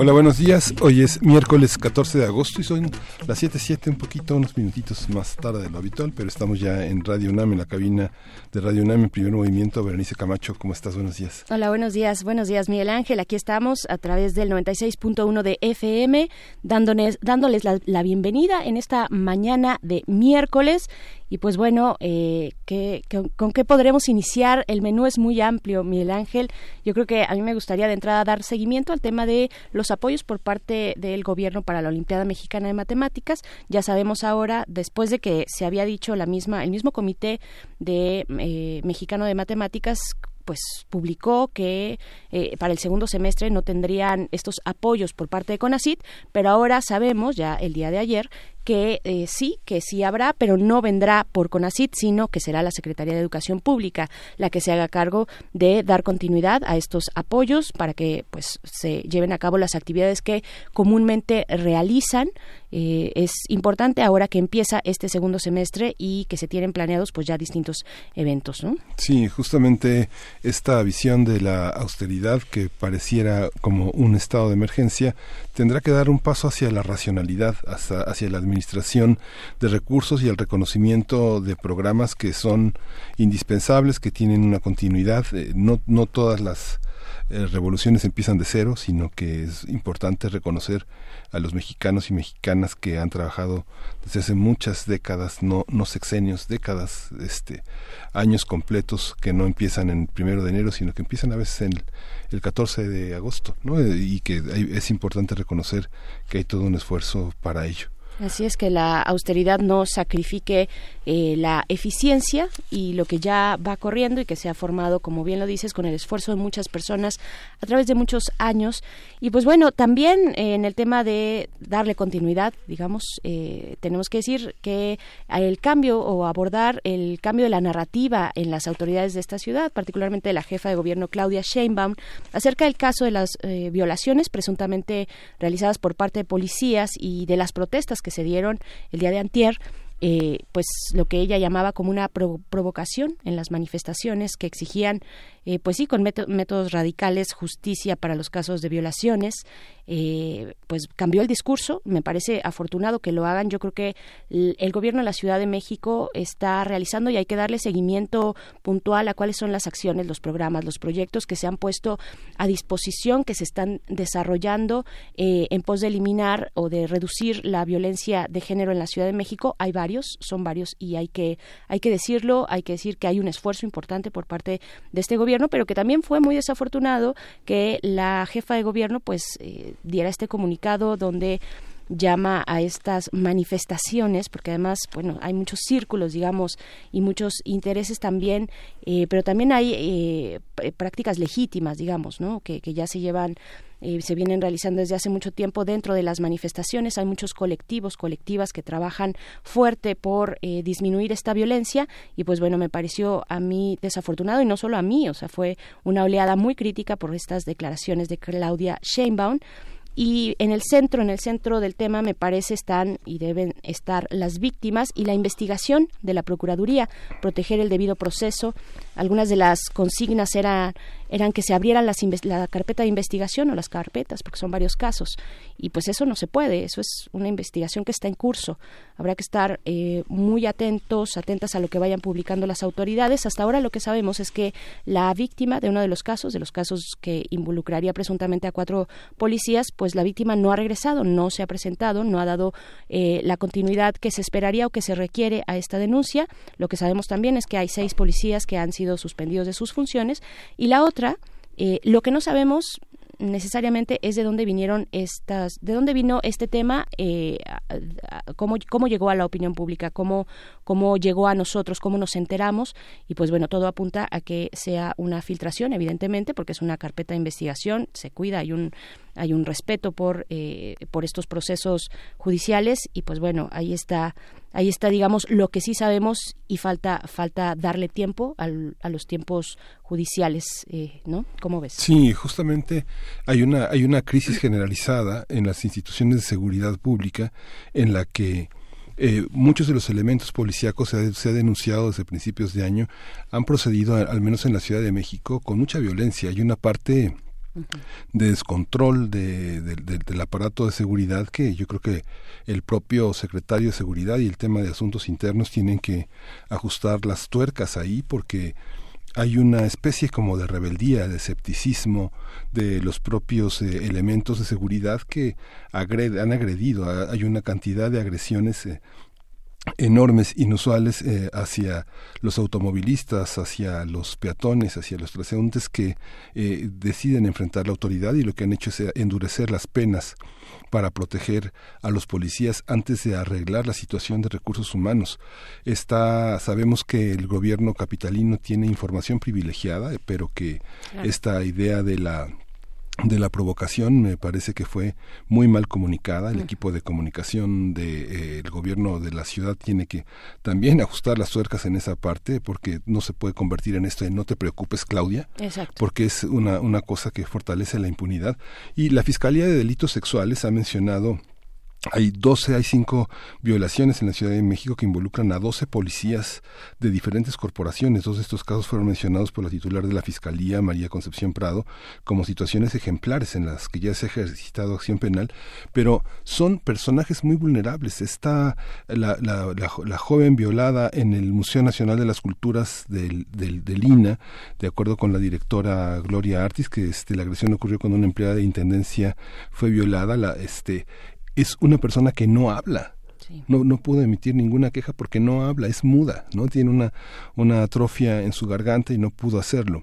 Hola, buenos días. Hoy es miércoles 14 de agosto y son las 7.07, un poquito, unos minutitos más tarde de lo habitual, pero estamos ya en Radio UNAM, en la cabina de Radio UNAM, en primer movimiento. Berenice Camacho, ¿cómo estás? Buenos días. Hola, buenos días. Buenos días, Miguel Ángel. Aquí estamos a través del 96.1 de FM, dándoles, dándoles la, la bienvenida en esta mañana de miércoles y pues bueno, eh, con qué podremos iniciar? El menú es muy amplio, Miguel Ángel. Yo creo que a mí me gustaría de entrada dar seguimiento al tema de los apoyos por parte del gobierno para la Olimpiada Mexicana de Matemáticas. Ya sabemos ahora, después de que se había dicho la misma, el mismo comité de eh, mexicano de matemáticas pues publicó que eh, para el segundo semestre no tendrían estos apoyos por parte de CONACIT, pero ahora sabemos ya el día de ayer que eh, sí, que sí habrá, pero no vendrá por CONACIT, sino que será la Secretaría de Educación Pública la que se haga cargo de dar continuidad a estos apoyos para que pues se lleven a cabo las actividades que comúnmente realizan. Eh, es importante ahora que empieza este segundo semestre y que se tienen planeados pues ya distintos eventos. Sí, justamente esta visión de la austeridad que pareciera como un estado de emergencia tendrá que dar un paso hacia la racionalidad, hacia, hacia la administración administración de recursos y el reconocimiento de programas que son indispensables, que tienen una continuidad. Eh, no, no todas las eh, revoluciones empiezan de cero, sino que es importante reconocer a los mexicanos y mexicanas que han trabajado desde hace muchas décadas, no, no sexenios, décadas, este, años completos que no empiezan en primero de enero, sino que empiezan a veces en el, 14 de agosto, ¿no? Eh, y que es importante reconocer que hay todo un esfuerzo para ello. Así es que la austeridad no sacrifique eh, la eficiencia y lo que ya va corriendo y que se ha formado, como bien lo dices, con el esfuerzo de muchas personas a través de muchos años. Y pues bueno, también eh, en el tema de darle continuidad, digamos, eh, tenemos que decir que el cambio o abordar el cambio de la narrativa en las autoridades de esta ciudad, particularmente la jefa de gobierno Claudia Sheinbaum, acerca del caso de las violaciones presuntamente realizadas por parte de policías y de las protestas que que se dieron el día de antier eh, pues lo que ella llamaba como una provocación en las manifestaciones que exigían, eh, pues sí, con métodos radicales, justicia para los casos de violaciones. Eh, pues cambió el discurso. Me parece afortunado que lo hagan. Yo creo que el, gobierno de la Ciudad de México está realizando y hay que darle seguimiento puntual a cuáles son las acciones, los programas, los proyectos que se han puesto a disposición, que se están desarrollando en pos de eliminar o de reducir la violencia de género en la Ciudad de México. Hay varios son varios y hay que, hay que decirlo, hay que decir que hay un esfuerzo importante por parte de este gobierno, pero que también fue muy desafortunado que la jefa de gobierno pues eh, diera este comunicado donde llama a estas manifestaciones, porque además, bueno, hay muchos círculos, digamos, y muchos intereses también, eh, pero también hay eh, prácticas legítimas, digamos, ¿no? Que, que ya se llevan eh, se vienen realizando desde hace mucho tiempo dentro de las manifestaciones. Hay muchos colectivos, colectivas que trabajan fuerte por eh, disminuir esta violencia y pues bueno, me pareció a mí desafortunado y no solo a mí, o sea, fue una oleada muy crítica por estas declaraciones de Claudia Sheinbaum y en el centro, en el centro del tema, me parece están y deben estar las víctimas y la investigación de la Procuraduría, proteger el debido proceso. Algunas de las consignas eran eran que se abrieran las la carpeta de investigación o las carpetas, porque son varios casos. Y pues eso no se puede, eso es una investigación que está en curso. Habrá que estar eh, muy atentos, atentas a lo que vayan publicando las autoridades. Hasta ahora lo que sabemos es que la víctima de uno de los casos, de los casos que involucraría presuntamente a cuatro policías, pues la víctima no ha regresado, no se ha presentado, no ha dado eh, la continuidad que se esperaría o que se requiere a esta denuncia. Lo que sabemos también es que hay seis policías que han sido suspendidos de sus funciones. Y la otra eh, lo que no sabemos necesariamente es de dónde vinieron estas, de dónde vino este tema, eh, cómo, cómo llegó a la opinión pública, cómo, cómo llegó a nosotros, cómo nos enteramos. Y pues bueno, todo apunta a que sea una filtración, evidentemente, porque es una carpeta de investigación, se cuida, hay un hay un respeto por eh, por estos procesos judiciales. Y pues bueno ahí está ahí está digamos lo que sí sabemos y falta falta darle tiempo al, a los tiempos judiciales eh, no cómo ves sí justamente hay una hay una crisis generalizada en las instituciones de seguridad pública en la que eh, muchos de los elementos policíacos se ha, denunciado desde principios de año han procedido al menos en la Ciudad de México con mucha violencia. Hay una parte de descontrol de, del aparato de seguridad que yo creo que el propio secretario de seguridad y el tema de asuntos internos tienen que ajustar las tuercas ahí porque hay una especie como de rebeldía, de escepticismo de los propios eh, elementos de seguridad que han agredido. Hay una cantidad de agresiones eh, enormes, inusuales eh, hacia los automovilistas, hacia los peatones, hacia los transeúntes que eh, deciden enfrentar la autoridad y lo que han hecho es eh, endurecer las penas para proteger a los policías antes de arreglar la situación de recursos humanos. Está, sabemos que el gobierno capitalino tiene información privilegiada, pero que esta idea de la de la provocación me parece que fue muy mal comunicada. El equipo de comunicación del de, eh, gobierno de la ciudad tiene que también ajustar las tuercas en esa parte porque no se puede convertir en esto de no te preocupes Claudia, porque es una, una cosa que fortalece la impunidad. Y la Fiscalía de Delitos Sexuales ha mencionado hay 12, hay cinco violaciones en la Ciudad de México que involucran a 12 policías de diferentes corporaciones. Dos de estos casos fueron mencionados por la titular de la Fiscalía, María Concepción Prado, como situaciones ejemplares en las que ya se ha ejercitado acción penal, pero son personajes muy vulnerables. Está la, la, la, joven violada en el Museo Nacional de las Culturas del, del, del, INA, de acuerdo con la directora Gloria Artis, que este, la agresión ocurrió cuando una empleada de intendencia fue violada. La, este, es una persona que no habla. No, no pudo emitir ninguna queja porque no habla, es muda, ¿no? Tiene una, una atrofia en su garganta y no pudo hacerlo.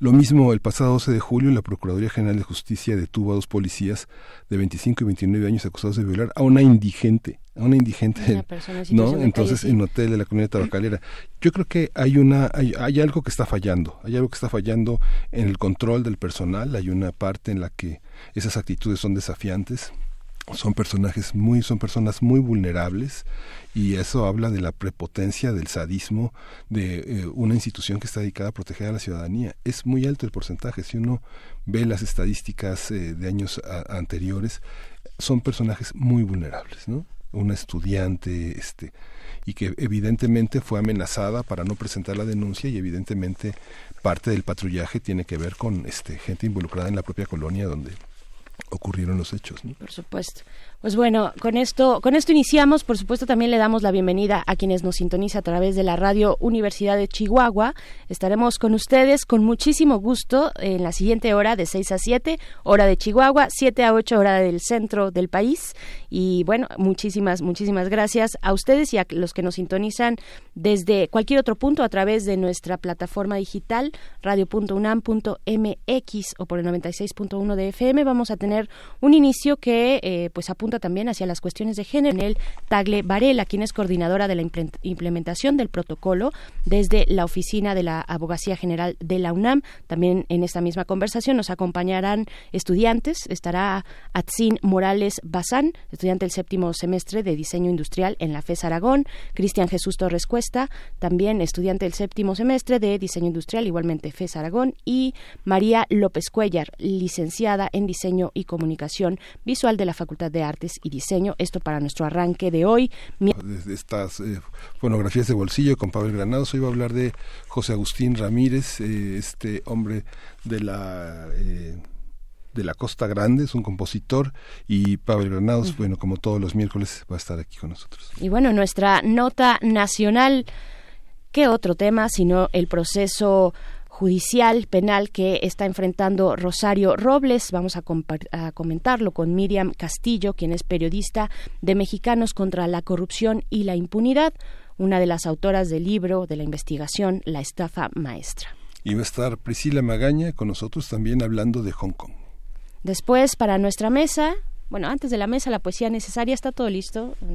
Lo mismo el pasado 12 de julio, la Procuraduría General de Justicia detuvo a dos policías de 25 y 29 años acusados de violar a una indigente, a una indigente, ¿no? Entonces en hotel de la comunidad tabacalera. Yo creo que hay una hay, hay, algo que está fallando, hay algo que está fallando en el control del personal, hay una parte en la que esas actitudes son desafiantes son personajes muy son personas muy vulnerables y eso habla de la prepotencia del sadismo de eh, una institución que está dedicada a proteger a la ciudadanía. Es muy alto el porcentaje. Si uno ve las estadísticas eh, de años anteriores son personajes muy vulnerables no una estudiante este y que evidentemente fue amenazada para no presentar la denuncia y evidentemente parte del patrullaje tiene que ver con este gente involucrada en la propia colonia donde ocurrieron los hechos. Por supuesto. Pues bueno, con esto, con esto iniciamos. Por supuesto, también le damos la bienvenida a quienes nos sintonizan a través de la radio Universidad de Chihuahua. Estaremos con ustedes con muchísimo gusto en la siguiente hora de 6 a 7, hora de Chihuahua, 7 a 8 hora del centro del país. Y bueno, muchísimas, muchísimas gracias a ustedes y a los que nos sintonizan desde cualquier otro punto a través de nuestra plataforma digital radio.unam.mx o por el 96.1 de FM. Vamos a tener un inicio que eh, pues apunta también hacia las cuestiones de género. En el Tagle Varela, quien es coordinadora de la implementación del protocolo desde la oficina de la Abogacía General de la UNAM. También en esta misma conversación nos acompañarán estudiantes. Estará Atzin Morales Bazán, estudiante del séptimo semestre de Diseño Industrial en la FES Aragón. Cristian Jesús Torres Cuesta, también estudiante del séptimo semestre de Diseño Industrial, igualmente FES Aragón. Y María López Cuellar, licenciada en Diseño y Comunicación Visual de la Facultad de Arte y Diseño. Esto para nuestro arranque de hoy. Desde estas eh, fonografías de bolsillo con Pablo Granados, hoy va a hablar de José Agustín Ramírez, eh, este hombre de la... Eh, de la Costa Grande, es un compositor y Pablo Granados, bueno, como todos los miércoles va a estar aquí con nosotros. Y bueno, nuestra nota nacional, ¿qué otro tema sino el proceso judicial penal que está enfrentando Rosario Robles. Vamos a, comentarlo con Miriam Castillo, quien es periodista de Mexicanos contra la Corrupción y la Impunidad, una de las autoras del libro de la investigación La estafa maestra. Y va a estar Priscila Magaña con nosotros también hablando de Hong Kong. Después, para nuestra mesa, bueno, antes de la mesa, la poesía necesaria está todo listo.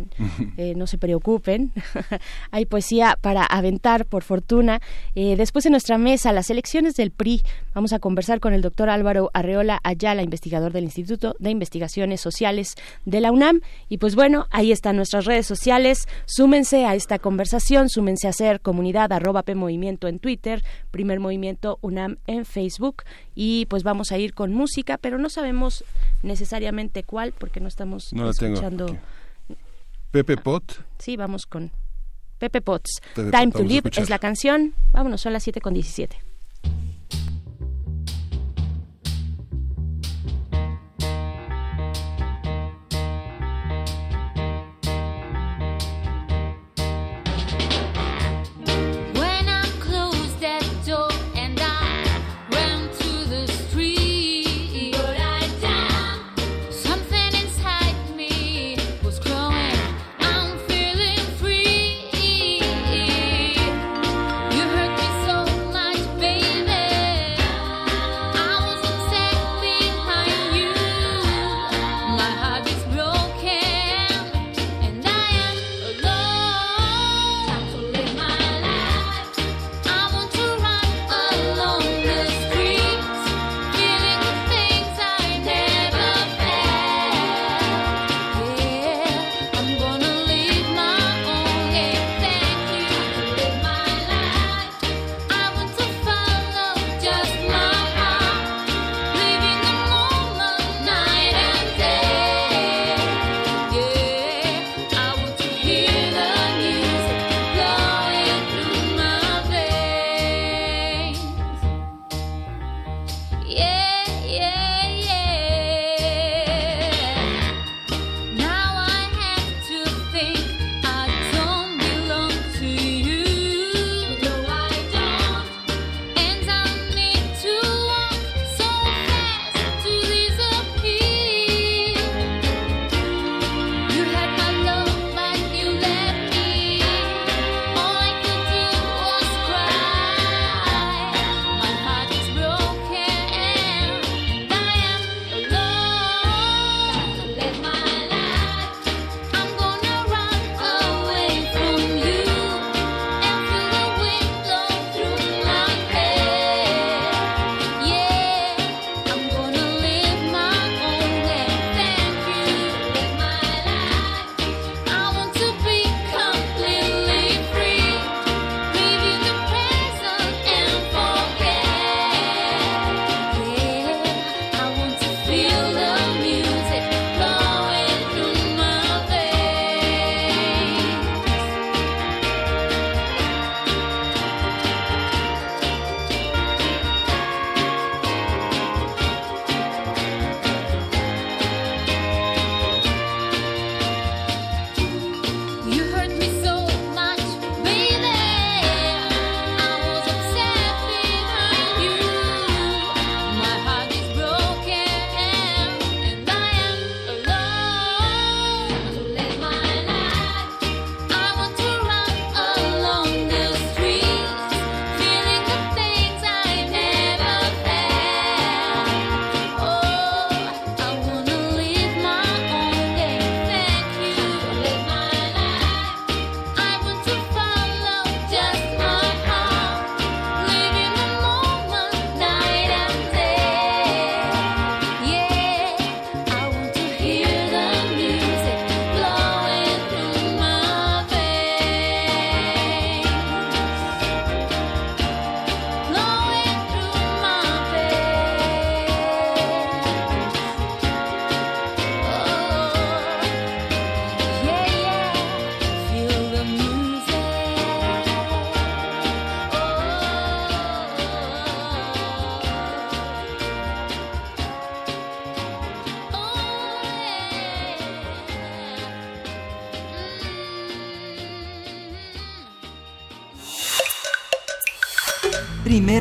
Eh, no se preocupen. Hay poesía para aventar, por fortuna. Eh, después en nuestra mesa, las elecciones del PRI. Vamos a conversar con el doctor Álvaro Arreola Ayala, investigador del Instituto de Investigaciones Sociales de la UNAM. Y pues bueno, ahí están nuestras redes sociales. Súmense a esta conversación, súmense a hacer comunidad arroba P Movimiento en Twitter, Primer Movimiento UNAM en Facebook. Y pues vamos a ir con música, pero no sabemos necesariamente cuál porque no estamos escuchando. Pepe Pot. Sí, vamos con Pepe Potts. Time to Live es la canción. Vámonos, son las 7 con 17.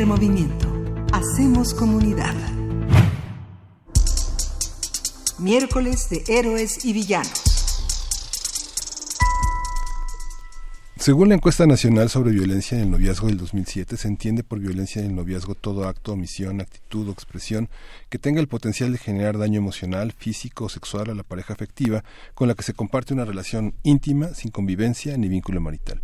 Movimiento. Hacemos comunidad. Miércoles de héroes y villanos. Según la encuesta nacional sobre violencia en el noviazgo del 2007, se entiende por violencia en el noviazgo todo acto, omisión, actitud o expresión que tenga el potencial de generar daño emocional, físico o sexual a la pareja afectiva con la que se comparte una relación íntima, sin convivencia ni vínculo marital.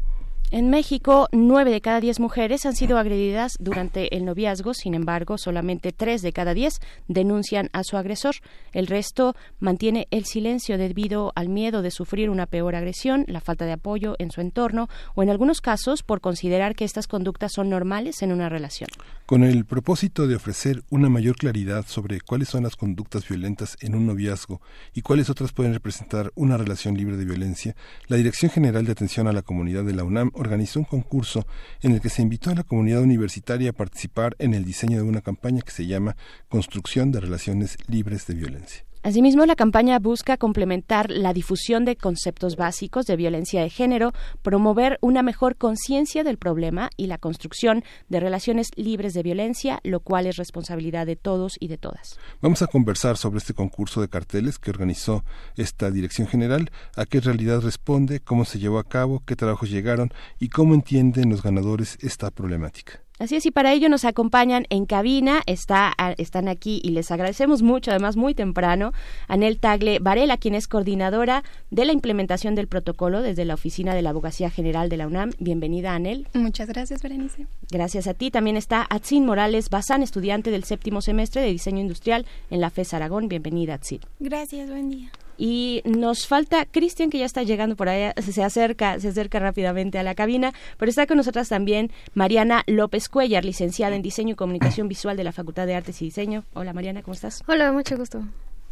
En México, nueve de cada diez mujeres han sido agredidas durante el noviazgo, sin embargo, solamente tres de cada diez denuncian a su agresor. El resto mantiene el silencio debido al miedo de sufrir una peor agresión, la falta de apoyo en su entorno o, en algunos casos, por considerar que estas conductas son normales en una relación. Con el propósito de ofrecer una mayor claridad sobre cuáles son las conductas violentas en un noviazgo y cuáles otras pueden representar una relación libre de violencia, la Dirección General de Atención a la Comunidad de la UNAM organizó un concurso en el que se invitó a la comunidad universitaria a participar en el diseño de una campaña que se llama Construcción de Relaciones Libres de Violencia. Asimismo, la campaña busca complementar la difusión de conceptos básicos de violencia de género, promover una mejor conciencia del problema y la construcción de relaciones libres de violencia, lo cual es responsabilidad de todos y de todas. Vamos a conversar sobre este concurso de carteles que organizó esta Dirección General, a qué realidad responde, cómo se llevó a cabo, qué trabajos llegaron y cómo entienden los ganadores esta problemática. Así es, y para ello nos acompañan en cabina, está, están aquí y les agradecemos mucho, además muy temprano, Anel Tagle Varela, quien es coordinadora de la implementación del protocolo desde la Oficina de la Abogacía General de la UNAM. Bienvenida, Anel. Muchas gracias, Berenice. Gracias a ti. También está Atzin Morales Bazán, estudiante del séptimo semestre de Diseño Industrial en la FES Aragón. Bienvenida, Atzin. Gracias, buen día. Y nos falta Cristian, que ya está llegando por allá, se acerca, se acerca rápidamente a la cabina, pero está con nosotras también Mariana López Cuellar, licenciada en Diseño y Comunicación Visual de la Facultad de Artes y Diseño. Hola Mariana, ¿cómo estás? Hola, mucho gusto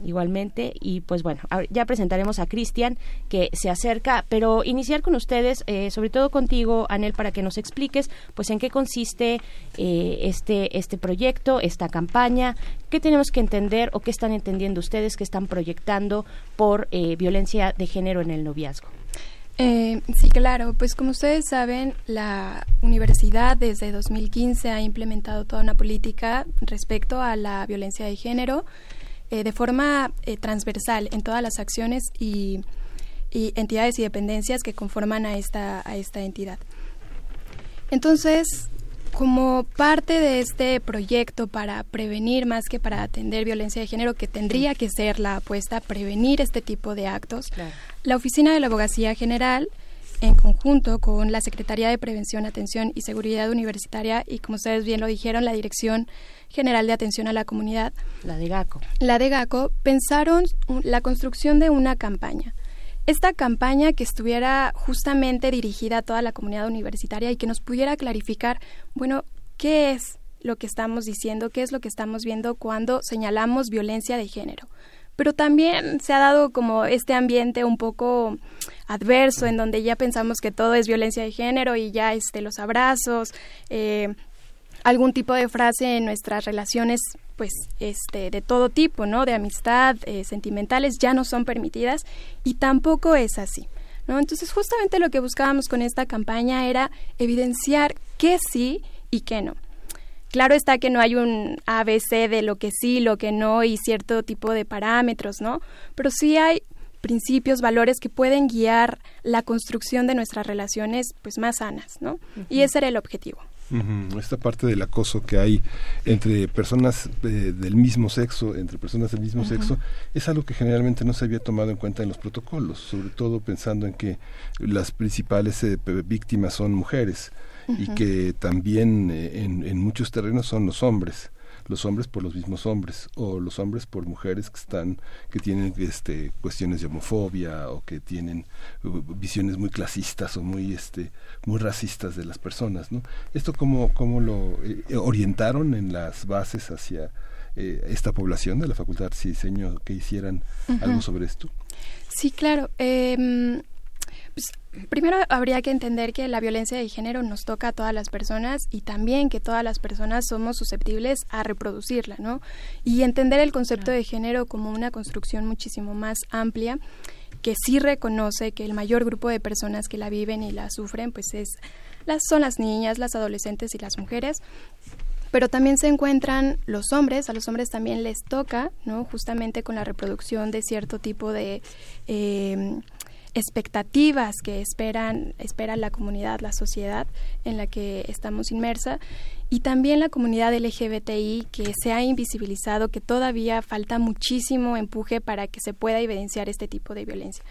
igualmente. Y pues bueno, ya presentaremos a Cristian que se acerca, pero iniciar con ustedes, eh, sobre todo contigo, Anel, para que nos expliques pues en qué consiste eh, este, este proyecto, esta campaña, qué tenemos que entender o qué están entendiendo ustedes que están proyectando por eh, violencia de género en el noviazgo. sí, claro. Pues como ustedes saben, la universidad desde 2015 ha implementado toda una política respecto a la violencia de género eh, de forma eh, transversal en todas las acciones y, entidades y dependencias que conforman a esta, a esta entidad. Entonces, como parte de este proyecto para prevenir más que para atender violencia de género, que tendría que ser la apuesta, prevenir este tipo de actos, la Oficina de la Abogacía General en conjunto con la Secretaría de Prevención, Atención y Seguridad Universitaria y, como ustedes bien lo dijeron, la Dirección General de Atención a la Comunidad. La de GACO. La de GACO, pensaron la construcción de una campaña. Esta campaña que estuviera justamente dirigida a toda la comunidad universitaria y que nos pudiera clarificar, bueno, ¿qué es lo que estamos diciendo? ¿Qué es lo que estamos viendo cuando señalamos violencia de género? pero también se ha dado como este ambiente un poco adverso en donde ya pensamos que todo es violencia de género y ya este los abrazos eh, algún tipo de frase en nuestras relaciones pues este de todo tipo no de amistad eh, sentimentales ya no son permitidas y tampoco es así no entonces justamente lo que buscábamos con esta campaña era evidenciar qué sí y qué no. Claro está que no hay un ABC de lo que sí, lo que no y cierto tipo de parámetros, ¿no? Pero sí hay principios, valores que pueden guiar la construcción de nuestras relaciones pues más sanas, ¿no? Y ese era el objetivo. Esta parte del acoso que hay entre personas eh, del mismo sexo, entre personas del mismo sexo, es algo que generalmente no se había tomado en cuenta en los protocolos, sobre todo pensando en que las principales eh, víctimas son mujeres y que también eh, en, en, muchos terrenos son los hombres los hombres por los mismos hombres o los hombres por mujeres que están que tienen este cuestiones de homofobia o que tienen uh, visiones muy clasistas o muy este muy racistas de las personas no esto cómo cómo lo eh, orientaron en las bases hacia eh, esta población de la facultad de diseño que hicieran algo sobre esto sí claro eh, pues, primero habría que entender que la violencia de género nos toca a todas las personas y también que todas las personas somos susceptibles a reproducirla, ¿no? Y entender el concepto de género como una construcción muchísimo más amplia que sí reconoce que el mayor grupo de personas que la viven y la sufren pues es las son las niñas, las adolescentes y las mujeres pero también se encuentran los hombres, a los hombres también les toca, ¿no? Justamente con la reproducción de cierto tipo de eh, expectativas que esperan espera la comunidad, la sociedad en la que estamos inmersa y también la comunidad LGBTI que se ha invisibilizado, que todavía falta muchísimo empuje para que se pueda evidenciar este tipo de violencia.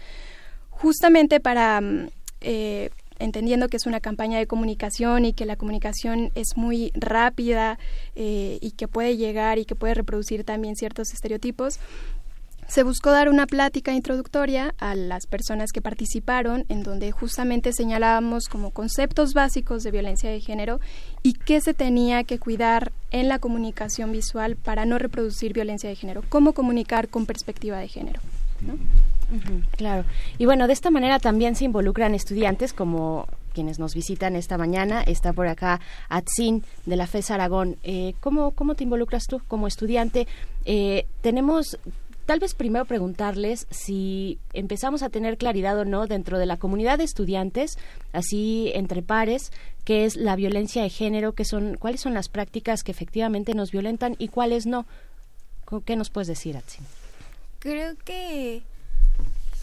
Justamente para mm, eh, entendiendo que es una campaña de comunicación y que la comunicación es muy rápida eh, y que puede llegar y que puede reproducir también ciertos estereotipos, se buscó dar una plática introductoria a las personas que participaron, en donde justamente señalábamos como conceptos básicos de violencia de género y qué se tenía que cuidar en la comunicación visual para no reproducir violencia de género, cómo comunicar con perspectiva de género. claro. Y bueno, de esta manera también se involucran estudiantes como quienes nos visitan esta mañana. Está por acá Atsin de la FES Aragón. Eh, ¿cómo, ¿Cómo te involucras tú como estudiante? Eh, tenemos Tal vez primero preguntarles si empezamos a tener claridad o no dentro de la comunidad de estudiantes, así entre pares, qué es la violencia de género, qué son, cuáles son las prácticas que efectivamente nos violentan y cuáles no. ¿Qué nos puedes decir, Atsin? Creo que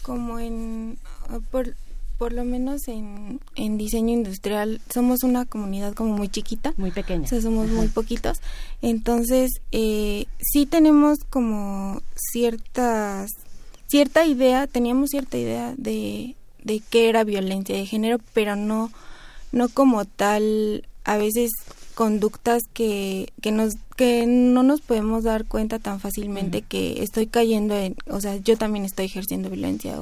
como en por, por lo menos en, en diseño industrial somos una comunidad como muy chiquita. Muy pequeña. O sea, somos muy poquitos. Entonces, eh, sí tenemos como ciertas, cierta idea, teníamos cierta idea de, de qué era violencia de género, pero no, no como tal, a veces conductas que, que nos que no nos podemos dar cuenta tan fácilmente que estoy cayendo en, o sea, yo también estoy ejerciendo violencia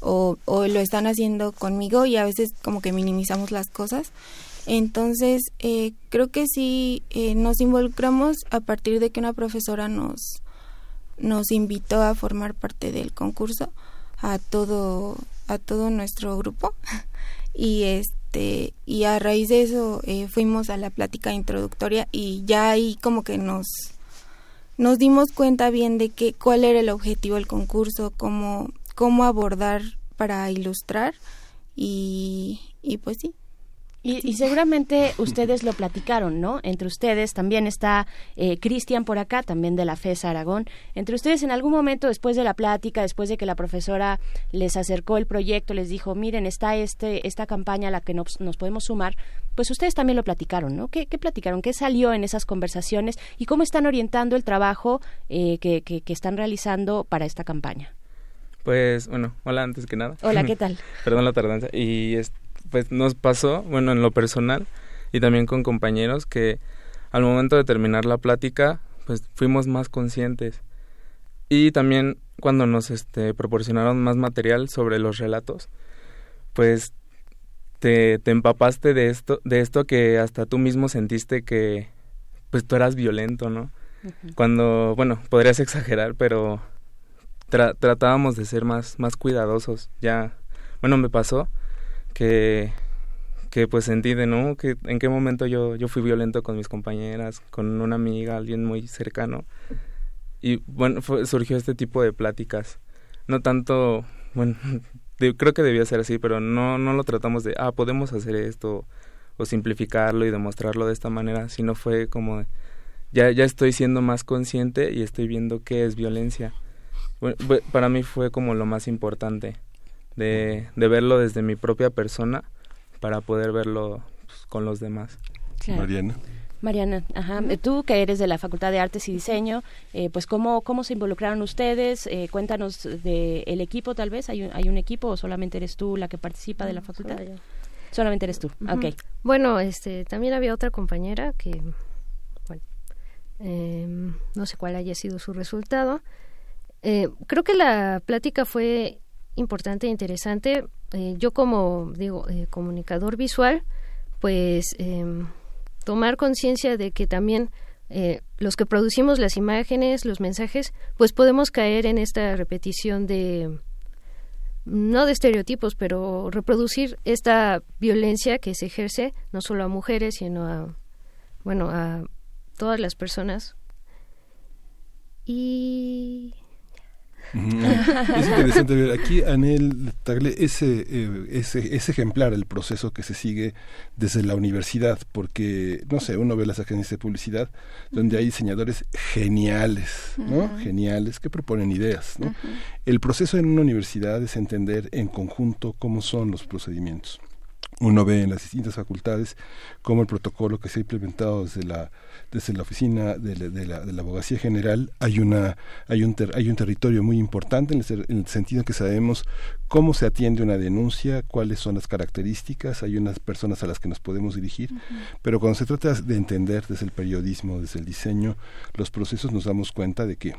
o, o, lo están haciendo conmigo y a veces como que minimizamos las cosas. Entonces, eh, creo que sí eh, nos involucramos a partir de que una profesora nos, nos invitó a formar parte del concurso a todo, a todo nuestro grupo. y este, y a raíz de eso eh, fuimos a la plática introductoria y ya ahí como que nos, nos dimos cuenta bien de que cuál era el objetivo del concurso, cómo, cómo abordar para ilustrar y, y pues sí. Y, seguramente ustedes lo platicaron, ¿no? Entre ustedes también está eh, Cristian por acá, también de la FES Aragón. Entre ustedes en algún momento después de la plática, después de que la profesora les acercó el proyecto, les dijo, miren, está este, esta campaña a la que nos, nos podemos sumar, pues ustedes también lo platicaron, ¿no? ¿Qué, ¿Qué, platicaron? ¿Qué salió en esas conversaciones? ¿Y cómo están orientando el trabajo eh, que, que, que están realizando para esta campaña? Pues, bueno, hola antes que nada. Hola, ¿qué tal? Perdón la tardanza. Y pues nos pasó, bueno, en lo personal y también con compañeros que al momento de terminar la plática, pues fuimos más conscientes. Y también cuando nos este, proporcionaron más material sobre los relatos, pues te, te empapaste de esto, de esto que hasta tú mismo sentiste que pues tú eras violento, ¿no? Cuando, bueno, podrías exagerar, pero tratábamos de ser más, más cuidadosos. Ya, bueno, me pasó que, que pues sentí de, ¿no? Que en qué momento yo, yo fui violento con mis compañeras, con una amiga, alguien muy cercano. Y bueno, surgió este tipo de pláticas. No tanto, bueno, creo que debía ser así, pero no, no lo tratamos de, ah, podemos hacer esto o simplificarlo y demostrarlo de esta manera, sino fue como, ya, ya estoy siendo más consciente y estoy viendo qué es violencia para mí fue como lo más importante de, de verlo desde mi propia persona para poder verlo pues, con los demás. Mariana. Mariana, ajá. tú que eres de la Facultad de Artes y Diseño, eh, pues cómo, cómo se involucraron ustedes, eh, cuéntanos del el equipo tal vez, ¿Hay un, ¿hay un equipo o solamente eres tú la que participa de la facultad? Solamente eres tú, okay. Bueno, este, también había otra compañera que, bueno, em, no sé cuál haya sido su resultado, eh, creo que la plática fue importante e interesante. Eh, yo como digo eh, comunicador visual, pues em, tomar conciencia de que también los que producimos las imágenes, los mensajes, pues podemos caer en esta repetición de no de estereotipos, pero reproducir esta violencia que se ejerce no solo a mujeres, sino a bueno, a todas las personas. Y Es interesante ver aquí, Anel Tagle, ese, eh, ese, ese ejemplar, el proceso que se sigue desde la universidad, porque, no sé, uno ve las agencias de publicidad donde hay diseñadores geniales, ¿no? Geniales, que proponen ideas, ¿no? El proceso en una universidad es entender en conjunto cómo son los procedimientos uno ve en las distintas facultades cómo el protocolo que se ha implementado desde la desde la oficina de la, de la, abogacía general hay una hay un hay un territorio muy importante en el, sentido en que sabemos cómo se atiende una denuncia cuáles son las características hay unas personas a las que nos podemos dirigir pero cuando se trata de entender desde el periodismo desde el diseño los procesos nos damos cuenta de que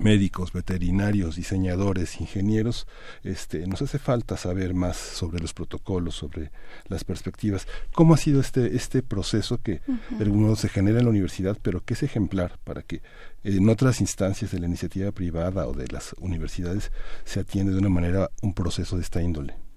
médicos, veterinarios, diseñadores, ingenieros, este, nos hace falta saber más sobre los protocolos, sobre las perspectivas. ¿Cómo ha sido este, este proceso que de algún modo se genera en la universidad, pero que es ejemplar para que en otras instancias de la iniciativa privada o de las universidades se atiende de una manera un proceso de esta índole?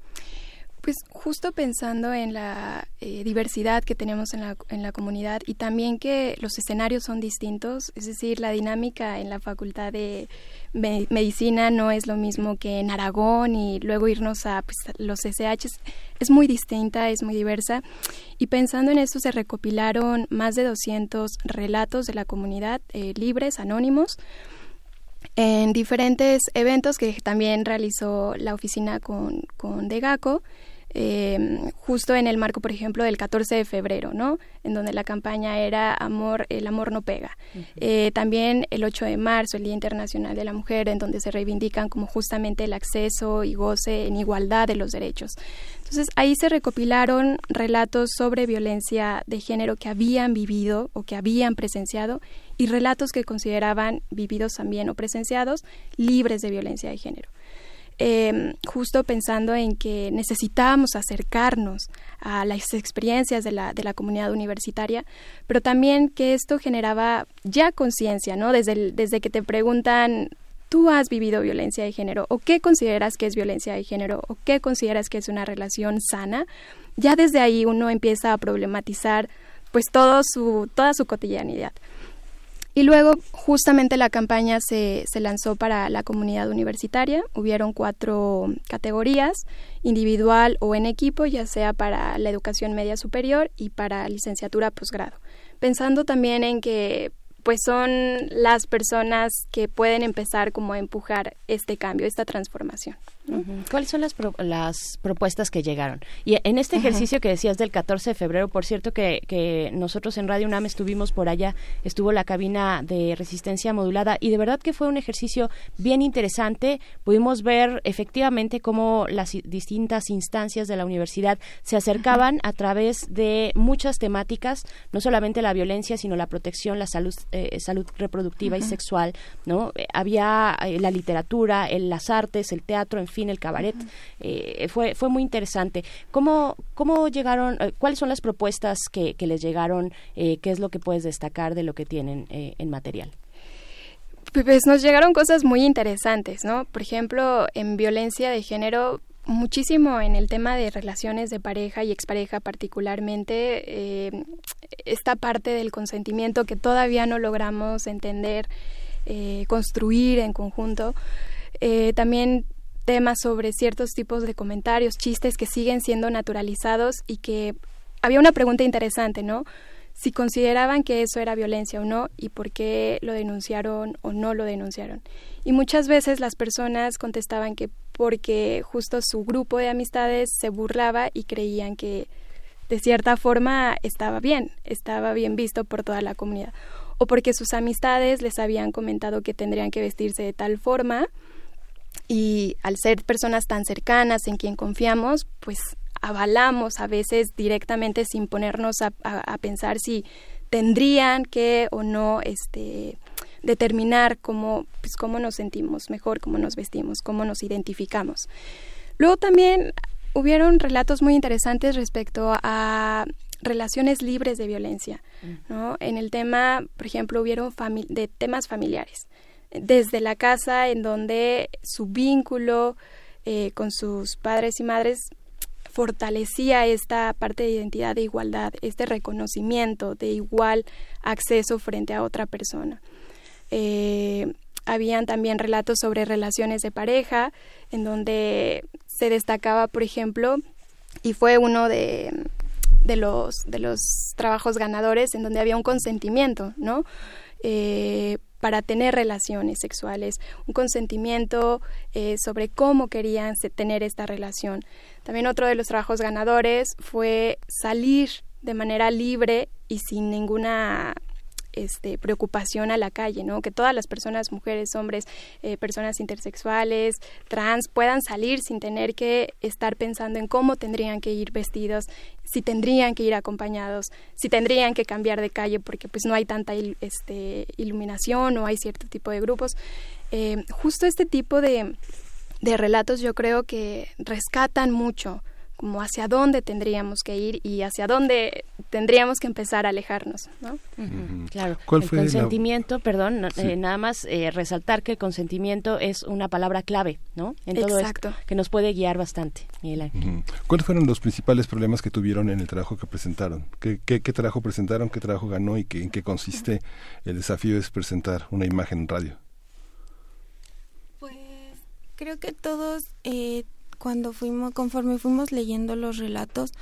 Pues justo pensando en la eh, diversidad que tenemos en la, en la comunidad y también que los escenarios son distintos, es decir, la dinámica en la facultad de medicina no es lo mismo que en Aragón y luego irnos a pues, los SH, es muy distinta, es muy diversa. Y pensando en esto se recopilaron más de 200 relatos de la comunidad eh, libres, anónimos, en diferentes eventos que también realizó la oficina con, con Degaco eh, justo en el marco, por ejemplo, del 14 de febrero, ¿no? En donde la campaña era amor, el amor no pega. Eh, también el 8 de marzo, el Día Internacional de la Mujer, en donde se reivindican como justamente el acceso y goce en igualdad de los derechos. Entonces ahí se recopilaron relatos sobre violencia de género que habían vivido o que habían presenciado y relatos que consideraban vividos también o presenciados libres de violencia de género. Em, justo pensando en que necesitábamos acercarnos a las experiencias de la, de la comunidad universitaria, pero también que esto generaba ya conciencia, ¿no? Desde, desde que te preguntan, ¿tú has vivido violencia de género? ¿O qué consideras que es violencia de género? ¿O qué consideras que es una relación sana? Ya desde ahí uno empieza a problematizar pues su, toda su cotidianidad. Y luego justamente la campaña se, se lanzó para la comunidad universitaria. Hubieron cuatro categorías, individual o en equipo, ya sea para la educación media superior y para licenciatura posgrado. Pensando también en que pues son las personas que pueden empezar como a empujar este cambio, esta transformación. ¿Cuáles son las, las propuestas que llegaron? Y en este ejercicio que decías del 14 de febrero, por cierto que, que nosotros en Radio UNAM estuvimos por allá, estuvo la cabina de resistencia modulada y de verdad que fue un ejercicio bien interesante. Pudimos ver efectivamente cómo las distintas instancias de la universidad se acercaban a través de muchas temáticas, no solamente la violencia, sino la protección, la salud, eh, salud reproductiva y sexual, ¿no? Eh, había eh, la literatura, las artes, el teatro, en fin, el cabaret. Eh, fue, fue muy interesante. ¿Cómo, cómo llegaron, cuáles son las propuestas que, les llegaron? Eh, ¿Qué es lo que puedes destacar de lo que tienen en material? Pues nos llegaron cosas muy interesantes, ¿no? Por ejemplo, en violencia de género, muchísimo en el tema de relaciones de pareja y expareja particularmente, esta parte del consentimiento que todavía no logramos entender, construir en conjunto. también temas sobre ciertos tipos de comentarios, chistes que siguen siendo naturalizados y que había una pregunta interesante, ¿no? Si consideraban que eso era violencia o no y por qué lo denunciaron o no lo denunciaron. Y muchas veces las personas contestaban que porque justo su grupo de amistades se burlaba y creían que de cierta forma estaba bien, estaba bien visto por toda la comunidad. O porque sus amistades les habían comentado que tendrían que vestirse de tal forma y al ser personas tan cercanas en quien confiamos, pues avalamos a veces directamente sin ponernos a, pensar si tendrían que o no este determinar cómo pues cómo nos sentimos mejor, cómo nos vestimos, cómo nos identificamos. Luego también hubieron relatos muy interesantes respecto a relaciones libres de violencia, ¿no? En el tema, por ejemplo, hubieron de temas familiares desde la casa en donde su vínculo eh, con sus padres y madres fortalecía esta parte de identidad de igualdad, este reconocimiento de igual acceso frente a otra persona. Eh, habían también relatos sobre relaciones de pareja, en donde se destacaba, por ejemplo, y fue uno de, de los, de los trabajos ganadores en donde había un consentimiento, ¿no? Eh, para tener relaciones sexuales, un consentimiento eh, sobre cómo querían tener esta relación. También otro de los trabajos ganadores fue salir de manera libre y sin ninguna este, preocupación a la calle, ¿no? Que todas las personas, mujeres, hombres, eh, personas intersexuales, trans, puedan salir sin tener que estar pensando en cómo tendrían que ir vestidos, si tendrían que ir acompañados, si tendrían que cambiar de calle porque pues no hay tanta este, iluminación o hay cierto tipo de grupos. Eh, justo este tipo de, de relatos yo creo que rescatan mucho como hacia dónde tendríamos que ir y hacia dónde tendríamos que empezar a alejarnos, ¿no? Claro. el consentimiento, perdón, eh, nada más eh, resaltar que el consentimiento es una palabra clave, ¿no? En todo Exacto. que nos puede guiar bastante, Miguel ¿Cuáles fueron los principales problemas que tuvieron en el trabajo que presentaron? ¿Qué, qué, trabajo presentaron? ¿Qué trabajo ganó? ¿Y qué, en qué consiste el desafío es presentar una imagen en radio? Pues creo que todos eh, cuando fuimos, conforme fuimos leyendo los relatos,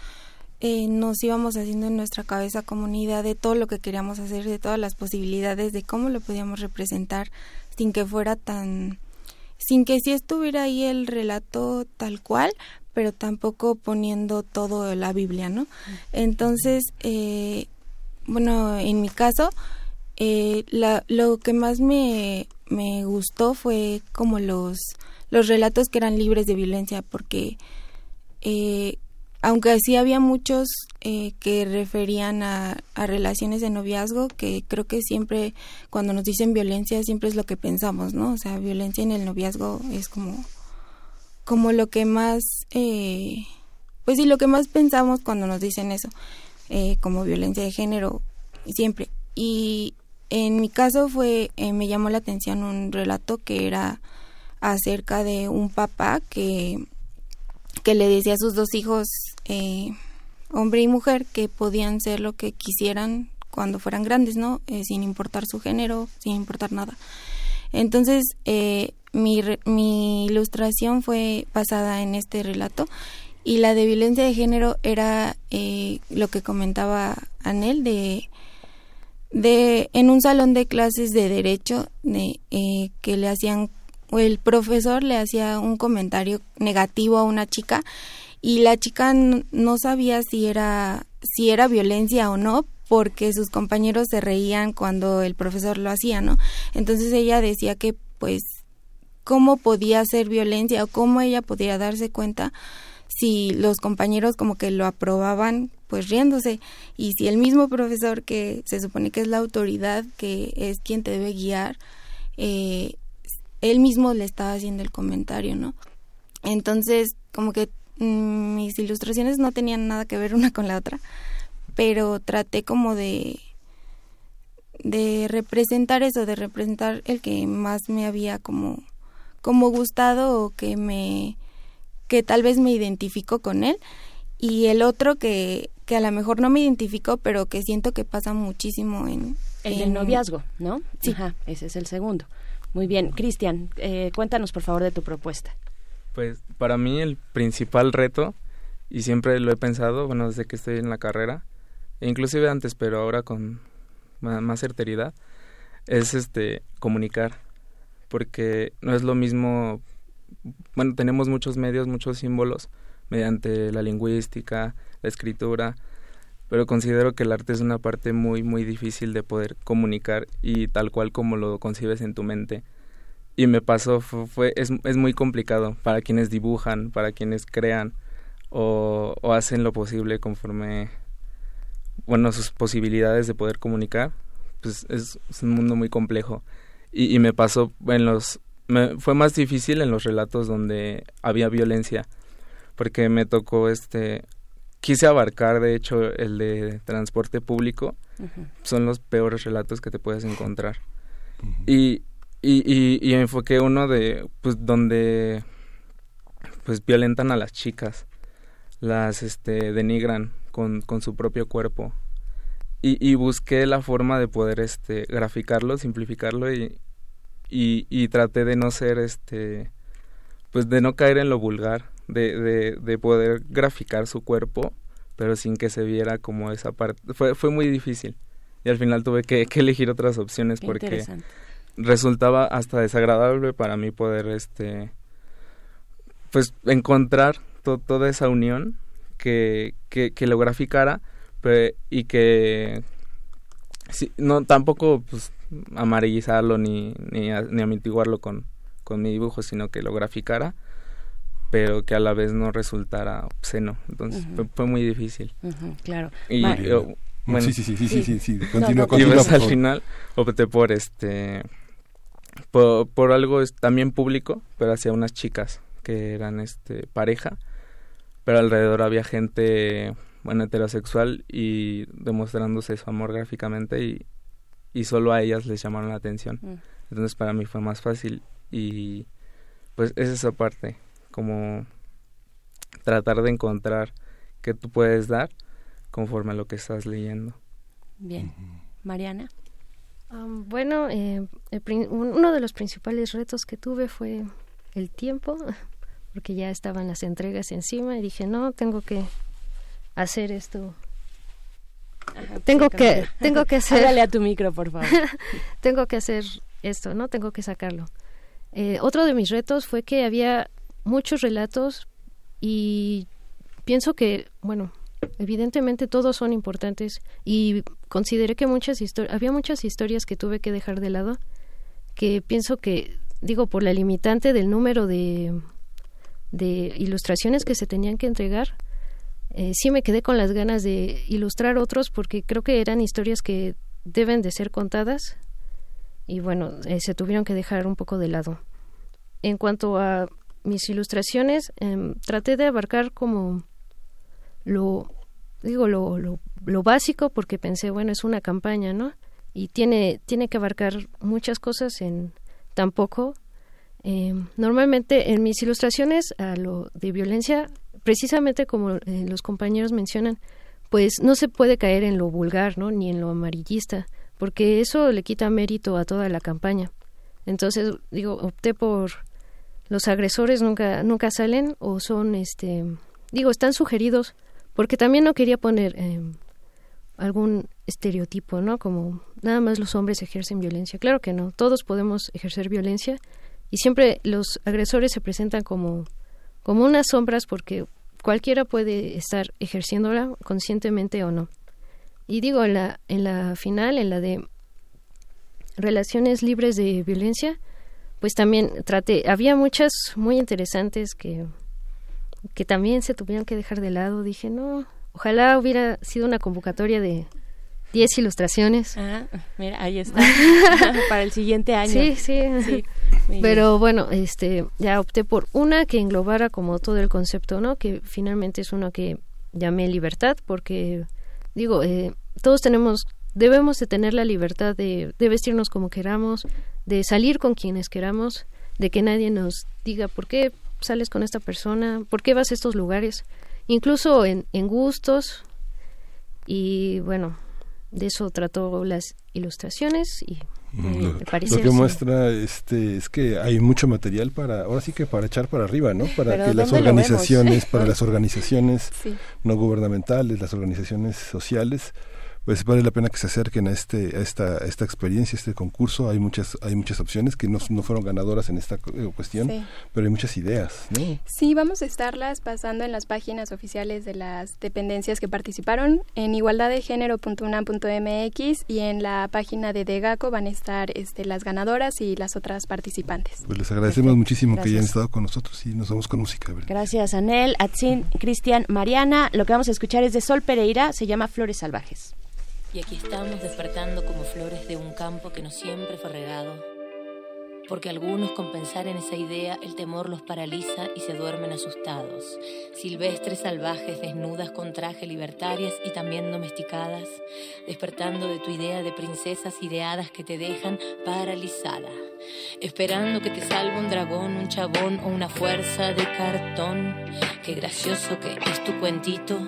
eh, nos íbamos haciendo en nuestra cabeza comunidad de todo lo que queríamos hacer, de todas las posibilidades, de cómo lo podíamos representar sin que fuera tan, sin que sí estuviera ahí el relato tal cual, pero tampoco poniendo todo la Biblia, ¿no? Entonces, eh, bueno, en mi caso, eh, la, lo que más me, me gustó fue como los los relatos que eran libres de violencia, porque eh, aunque sí había muchos eh, que referían a, relaciones de noviazgo, que creo que siempre cuando nos dicen violencia siempre es lo que pensamos, ¿no? O sea, violencia en el noviazgo es como, como lo que más, eh, pues sí, lo que más pensamos cuando nos dicen eso, como violencia de género, siempre. Y en mi caso fue, me llamó la atención un relato que era acerca de un papá que, que le decía a sus dos hijos, eh, hombre y mujer, que podían ser lo que quisieran cuando fueran grandes, ¿no? Eh, sin importar su género, sin importar nada. Entonces, eh, mi, mi ilustración fue basada en este relato y la de violencia de género era lo que comentaba Anel de de en un salón de clases de derecho de, que le hacían el profesor le hacía un comentario negativo a una chica y la chica no sabía si era si era violencia o no porque sus compañeros se reían cuando el profesor lo hacía, ¿no? Entonces ella decía que pues cómo podía ser violencia o cómo ella podía darse cuenta si los compañeros como que lo aprobaban pues riéndose y si el mismo profesor que se supone que es la autoridad que es quien te debe guiar eh, él mismo le estaba haciendo el comentario, ¿no? Entonces, como que mm, mis ilustraciones no tenían nada que ver una con la otra, pero traté como de de representar eso, de representar el que más me había como como gustado o que me que tal vez me identificó con él y el otro que, que a lo mejor no me identificó pero que siento que pasa muchísimo en el del noviazgo, ¿no? Sí. Ajá, ese es el segundo. Muy bien, Cristian, eh, cuéntanos por favor de tu propuesta. Pues para mí el principal reto, y siempre lo he pensado, bueno, desde que estoy en la carrera, e inclusive antes, pero ahora con más certeridad, es este comunicar, porque no es lo mismo, bueno, tenemos muchos medios, muchos símbolos, mediante la lingüística, la escritura, pero considero que el arte es una parte muy muy difícil de poder comunicar y tal cual como lo concibes en tu mente. Y me pasó fue, es, es, muy complicado para quienes dibujan para quienes crean o, o hacen lo posible conforme bueno sus posibilidades de poder comunicar pues es, un mundo muy complejo. Y, y me pasó en los me, fue más difícil en los relatos donde había violencia porque me tocó este quise abarcar, de hecho, el de transporte público. Son los peores relatos que te puedes encontrar. y, y, y, enfoqué uno de, pues, donde, pues, violentan a las chicas. Las, este, denigran con, con su propio cuerpo. Y, y busqué la forma de poder, este, graficarlo, simplificarlo y, y, y traté de no ser este pues de no caer en lo vulgar de, de, de poder graficar su cuerpo pero sin que se viera como esa parte fue fue muy difícil. Y al final tuve que, que elegir otras opciones porque resultaba hasta desagradable para mí poder este pues encontrar toda esa unión que, que, que lo graficara y que no tampoco pues amarillizarlo ni, ni, ni amitiguarlo con, con mi dibujo, sino que lo graficara, pero que a la vez no resultara obsceno. Entonces fue, muy difícil. claro. Y bueno, sí, sí, sí, sí, sí, sí, continúa, y pues al final opté por este por, por algo también público, pero hacia unas chicas que eran este pareja, pero alrededor había gente bueno, heterosexual y demostrándose su amor gráficamente y, y solo a ellas les llamaron la atención. Mm. Entonces para mí fue más fácil y pues es esa parte, como tratar de encontrar qué tú puedes dar conforme a lo que estás leyendo. Bien. Mariana. bueno, eh, uno de los principales retos que tuve fue el tiempo, porque ya estaban las entregas encima y dije, no, tengo que hacer esto. tengo que tengo que hacer. Hágale a tu micro, por favor. tengo que hacer esto, ¿no? Tengo que sacarlo. Eh, otro de mis retos fue que había muchos relatos y pienso que, bueno, evidentemente todos son importantes y consideré que muchas historias, había muchas historias que tuve que dejar de lado, que pienso que, digo, por la limitante del número de, de ilustraciones que se tenían que entregar, eh, sí me quedé con las ganas de ilustrar otros porque creo que eran historias que deben de ser contadas y bueno, eh, se tuvieron que dejar un poco de lado. En cuanto a mis ilustraciones, em, traté de abarcar como lo, digo, lo, lo, lo, básico porque pensé, bueno, es una campaña, ¿no? Y tiene, tiene que abarcar muchas cosas en tan poco. Em, normalmente en mis ilustraciones a lo de violencia precisamente como eh, los compañeros mencionan, pues no se puede caer en lo vulgar, ¿no? Ni en lo amarillista, porque eso le quita mérito a toda la campaña. Entonces, digo, opté por los agresores nunca nunca salen o son este digo, están sugeridos porque también no quería poner em, algún estereotipo, ¿no? Como nada más los hombres ejercen violencia. Claro que no, todos podemos ejercer violencia y siempre los agresores se presentan como como unas sombras porque cualquiera puede estar ejerciéndola conscientemente o no. Y digo, en la, en la final, en la de relaciones libres de violencia, pues también traté, había muchas muy interesantes que, que también se tuvieron que dejar de lado. Dije, no, ojalá hubiera sido una convocatoria de 10 ilustraciones. Ah, mira, ahí está. Para el siguiente año. Sí, sí. sí. Pero bueno, este, ya opté por una que englobara como todo el concepto, ¿no? Que finalmente es una que llamé libertad, porque digo, eh, todos tenemos, debemos de tener la libertad de, de vestirnos como queramos, de salir con quienes queramos, de que nadie nos diga por qué sales con esta persona, por qué vas a estos lugares, incluso en, en gustos. Y bueno, de eso trató las ilustraciones y lo, que muestra este es que hay mucho material para ahora sí que para echar para arriba no para que las organizaciones para las organizaciones no gubernamentales las organizaciones sociales pues vale la pena que se acerquen a este a esta esta experiencia este concurso. Hay muchas hay muchas opciones que no, no fueron ganadoras en esta eh, cuestión pero hay muchas ideas ¿no? sí vamos a estarlas pasando en las páginas oficiales de las dependencias que participaron. En igualdaddegénero.unam.mx y en la página de Degaco van a estar este, las ganadoras y las otras participantes. Pues les agradecemos muchísimo que hayan estado con nosotros y nos vamos con música gracias Anel Atzin Cristian Mariana. Lo que vamos a escuchar es de Sol Pereira se llama Flores Salvajes y aquí estamos despertando como flores de un campo que no siempre fue regado. Porque algunos con pensar en esa idea el temor los paraliza y se duermen asustados. Silvestres salvajes desnudas con traje libertarias y también domesticadas, despertando de tu idea de princesas ideadas que te dejan paralizada. Esperando que te salve un dragón, un chabón o una fuerza de cartón. Qué gracioso que es tu cuentito,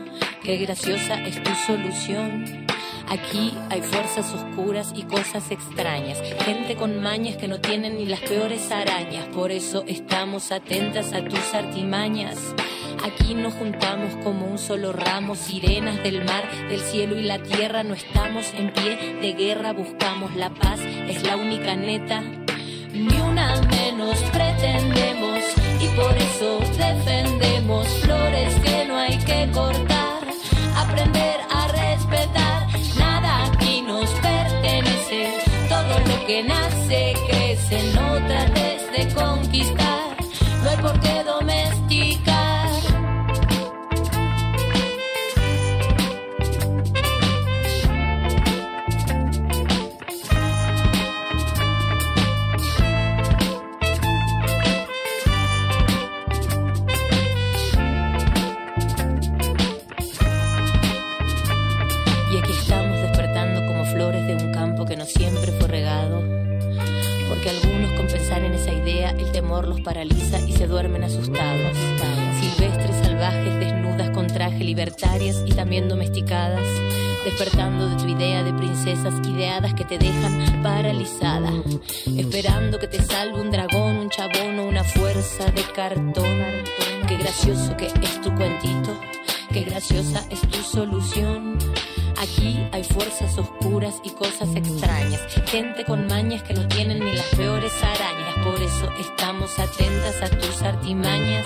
qué graciosa es tu solución Aquí hay fuerzas oscuras y cosas extrañas, gente con mañas que no tienen ni las peores arañas, por eso estamos atentas a tus artimañas. Aquí nos juntamos como un solo ramo, sirenas del mar, del cielo y la tierra, no estamos en pie de guerra, buscamos la paz, es la única neta. Ni una menos pretendemos y por eso defendemos flores que no hay que cortar, aprender a respetar, todo lo que nace crece, no trates de conquistar, no hay por qué domesticar. Los paraliza y se duermen asustados. Silvestres, salvajes, desnudas con traje, libertarias y también domesticadas. Despertando de tu idea de princesas ideadas que te dejan paralizada. Esperando que te salve un dragón, un chabón o una fuerza de cartón. Qué gracioso que es tu cuentito. Qué graciosa es tu solución. Aquí hay fuerzas oscuras y cosas extrañas. Gente con mañas que no tienen ni las peores arañas. Por eso estamos atentas a tus artimañas.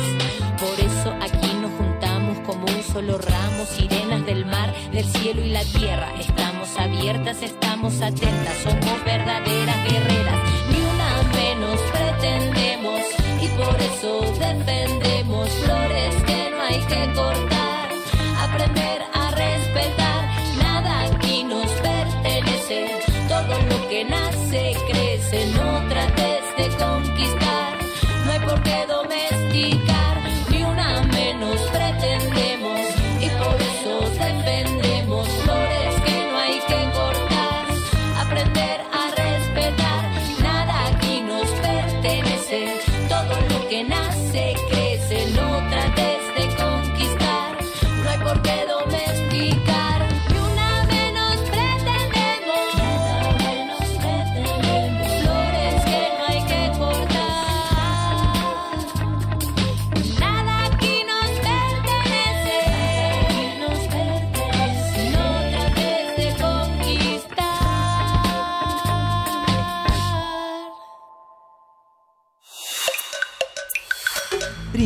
Por eso aquí nos juntamos como un solo ramo. Sirenas del mar, del cielo y la tierra. Estamos abiertas, estamos atentas. Somos verdaderas guerreras. Ni una menos pretendemos. Y por eso defendemos flores que no hay que cortar.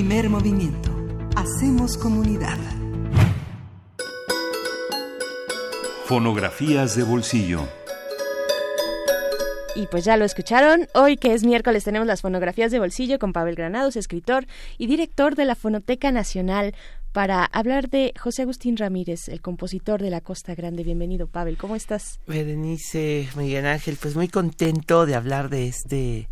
Primer movimiento. Hacemos comunidad. Fonografías de bolsillo. Y pues ya lo escucharon, hoy que es miércoles tenemos las fonografías de bolsillo con Pavel Granados, escritor y director de la Fonoteca Nacional, para hablar de José Agustín Ramírez, el compositor de la Costa Grande. Bienvenido, Pavel, ¿cómo estás? Berenice, Miguel Ángel, pues muy contento de hablar de este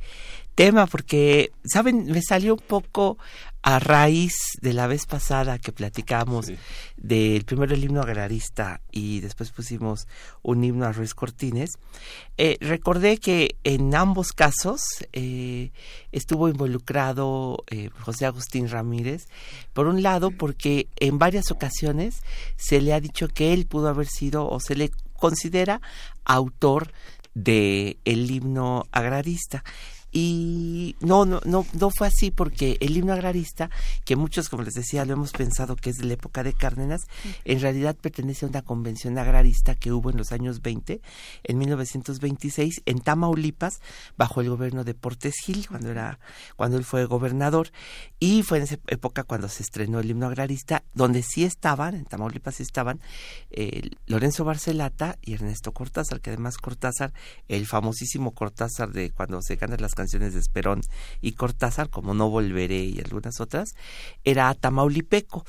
tema porque, ¿saben? Me salió un poco a raíz de la vez pasada que platicamos del primero el himno agrarista y después pusimos un himno a Ruiz Cortines. Eh, recordé que en ambos casos eh, estuvo involucrado eh, José Agustín Ramírez, por un lado porque en varias ocasiones se le ha dicho que él pudo haber sido o se le considera autor de el himno agrarista y no, no, no, no fue así porque el himno agrarista, que muchos, como les decía, lo hemos pensado que es de la época de Cárdenas, en realidad pertenece a una convención agrarista que hubo en los años 20, en 1926, en Tamaulipas, bajo el gobierno de Portes Gil, cuando era, cuando él fue gobernador, y fue en esa época cuando se estrenó el himno agrarista, donde sí estaban, en Tamaulipas sí estaban, eh, Lorenzo Barcelata y Ernesto Cortázar, que además Cortázar, el famosísimo Cortázar de cuando se ganan las canciones de Esperón y Cortázar, como No Volveré y algunas otras, era tamaulipeco.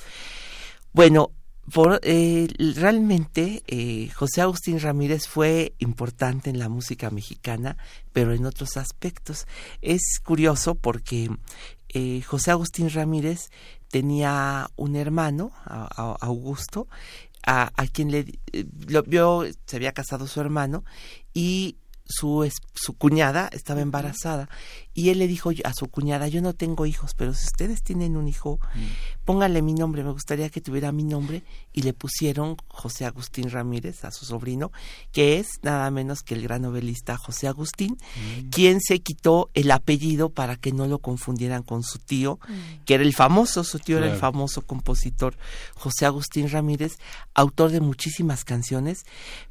Bueno, por, eh, realmente eh, José Agustín Ramírez fue importante en la música mexicana, pero en otros aspectos. Es curioso porque eh, José Agustín Ramírez tenía un hermano, a, Augusto, a, a, quien le lo vio, se había casado su hermano y su, su cuñada estaba embarazada y él le dijo a su cuñada, yo no tengo hijos, pero si ustedes tienen un hijo, mm. pónganle mi nombre, me gustaría que tuviera mi nombre y le pusieron José Agustín Ramírez a su sobrino, que es nada menos que el gran novelista José Agustín, mm. quien se quitó el apellido para que no lo confundieran con su tío, mm. que era el famoso, su tío era el famoso compositor José Agustín Ramírez, autor de muchísimas canciones,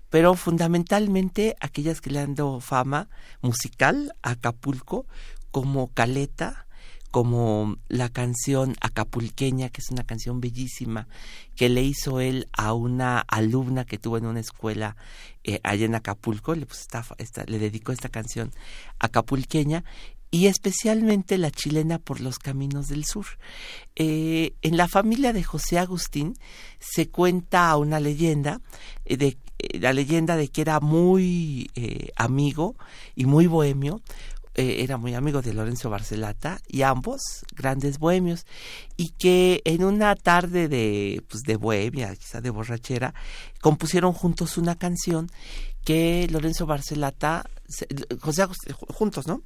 pero fundamentalmente aquellas que le han dado fama musical a Acapulco, como Caleta, como la canción Acapulqueña, que es una canción bellísima, que le hizo él a una alumna que tuvo en una escuela eh, allá en Acapulco, le, pues, le dedicó esta canción Acapulqueña, y especialmente la chilena por los caminos del sur. Eh, en la familia de José Agustín se cuenta una leyenda, eh, de, eh, la leyenda de que era muy amigo y muy bohemio, era muy amigo de Lorenzo Barcelata y ambos grandes bohemios y que en una tarde de pues de bohemia quizá de borrachera compusieron juntos una canción que Lorenzo Barcelata José juntos no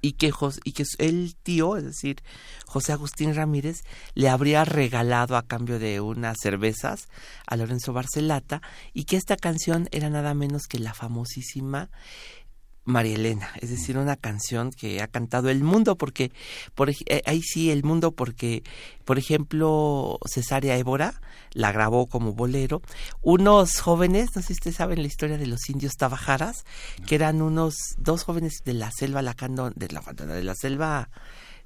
y, que y que el tío, es decir, José Agustín Ramírez, le habría regalado a cambio de unas cervezas a Lorenzo Barcelata y que esta canción era nada menos que la famosísima María Elena, es decir, una canción que ha cantado el mundo, porque por, eh, ahí sí el mundo, porque, por ejemplo, Cesárea Évora la grabó como bolero. Unos jóvenes, no sé si ustedes saben la historia de los indios tabajaras, que eran unos dos jóvenes de la selva lacando, de la, de la selva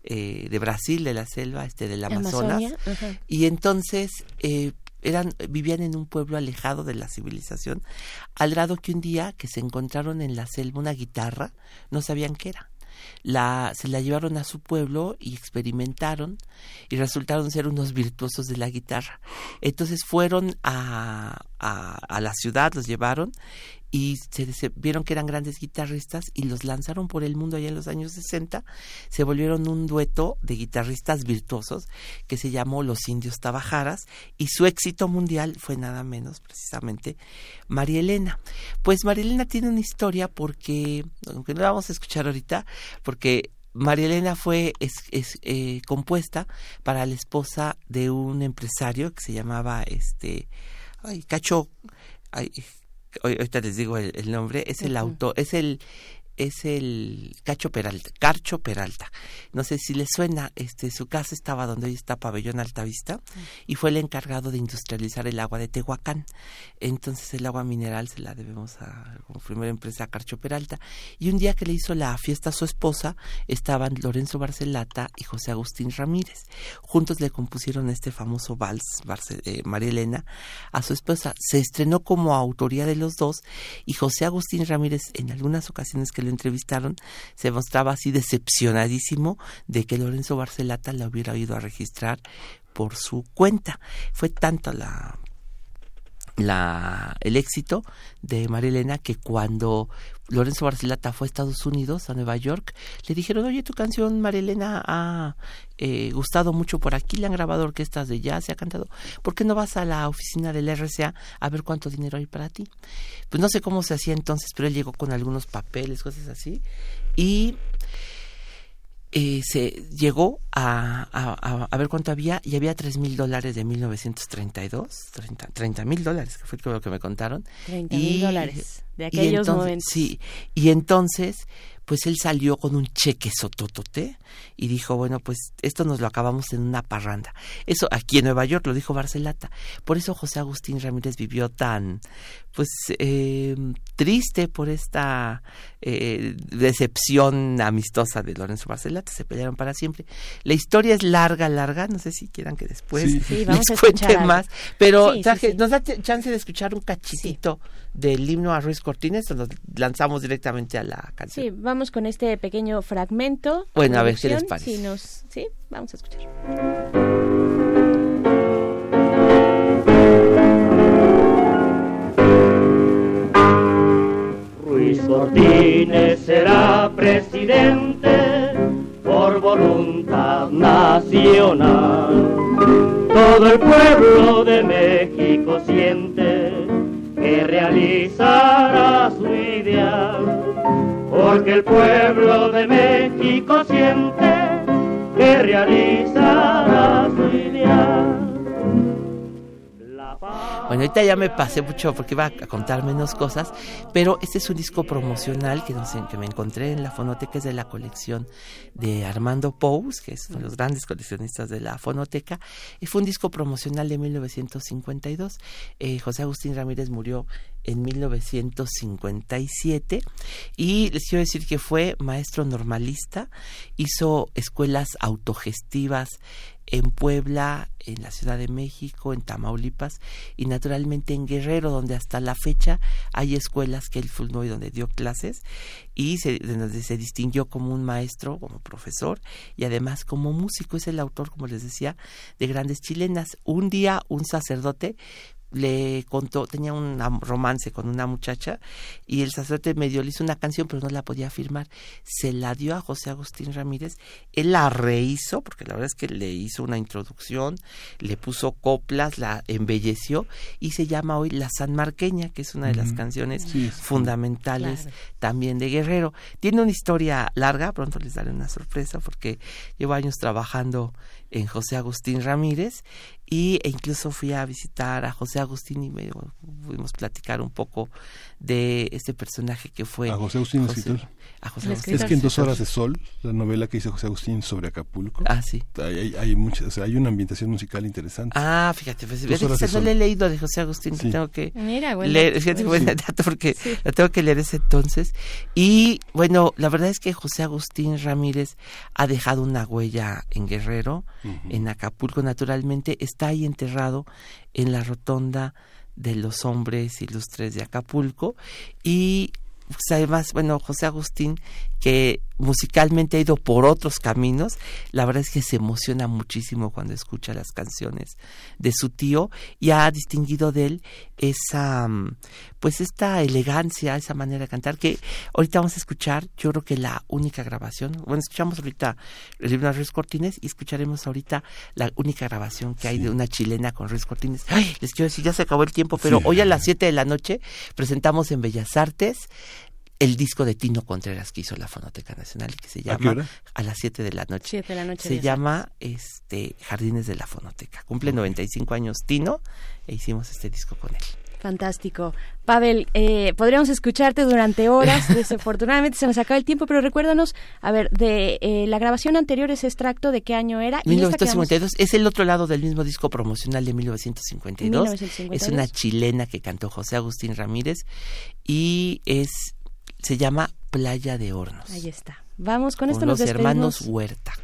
eh, de Brasil, de la selva este del Amazonas, y entonces eh, eran, vivían en un pueblo alejado de la civilización, al grado que un día que se encontraron en la selva una guitarra, no sabían qué era. La, se la llevaron a su pueblo y experimentaron y resultaron ser unos virtuosos de la guitarra. Entonces fueron a, a, a la ciudad, los llevaron y se, vieron que eran grandes guitarristas y los lanzaron por el mundo allá en los años 60. Se volvieron un dueto de guitarristas virtuosos que se llamó Los Indios Tabajaras y su éxito mundial fue nada menos precisamente María Elena. Pues María Elena tiene una historia porque, aunque no la vamos a escuchar ahorita, porque María Elena fue eh, compuesta para la esposa de un empresario que se llamaba este ay, Cacho ay, ahorita les digo el, nombre, es el autor, es el es el Cacho Peralta, Carcho Peralta. No sé si le suena, este, su casa estaba donde hoy está Pabellón Altavista y fue el encargado de industrializar el agua de Tehuacán. Entonces el agua mineral se la debemos a, como primera empresa a Carcho Peralta. Y un día que le hizo la fiesta a su esposa, estaban Lorenzo Barcelata y José Agustín Ramírez. Juntos le compusieron este famoso vals, eh, María Elena, a su esposa. Se estrenó como autoría de los dos y José Agustín Ramírez en algunas ocasiones que lo entrevistaron, se mostraba así decepcionadísimo de que Lorenzo Barcelata la hubiera ido a registrar por su cuenta. Fue tanto la la, el éxito de María Elena que cuando Lorenzo Barcelata fue a Estados Unidos, a Nueva York, le dijeron, oye, tu canción María Elena ha eh, gustado mucho por aquí, le han grabado orquestas de jazz, se ha cantado, ¿por qué no vas a la oficina del RCA a ver cuánto dinero hay para ti? Pues no sé cómo se hacía entonces, pero él llegó con algunos papeles, cosas así, y eh, se llegó a, a, ver cuánto había y había tres mil dólares de 1932, 30 mil dólares, que fue lo que me contaron. 30 mil dólares de aquellos momentos. Sí, y entonces pues él salió con un cheque sototote y dijo, bueno, pues esto nos lo acabamos en una parranda. Eso aquí en Nueva York lo dijo Barcelata. Por eso José Agustín Ramírez vivió tan, pues, eh, triste por esta eh, decepción amistosa de Lorenzo Barcelata. Se pelearon para siempre. La historia es larga, larga. No sé si quieran que después les cuente más. Pero nos da chance de escuchar un cachitito del himno a Ruiz Cortines o nos lanzamos directamente a la canción. Sí, vamos con este pequeño fragmento. Bueno, a ver qué les parece. nos, sí, vamos a escuchar. Ruiz Cortines será presidente por voluntad nacional. Todo el pueblo de México siente que realizará su ideal porque el pueblo de México siente que realizará su ideal. Bueno, ahorita ya me pasé mucho porque iba a contar menos cosas, pero este es un disco promocional que, no sé, que me encontré en la fonoteca, es de la colección de Armando Pous, que es uno de los grandes coleccionistas de la fonoteca, y fue un disco promocional de 1952. Eh, José Agustín Ramírez murió en 1957 y les quiero decir que fue maestro normalista, hizo escuelas autogestivas en Puebla, en la Ciudad de México, en Tamaulipas y naturalmente en Guerrero, donde hasta la fecha hay escuelas que él fundó y donde dio clases y se, donde se distinguió como un maestro, como profesor y además como músico. Es el autor, como les decía, de grandes chilenas. Un día un sacerdote le contó, tenía un romance con una muchacha y el sacerdote medio le hizo una canción pero no la podía firmar. Se la dio a José Agustín Ramírez, él la rehizo, porque la verdad es que le hizo una introducción, le puso coplas, la embelleció y se llama hoy La San Marqueña, que es una de las canciones fundamentales también de Guerrero. Tiene una historia larga, pronto les daré una sorpresa porque llevo años trabajando en José Agustín Ramírez y e incluso fui a visitar a José Agustín y me pudimos platicar un poco de este personaje que fue a José Agustín escritor a José es que en dos horas de sol la novela que hizo José Agustín sobre Acapulco ah sí. hay, hay, mucha, o sea, hay una ambientación musical interesante. Ah fíjate pues, fíjate no le he leído de José Agustín tengo que Mira, bueno, leer fíjate buen dato porque la tengo que leer ese entonces. Y bueno la verdad es que José Agustín Ramírez ha dejado una huella en Guerrero en Acapulco naturalmente. Está ahí enterrado en la rotonda de los hombres ilustres de Acapulco. Y pues, además, bueno, José Agustín, que musicalmente ha ido por otros caminos, la verdad es que se emociona muchísimo cuando escucha las canciones de su tío y ha distinguido de él esa, mm, pues esta elegancia, esa manera de cantar que ahorita vamos a escuchar, yo creo que la única grabación, bueno, escuchamos ahorita el libro de Ruiz Cortines y escucharemos ahorita la única grabación que hay de una chilena con Ruiz Cortines. Ay, les quiero decir, ya se acabó el tiempo, pero hoy a las 7 de la noche presentamos en Bellas Artes el disco de Tino Contreras que hizo la Fonoteca Nacional que se llama ¿A, las 7 de la noche. de la noche. Se llama este Jardines de la Fonoteca. Cumple 95 años Tino e hicimos este disco con él. Fantástico. Pavel, eh, podríamos escucharte durante horas, desafortunadamente se nos acaba el tiempo, pero recuérdanos, a ver, de eh, la grabación anterior, ese extracto, ¿de qué año era? 1952, es el otro lado del mismo disco promocional de 1952. 1952. Es una chilena que cantó José Agustín Ramírez y es se llama Playa de Hornos. Ahí está. Vamos, con, esto nos los despedimos. hermanos Huerta.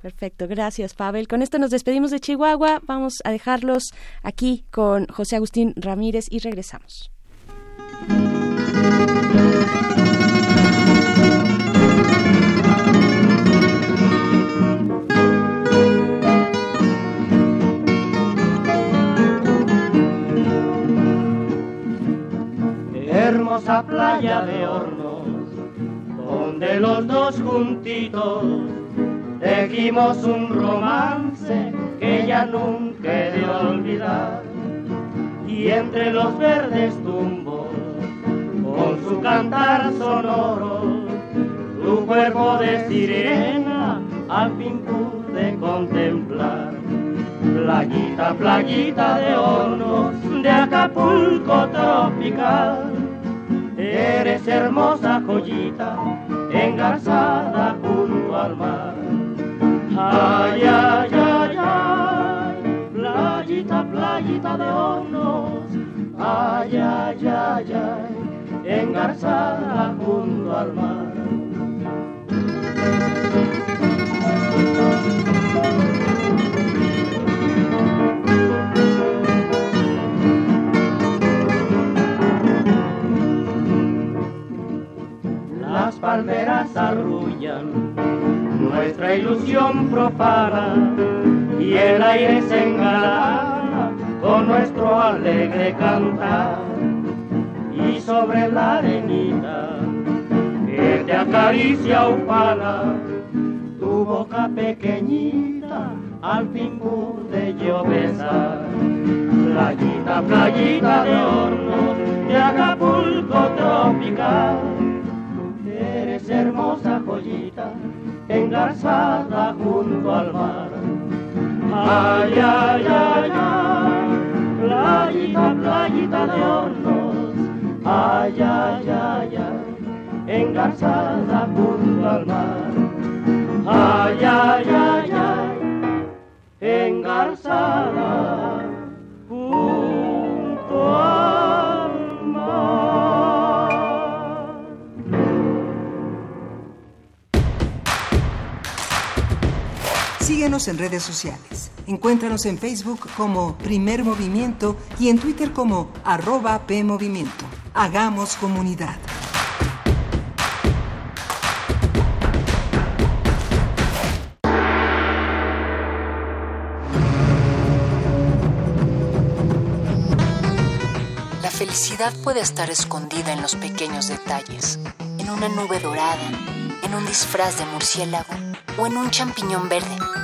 Perfecto, gracias Pavel. Con esto nos despedimos de Chihuahua. Vamos a dejarlos aquí con José Agustín Ramírez y regresamos. hermosa playa de hornos, donde los dos juntitos tejimos un romance que ya nunca he de olvidar. Y entre los verdes tumbos, con su cantar sonoro, tu cuerpo de sirena al fin pude contemplar. Playita, playita de hornos de Acapulco tropical Eres hermosa joyita, engarzada junto al mar. Ay, ay, ay, ay, playita, playita de hornos. Ay, ay, ay, ay, engarzada junto al mar. Palmeras arrullan nuestra ilusión profana y el aire se engalana con nuestro alegre cantar. Y sobre la arenita que te acaricia ufana tu boca pequeñita al fin pude yo besar. Playita, playita de hornos de Acapulco tropical engarzada junto al mar. Ay, ay, ay, ay, playita, playita de hornos, ay, ay, ay, ay, engarzada junto al mar. Ay, ay, ay, ay, engarzada junto al Síguenos en redes sociales. Encuéntranos en Facebook como Primer Movimiento y en Twitter como arroba PMovimiento. Hagamos comunidad. La felicidad puede estar escondida en los pequeños detalles, en una nube dorada, en un disfraz de murciélago o en un champiñón verde.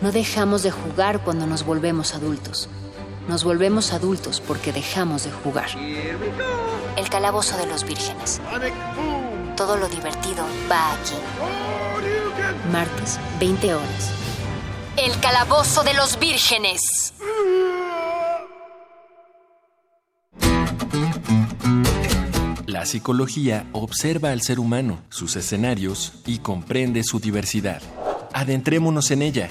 No dejamos de jugar cuando nos volvemos adultos. Nos volvemos adultos porque dejamos de jugar. El calabozo de los vírgenes. Todo lo divertido va aquí. Martes, 20 horas. El calabozo de los vírgenes. La psicología observa al ser humano, sus escenarios y comprende su diversidad. Adentrémonos en ella.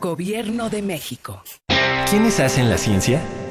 Gobierno de México. ¿Quiénes hacen la ciencia?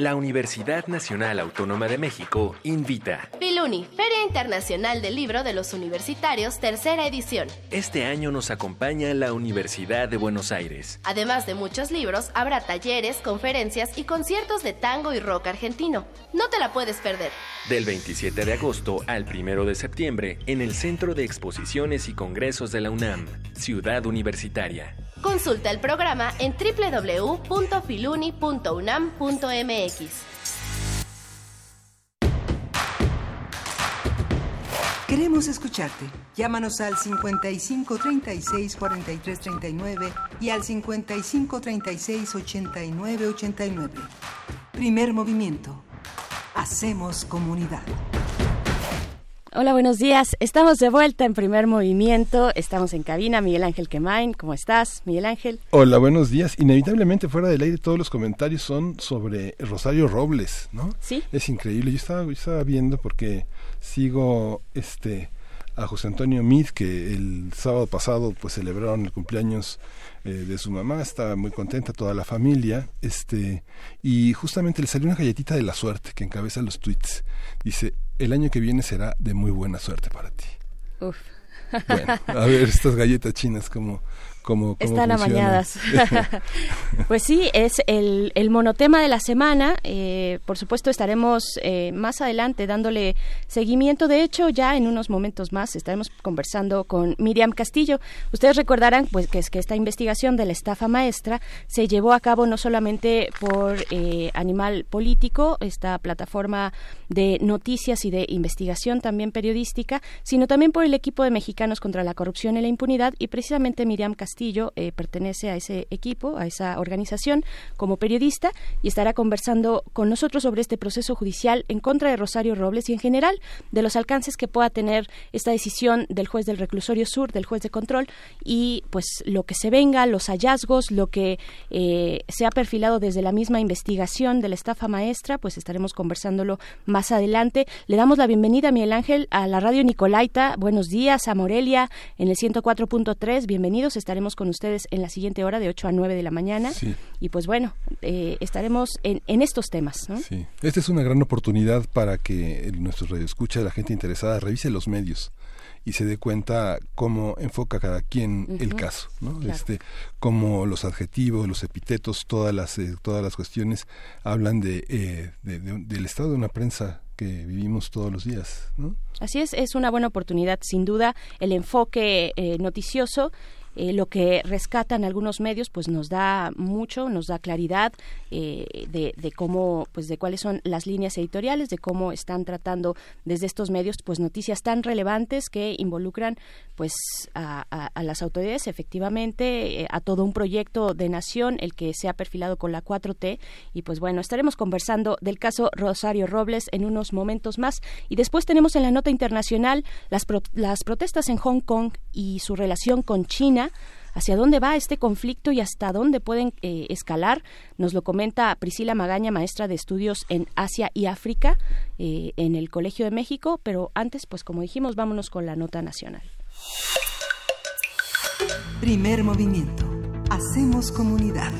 La Universidad Nacional Autónoma de México invita. Filuni, Feria Internacional del Libro de los Universitarios, tercera edición. Este año nos acompaña la Universidad de Buenos Aires. Además de muchos libros, habrá talleres, conferencias y conciertos de tango y rock argentino. No te la puedes perder. Del 27 de agosto al 1 de septiembre en el Centro de Exposiciones y Congresos de la UNAM, Ciudad Universitaria. Consulta el programa en www.filuni.unam.mx. Queremos escucharte. Llámanos al 55 36 43 39 y al 55 36 89 89. Primer movimiento. Hacemos comunidad. Hola, buenos días. Estamos de vuelta en primer movimiento. Estamos en cabina. Miguel Ángel Quemain, ¿cómo estás, Miguel Ángel? Hola, buenos días. Inevitablemente fuera del aire todos los comentarios son sobre Rosario Robles, ¿no? Sí. Es increíble. Yo estaba, yo estaba viendo porque sigo este a José Antonio Mid, que el sábado pasado pues celebraron el cumpleaños eh, de su mamá, estaba muy contenta toda la familia, este, y justamente le salió una galletita de la suerte que encabeza los tweets. Dice, el año que viene será de muy buena suerte para ti. Uf. Bueno, a ver, estas galletas chinas, ¿cómo, cómo, Están amañadas. pues sí, es el, el monotema de la semana. Eh, por supuesto, estaremos eh, más adelante dándole seguimiento. De hecho, ya en unos momentos más estaremos conversando con Miriam Castillo. Ustedes recordarán pues que, es que esta investigación de la estafa maestra se llevó a cabo no solamente por eh, Animal Político, esta plataforma de noticias y de investigación también periodística, sino también por el equipo de Mexicanos contra la Corrupción y la Impunidad. Y precisamente Miriam Castillo eh, pertenece a ese equipo, a esa organización como periodista y estará conversando con nosotros sobre este proceso judicial en contra de Rosario Robles y en general de los alcances que pueda tener esta decisión del juez del reclusorio sur, del juez de control y pues lo que se venga, los hallazgos, lo que eh, se ha perfilado desde la misma investigación de la estafa maestra, pues estaremos conversándolo más adelante. Le damos la bienvenida, a Miguel Ángel, a la radio Nicolaita. Buenos días a Morelia en el 104.3. Bienvenidos. Estaremos con ustedes en la siguiente hora de 8 a 9 de la mañana. Y pues bueno, eh, estaremos en, en, estos temas. Sí. Esta es una gran oportunidad para que nuestro radio escucha, la gente interesada, revise los medios y se dé cuenta cómo enfoca cada quien uh -huh. el caso, ¿no? Claro. Este, cómo los adjetivos, los epítetos, todas las eh, todas las cuestiones hablan de, eh, de, de, del estado de una prensa que vivimos todos los días, ¿no? Así es, es una buena oportunidad, sin duda, el enfoque eh, noticioso eh, lo que rescatan algunos medios pues nos da mucho nos da claridad eh, de, de, cómo pues de cuáles son las líneas editoriales de cómo están tratando desde estos medios pues noticias tan relevantes que involucran pues a, las autoridades efectivamente eh, a todo un proyecto de nación el que se ha perfilado con la 4T y pues bueno estaremos conversando del caso Rosario Robles en unos momentos más. Y después tenemos en la nota internacional las, pro, las protestas en Hong Kong y su relación con China hacia dónde va este conflicto y hasta dónde pueden eh, escalar. Nos lo comenta Priscila Magaña, maestra de estudios en Asia y África eh, en el Colegio de México. Pero antes, pues como dijimos, vámonos con la nota nacional. Primer movimiento. Hacemos comunidad.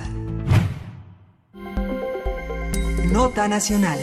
Nota nacional.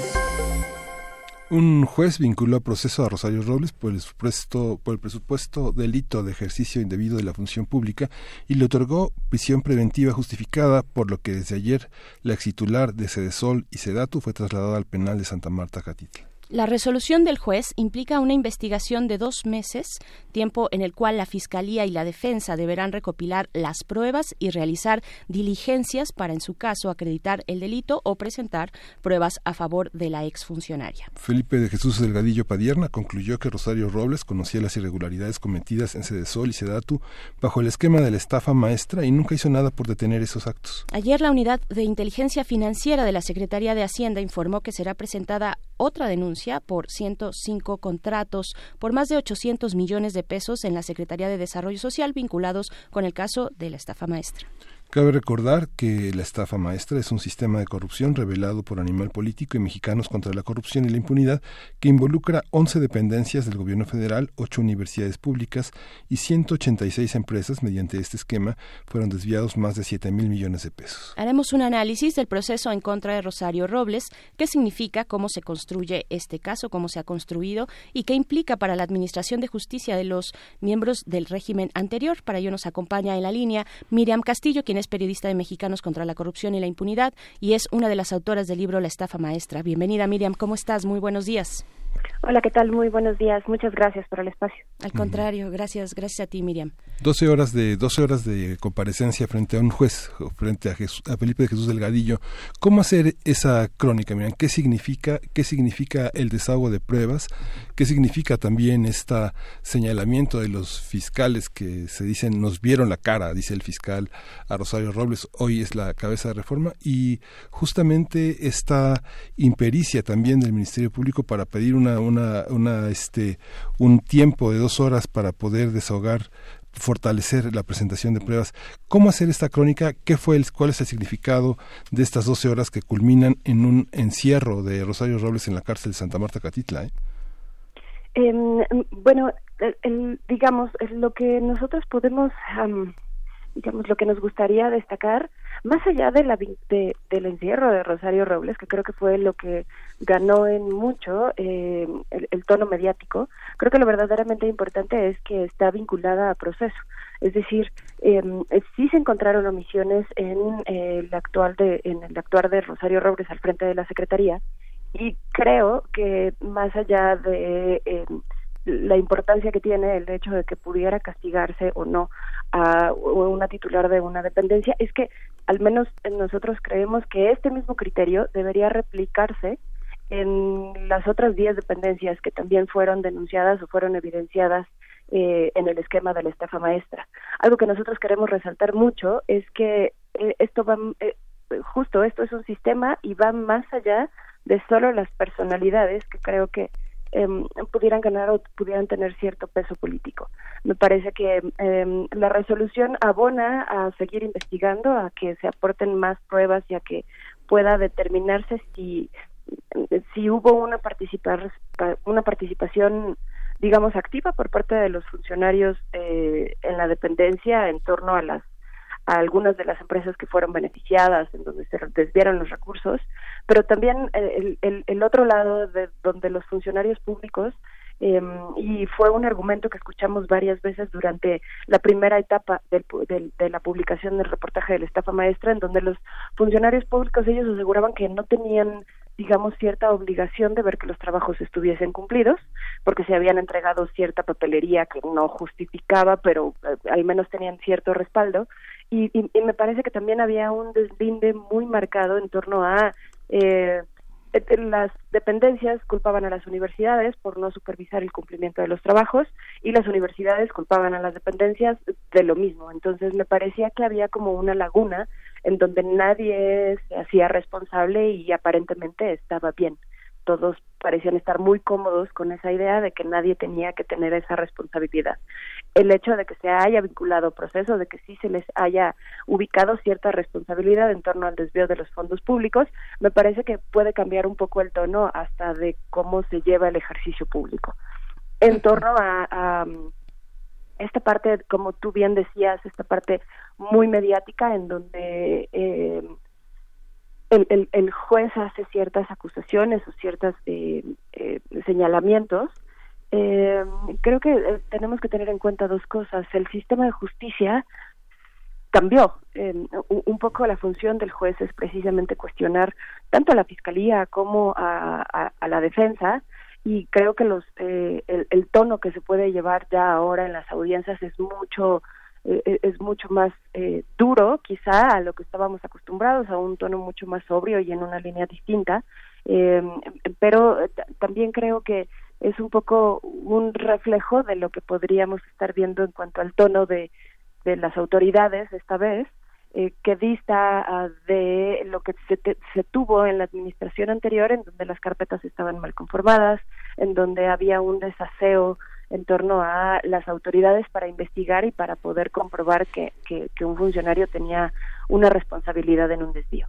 Un juez vinculó a proceso a Rosario Robles por el, supuesto, por el presupuesto delito de ejercicio indebido de la función pública y le otorgó prisión preventiva justificada, por lo que desde ayer la extitular de Sedesol y Sedatu fue trasladada al penal de Santa Marta Catitla. La resolución del juez implica una investigación de dos meses, tiempo en el cual la Fiscalía y la Defensa deberán recopilar las pruebas y realizar diligencias para, en su caso, acreditar el delito o presentar pruebas a favor de la exfuncionaria. Felipe de Jesús Delgadillo Padierna concluyó que Rosario Robles conocía las irregularidades cometidas en Sedesol y Sedatu bajo el esquema de la estafa maestra y nunca hizo nada por detener esos actos. Ayer la Unidad de Inteligencia Financiera de la Secretaría de Hacienda informó que será presentada otra denuncia por 105 contratos por más de 800 millones de pesos en la Secretaría de Desarrollo Social vinculados con el caso de la estafa maestra. Cabe recordar que la estafa maestra es un sistema de corrupción revelado por Animal Político y Mexicanos contra la Corrupción y la Impunidad que involucra 11 dependencias del gobierno federal, 8 universidades públicas y 186 empresas. Mediante este esquema fueron desviados más de 7 mil millones de pesos. Haremos un análisis del proceso en contra de Rosario Robles, qué significa, cómo se construye este caso, cómo se ha construido y qué implica para la Administración de Justicia de los miembros del régimen anterior. Para ello nos acompaña en la línea Miriam Castillo, quien es periodista de Mexicanos contra la Corrupción y la Impunidad y es una de las autoras del libro La estafa maestra. Bienvenida Miriam, ¿cómo estás? Muy buenos días. Hola, ¿qué tal? Muy buenos días. Muchas gracias por el espacio. Al contrario, gracias, gracias a ti, Miriam. 12 horas de 12 horas de comparecencia frente a un juez, frente a, Jesús, a Felipe de Jesús Delgadillo. ¿Cómo hacer esa crónica? Miren, ¿qué significa qué significa el desahogo de pruebas? ¿Qué significa también este señalamiento de los fiscales que se dicen nos vieron la cara, dice el fiscal a Rosario Robles, hoy es la cabeza de reforma y justamente esta impericia también del Ministerio Público para pedir una una, una este un tiempo de dos horas para poder desahogar fortalecer la presentación de pruebas. ¿Cómo hacer esta crónica? ¿Qué fue el, ¿Cuál es el significado de estas 12 horas que culminan en un encierro de Rosario Robles en la cárcel de Santa Marta Catitla? Eh? Eh, bueno, digamos, lo que nosotros podemos, digamos, lo que nos gustaría destacar, más allá de la, de, del encierro de Rosario Robles, que creo que fue lo que ganó en mucho eh, el, tono mediático, creo que lo verdaderamente importante es que está vinculada a proceso. Es decir, eh, sí se encontraron omisiones en eh, el actual de en el actuar de Rosario Robles al frente de la secretaría y creo que más allá de eh, la importancia que tiene el hecho de que pudiera castigarse o no a una titular de una dependencia es que al menos nosotros creemos que este mismo criterio debería replicarse en las otras 10 dependencias que también fueron denunciadas o fueron evidenciadas eh, en el esquema de la estafa maestra. Algo que nosotros queremos resaltar mucho es que eh, esto va, eh, justo esto es un sistema y va más allá de solo las personalidades que creo que em, pudieran ganar o pudieran tener cierto peso político. Me parece que em, la resolución abona a seguir investigando, a que se aporten más pruebas y a que pueda determinarse si si hubo una participar una participación digamos activa por parte de los funcionarios eh, en la dependencia en torno a las a algunas de las empresas que fueron beneficiadas, en donde se desviaron los recursos, pero también el, el, el otro lado de donde los funcionarios públicos eh, y fue un argumento que escuchamos varias veces durante la primera etapa del, del, de la publicación del reportaje de la estafa maestra, en donde los funcionarios públicos ellos aseguraban que no tenían digamos, cierta obligación de ver que los trabajos estuviesen cumplidos, porque se habían entregado cierta papelería que no justificaba, pero eh, al menos tenían cierto respaldo. Y, y, me parece que también había un deslinde muy marcado en torno a eh, eh, las dependencias culpaban a las universidades por no supervisar el cumplimiento de los trabajos y las universidades culpaban a las dependencias de lo mismo. Entonces me parecía que había como una laguna en donde nadie se hacía responsable y aparentemente estaba bien todos parecían estar muy cómodos con esa idea de que nadie tenía que tener esa responsabilidad. El hecho de que se haya vinculado proceso, de que sí se les haya ubicado cierta responsabilidad en torno al desvío de los fondos públicos, me parece que puede cambiar un poco el tono hasta de cómo se lleva el ejercicio público. En torno a, esta parte, como tú bien decías, esta parte muy mediática en donde eh, el, el, juez hace ciertas acusaciones o ciertos eh, eh, señalamientos, eh, creo que tenemos que tener en cuenta dos cosas. El sistema de justicia cambió. un poco la función del juez es precisamente cuestionar tanto a la fiscalía como a, la defensa y creo que los el, el, tono que se puede llevar ya ahora en las audiencias es mucho eh, eh, es mucho más eh, duro quizá a lo que estábamos acostumbrados, a un tono mucho más sobrio y en una línea distinta, pero también creo que es un poco un reflejo de lo que podríamos estar viendo en cuanto al tono de, de las autoridades esta vez, que dista ah, de lo que se, se, tuvo en la administración anterior, en donde las carpetas estaban mal conformadas, en donde había un desaseo en torno a las autoridades para investigar y para poder comprobar que, que, un funcionario tenía una responsabilidad en un desvío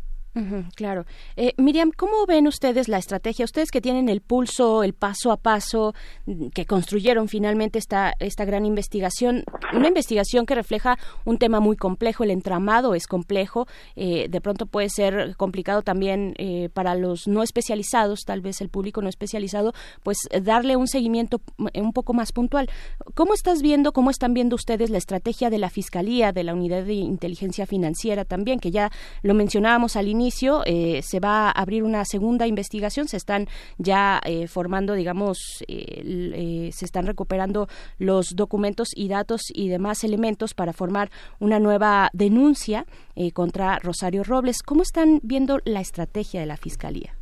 claro. Eh, Miriam, ¿cómo ven ustedes la estrategia? Ustedes que tienen el pulso, el paso a paso, mm, que construyeron finalmente esta, esta gran investigación, una investigación que refleja un tema muy complejo, el entramado es complejo, eh, de pronto puede ser complicado también eh, para los no especializados, tal vez el público no especializado, pues darle un seguimiento un poco más puntual. ¿Cómo estás viendo, cómo están viendo ustedes la estrategia de la Fiscalía, de la Unidad de Inteligencia Financiera también, que ya lo mencionábamos al inicio? Eh, se va a abrir una segunda investigación, se están ya eh, formando, digamos, eh, se están recuperando los documentos y datos y demás elementos para formar una nueva denuncia contra Rosario Robles. ¿Cómo están viendo la estrategia de la Fiscalía?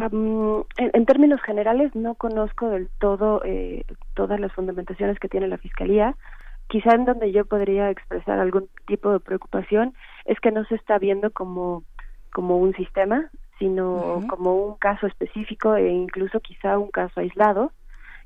en, términos generales no conozco del todo todas las fundamentaciones que tiene la Fiscalía. Quizá en donde yo podría expresar algún tipo de preocupación es que no se está viendo como como un sistema, sino como un caso específico e incluso quizá un caso aislado.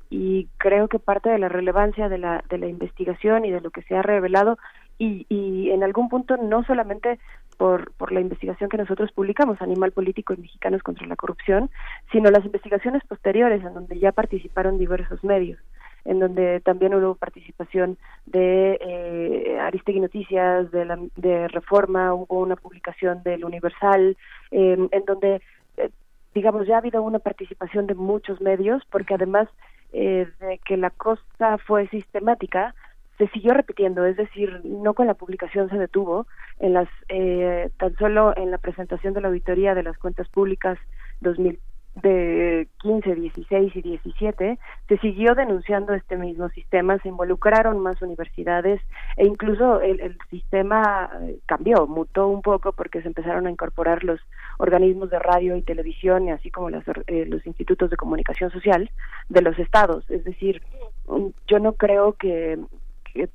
Y creo que parte de la relevancia de la, de la investigación y de lo que se ha revelado, y, y en algún punto no solamente por, por la investigación que nosotros publicamos, Animal Político y Mexicanos contra la Corrupción, sino las investigaciones posteriores en donde ya participaron diversos medios. En donde también hubo participación de eh, Aristegui Noticias, de, la, de Reforma, hubo una publicación del Universal, em, en donde, eh, digamos, ya ha habido una participación de muchos medios, porque además eh, de que la cosa fue sistemática, se siguió repitiendo, es decir, no con la publicación se detuvo, en las eh, tan solo en la presentación de la auditoría de las cuentas públicas 2000 de 15, 16 y 17 se siguió denunciando este mismo sistema, se involucraron más universidades e incluso el, el sistema eh, cambió, mutó un poco porque se empezaron a incorporar los organismos de radio y televisión, así como las, eh, los institutos de comunicación social de los estados. Es decir, mm, yo no creo que,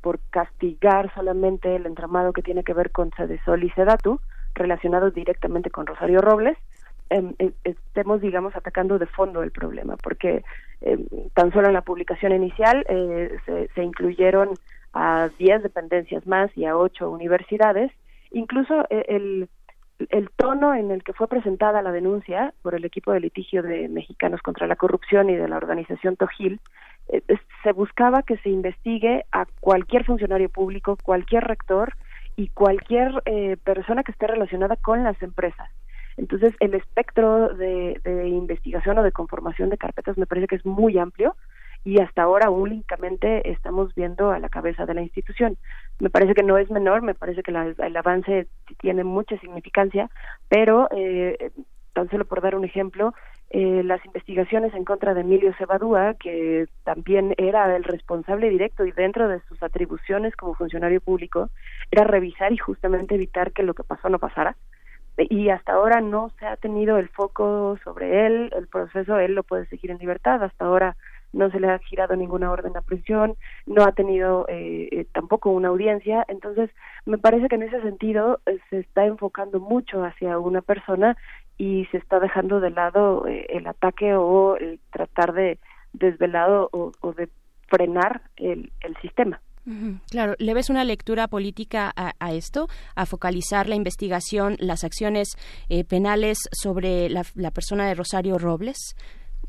por castigar solamente el entramado que tiene que ver con Sedesol y Sedatu, relacionados directamente con Rosario Robles, em, e, estemos, digamos, atacando de fondo el problema, porque em, tan solo en la publicación inicial eh, se, se, incluyeron a 10 dependencias más y a 8 universidades. Incluso eh, el, el tono en el que fue presentada la denuncia por el equipo de litigio de Mexicanos contra la Corrupción y de la organización Tojil eh, se buscaba que se investigue a cualquier funcionario público, cualquier rector y cualquier eh, persona que esté relacionada con las empresas. Entonces, el espectro de, de, investigación o de conformación de carpetas me parece que es muy amplio y hasta ahora únicamente estamos viendo a la cabeza de la institución. Me parece que no es menor, me parece que la, el avance tiene mucha significancia, pero eh, tan solo por dar un ejemplo, eh, las investigaciones en contra de Emilio Cebadúa, que también era el responsable directo y dentro de sus atribuciones como funcionario público, era revisar y justamente evitar que lo que pasó no pasara. Y hasta ahora no se ha tenido el foco sobre él, el proceso, él lo puede seguir en libertad. Hasta ahora no se le ha girado ninguna orden de prisión, no ha tenido eh, eh, tampoco una audiencia. Entonces, me parece que en ese sentido eh, se está enfocando mucho hacia una persona y se está dejando de lado eh, el ataque o el tratar de desvelado o, o de frenar el, el sistema. Claro, ¿le ves una lectura política a, a, esto, a focalizar la investigación, las acciones eh, penales sobre la, persona de Rosario Robles?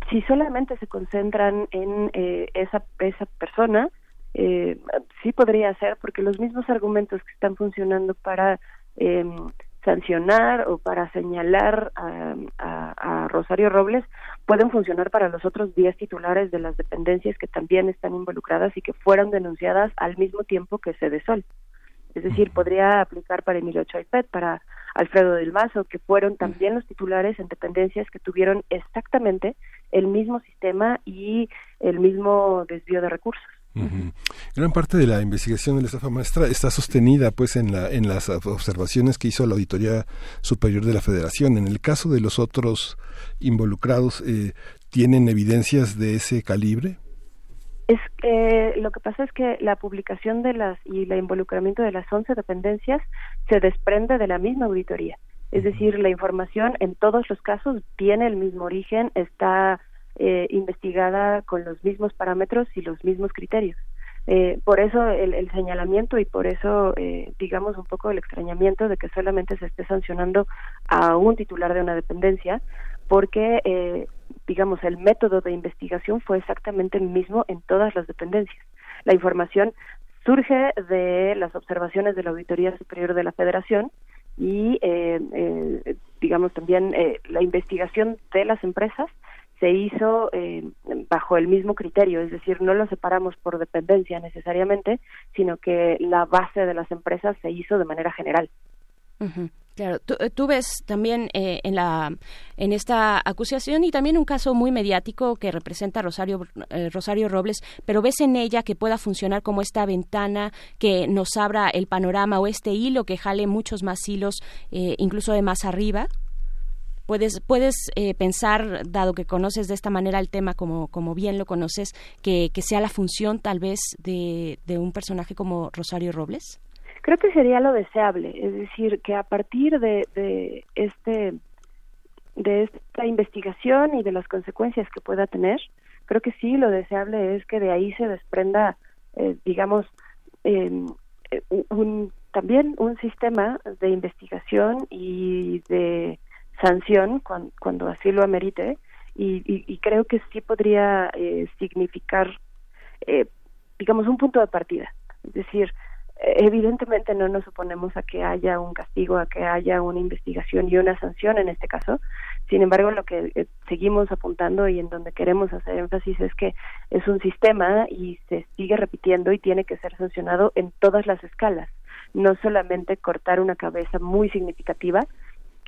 Si solamente se concentran en eh, esa, esa persona, eh, sí podría ser, porque los mismos argumentos que están funcionando para eh, sancionar o para señalar a, a, a, Rosario Robles pueden funcionar para los otros 10 titulares de las dependencias que también están involucradas y que fueron denunciadas al mismo tiempo que Cedesol. Es decir, podría aplicar para Emilio Choipet, para Alfredo del Mazo, que fueron también los titulares en dependencias que tuvieron exactamente el mismo sistema y el mismo desvío de recursos. Uh -huh. Gran parte de la investigación de la estafa maestra está sostenida pues en, la, en las observaciones que hizo la Auditoría Superior de la Federación. En el caso de los otros involucrados, eh, ¿tienen evidencias de ese calibre? Es eh, lo que pasa es que la publicación de las y el involucramiento de las 11 dependencias se desprende de la misma auditoría. Es decir, la información en todos los casos tiene el mismo origen, está eh, investigada con los mismos parámetros y los mismos criterios. Eh, por eso el, el, señalamiento y por eso, eh, digamos, un poco el extrañamiento de que solamente se esté sancionando a un titular de una dependencia, porque, eh, digamos, el método de investigación fue exactamente el mismo en todas las dependencias. La información surge de las observaciones de la Auditoría Superior de la Federación y, eh, eh, digamos, también eh, la investigación de las empresas se hizo eh, bajo el mismo criterio, es decir, no lo separamos por dependencia necesariamente, sino que la base de las empresas se hizo de manera general. Claro, tú, tú, ves también eh, en la en esta acusación y también un caso muy mediático que representa Rosario eh, Rosario Robles, pero ves en ella que pueda funcionar como esta ventana que nos abra el panorama o este hilo que jale muchos más hilos, eh, incluso de más arriba puedes puedes eh, pensar dado que conoces de esta manera el tema como como bien lo conoces que, que sea la función tal vez de, de un personaje como Rosario Robles creo que sería lo deseable es decir que a partir de, de este de esta investigación y de las consecuencias que pueda tener creo que sí lo deseable es que de ahí se desprenda eh, digamos eh, un también un sistema de investigación y de sanción cuando, cuando así lo amerite y, y, creo que sí podría eh, significar eh, digamos, un punto de partida. Es decir, evidentemente no nos oponemos a que haya un castigo, a que haya una investigación y una sanción en este caso. Sin embargo, lo que eh, seguimos apuntando y en donde queremos hacer énfasis es que es un sistema y se sigue repitiendo y tiene que ser sancionado en todas las escalas, no solamente cortar una cabeza muy significativa,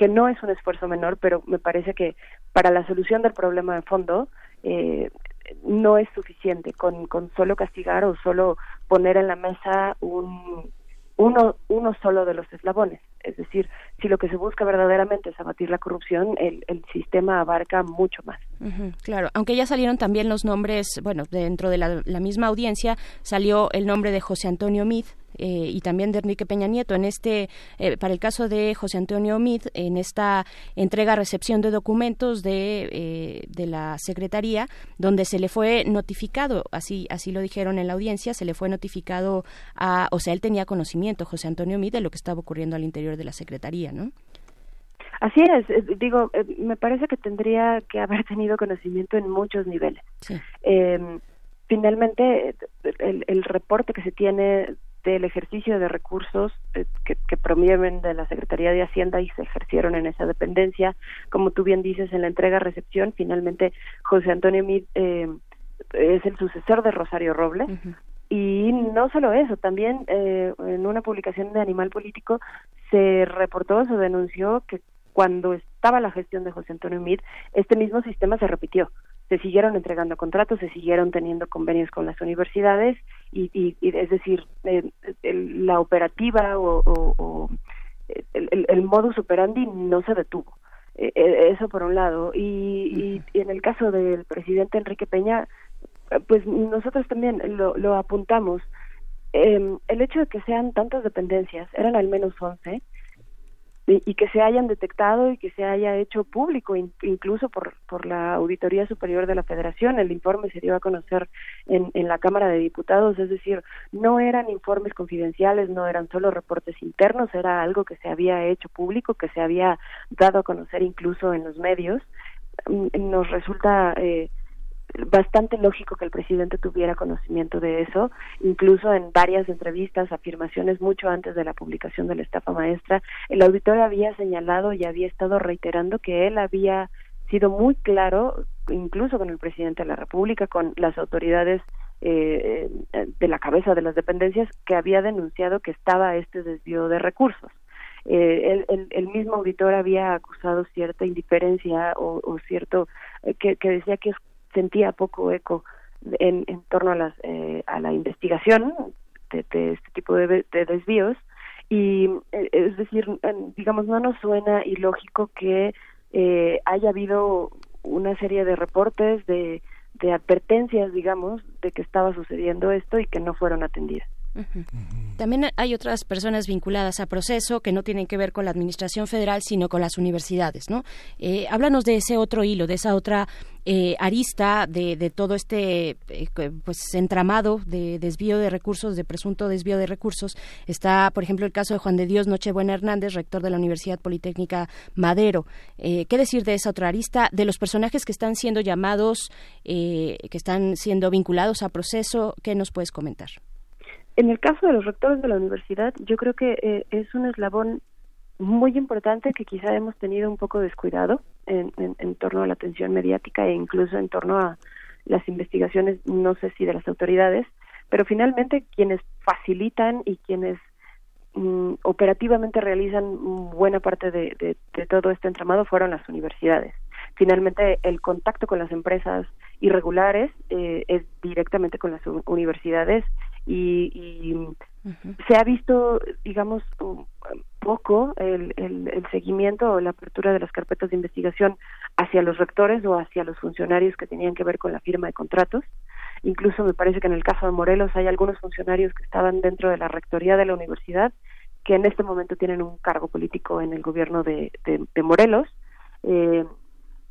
que no es un esfuerzo menor, pero me parece que para la solución del problema de fondo eh, no es suficiente con, con solo castigar o solo poner en la mesa un, uno, uno solo de los eslabones. Es decir, si lo que se busca verdaderamente es abatir la corrupción, el, el sistema abarca mucho más. claro, aunque ya salieron también los nombres, bueno, dentro de la, misma audiencia salió el nombre de José Antonio Mid, eh, y también de Enrique Peña Nieto. En este, eh, para el caso de José Antonio Mid, en esta entrega-recepción de documentos de, eh, de la Secretaría, donde se le fue notificado, así, así lo dijeron en la audiencia, se le fue notificado a, o sea, él tenía conocimiento, José Antonio Mid, de lo que estaba ocurriendo al interior de la Secretaría, ¿no? Así es, digo, me parece que tendría que haber tenido conocimiento en muchos niveles. Em, finalmente, el, el, reporte que se tiene del ejercicio de recursos eh, que, que promueven de la Secretaría de Hacienda y se ejercieron en esa dependencia. Como tú bien dices, en la entrega-recepción, finalmente José Antonio Mid eh, es el sucesor de Rosario Robles. Y no solo eso, también eh, en una publicación de Animal Político se reportó, se denunció que cuando estaba la gestión de José Antonio Mid, este mismo sistema se repitió se siguieron entregando contratos, se siguieron teniendo convenios con las universidades y, y, es decir, eh, la operativa o, el, el, modus operandi no se detuvo. Eh, eh, eso por un lado. Y, y, en el caso del presidente Enrique Peña, pues nosotros también lo, lo apuntamos. el hecho de que sean tantas dependencias, eran al menos 11, y, que se hayan detectado y que se haya hecho público incluso por, por la Auditoría Superior de la Federación. El informe se dio a conocer en, en la Cámara de Diputados, es decir, no eran informes confidenciales, no eran solo reportes internos, era algo que se había hecho público, que se había dado a conocer incluso en los medios. Mm, nos resulta eh, bastante lógico que el presidente tuviera conocimiento de eso, incluso en varias entrevistas, afirmaciones mucho antes de la publicación de la estafa maestra, el auditor había señalado y había estado reiterando que él había sido muy claro, incluso con el presidente de la República, con las autoridades eh, de la cabeza de las dependencias, que había denunciado que estaba este desvío de recursos. Eh, el, el, mismo auditor había acusado cierta indiferencia o, o cierto eh, que, que, decía que es sentía poco eco en, en torno a, las, eh, a la investigación de, este tipo de, desvíos. Y eh, es decir digamos no nos suena ilógico que eh, haya habido una serie de reportes de, de advertencias digamos de que estaba sucediendo esto y que no fueron atendidas también hay otras personas vinculadas a proceso que no tienen que ver con la administración federal, sino con las universidades, ¿no? Eh, háblanos de ese otro hilo, de esa otra eh, arista de, de, todo este eh, pues entramado de desvío de recursos, de presunto desvío de recursos. Está, por ejemplo, el caso de Juan de Dios Nochebuena Hernández, rector de la Universidad Politécnica Madero. ¿Qué decir de esa otra arista? De los personajes que están siendo llamados, que están siendo vinculados a proceso, ¿qué nos puedes comentar? En el caso de los rectores de la universidad, yo creo que eh, es un eslabón muy importante que quizá hemos tenido un poco descuidado en, en, torno a la atención mediática e incluso en torno a las investigaciones, no sé si de las autoridades, pero finalmente quienes facilitan y quienes mm, operativamente realizan buena parte de, todo este entramado fueron las universidades. Finalmente, el contacto con las empresas irregulares eh, es directamente con las universidades y, se ha visto, digamos, poco el, el, seguimiento o la apertura de las carpetas de investigación hacia los rectores o hacia los funcionarios que tenían que ver con la firma de contratos. Incluso me parece que en el caso de Morelos hay algunos funcionarios que estaban dentro de la rectoría de la universidad que en este momento tienen un cargo político en el gobierno de, de, Morelos. Eh,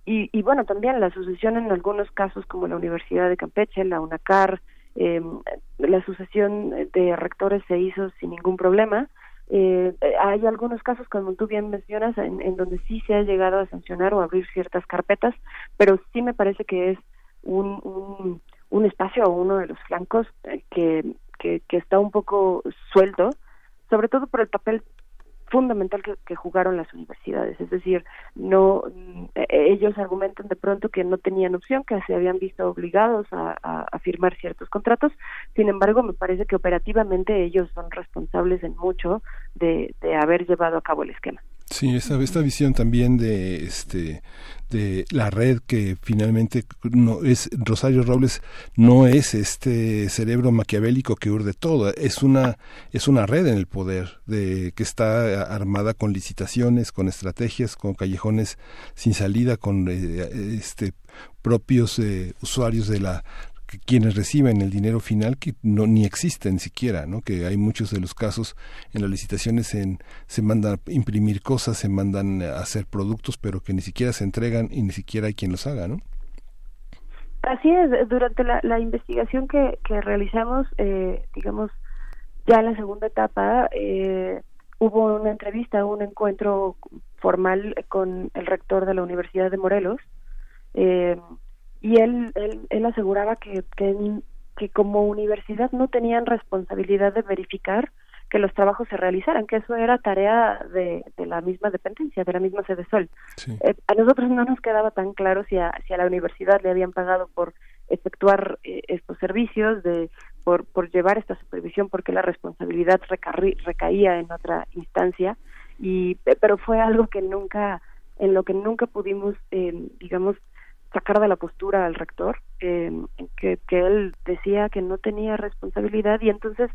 y, y, bueno, también la sucesión en algunos casos como la Universidad de Campeche, la UNACAR, eh, la sucesión de rectores se hizo sin ningún problema. Eh, hay algunos casos, como tú bien mencionas, en, en, donde sí se ha llegado a sancionar o abrir ciertas carpetas, pero sí me parece que es un, un, un espacio o uno de los flancos eh, que, que, que está un poco suelto, sobre todo por el papel fundamental que, jugaron las universidades. Es decir, no eh, ellos argumentan de pronto que no tenían opción, que se habían visto obligados a, firmar ciertos contratos. Sin embargo, me parece que operativamente ellos son responsables en mucho de haber llevado a cabo el esquema. Sí, esta, esta visión también de este de la red que finalmente no es Rosario Robles no es este cerebro maquiavélico que urde todo, es una es una red en el poder de que está armada con licitaciones, con estrategias, con callejones sin salida, con eh, este propios eh, usuarios de la quienes reciben el dinero final que no ni existen siquiera, ¿no? Que hay muchos de los casos en las licitaciones en, se mandan a imprimir cosas, se mandan a hacer productos, pero que ni siquiera se entregan y ni siquiera hay quien los haga, ¿no? Así es, durante la, investigación que, que realizamos, eh, digamos, ya en la segunda etapa, eh, hubo una entrevista, un encuentro formal con el rector de la Universidad de Morelos, eh, y él, él, él aseguraba que, que, como universidad no tenían responsabilidad de verificar que los trabajos se realizaran, que eso era tarea de, de la misma dependencia, de la misma sede Sol. Eh, a nosotros no nos quedaba tan claro si a, si a la universidad le habían pagado por efectuar eh, estos servicios, de por, por llevar esta supervisión, porque la responsabilidad recaía en otra instancia, y pero fue algo que nunca, en lo que nunca pudimos, eh, digamos, sacar de la postura al rector, eh, que, que él decía que no tenía responsabilidad y entonces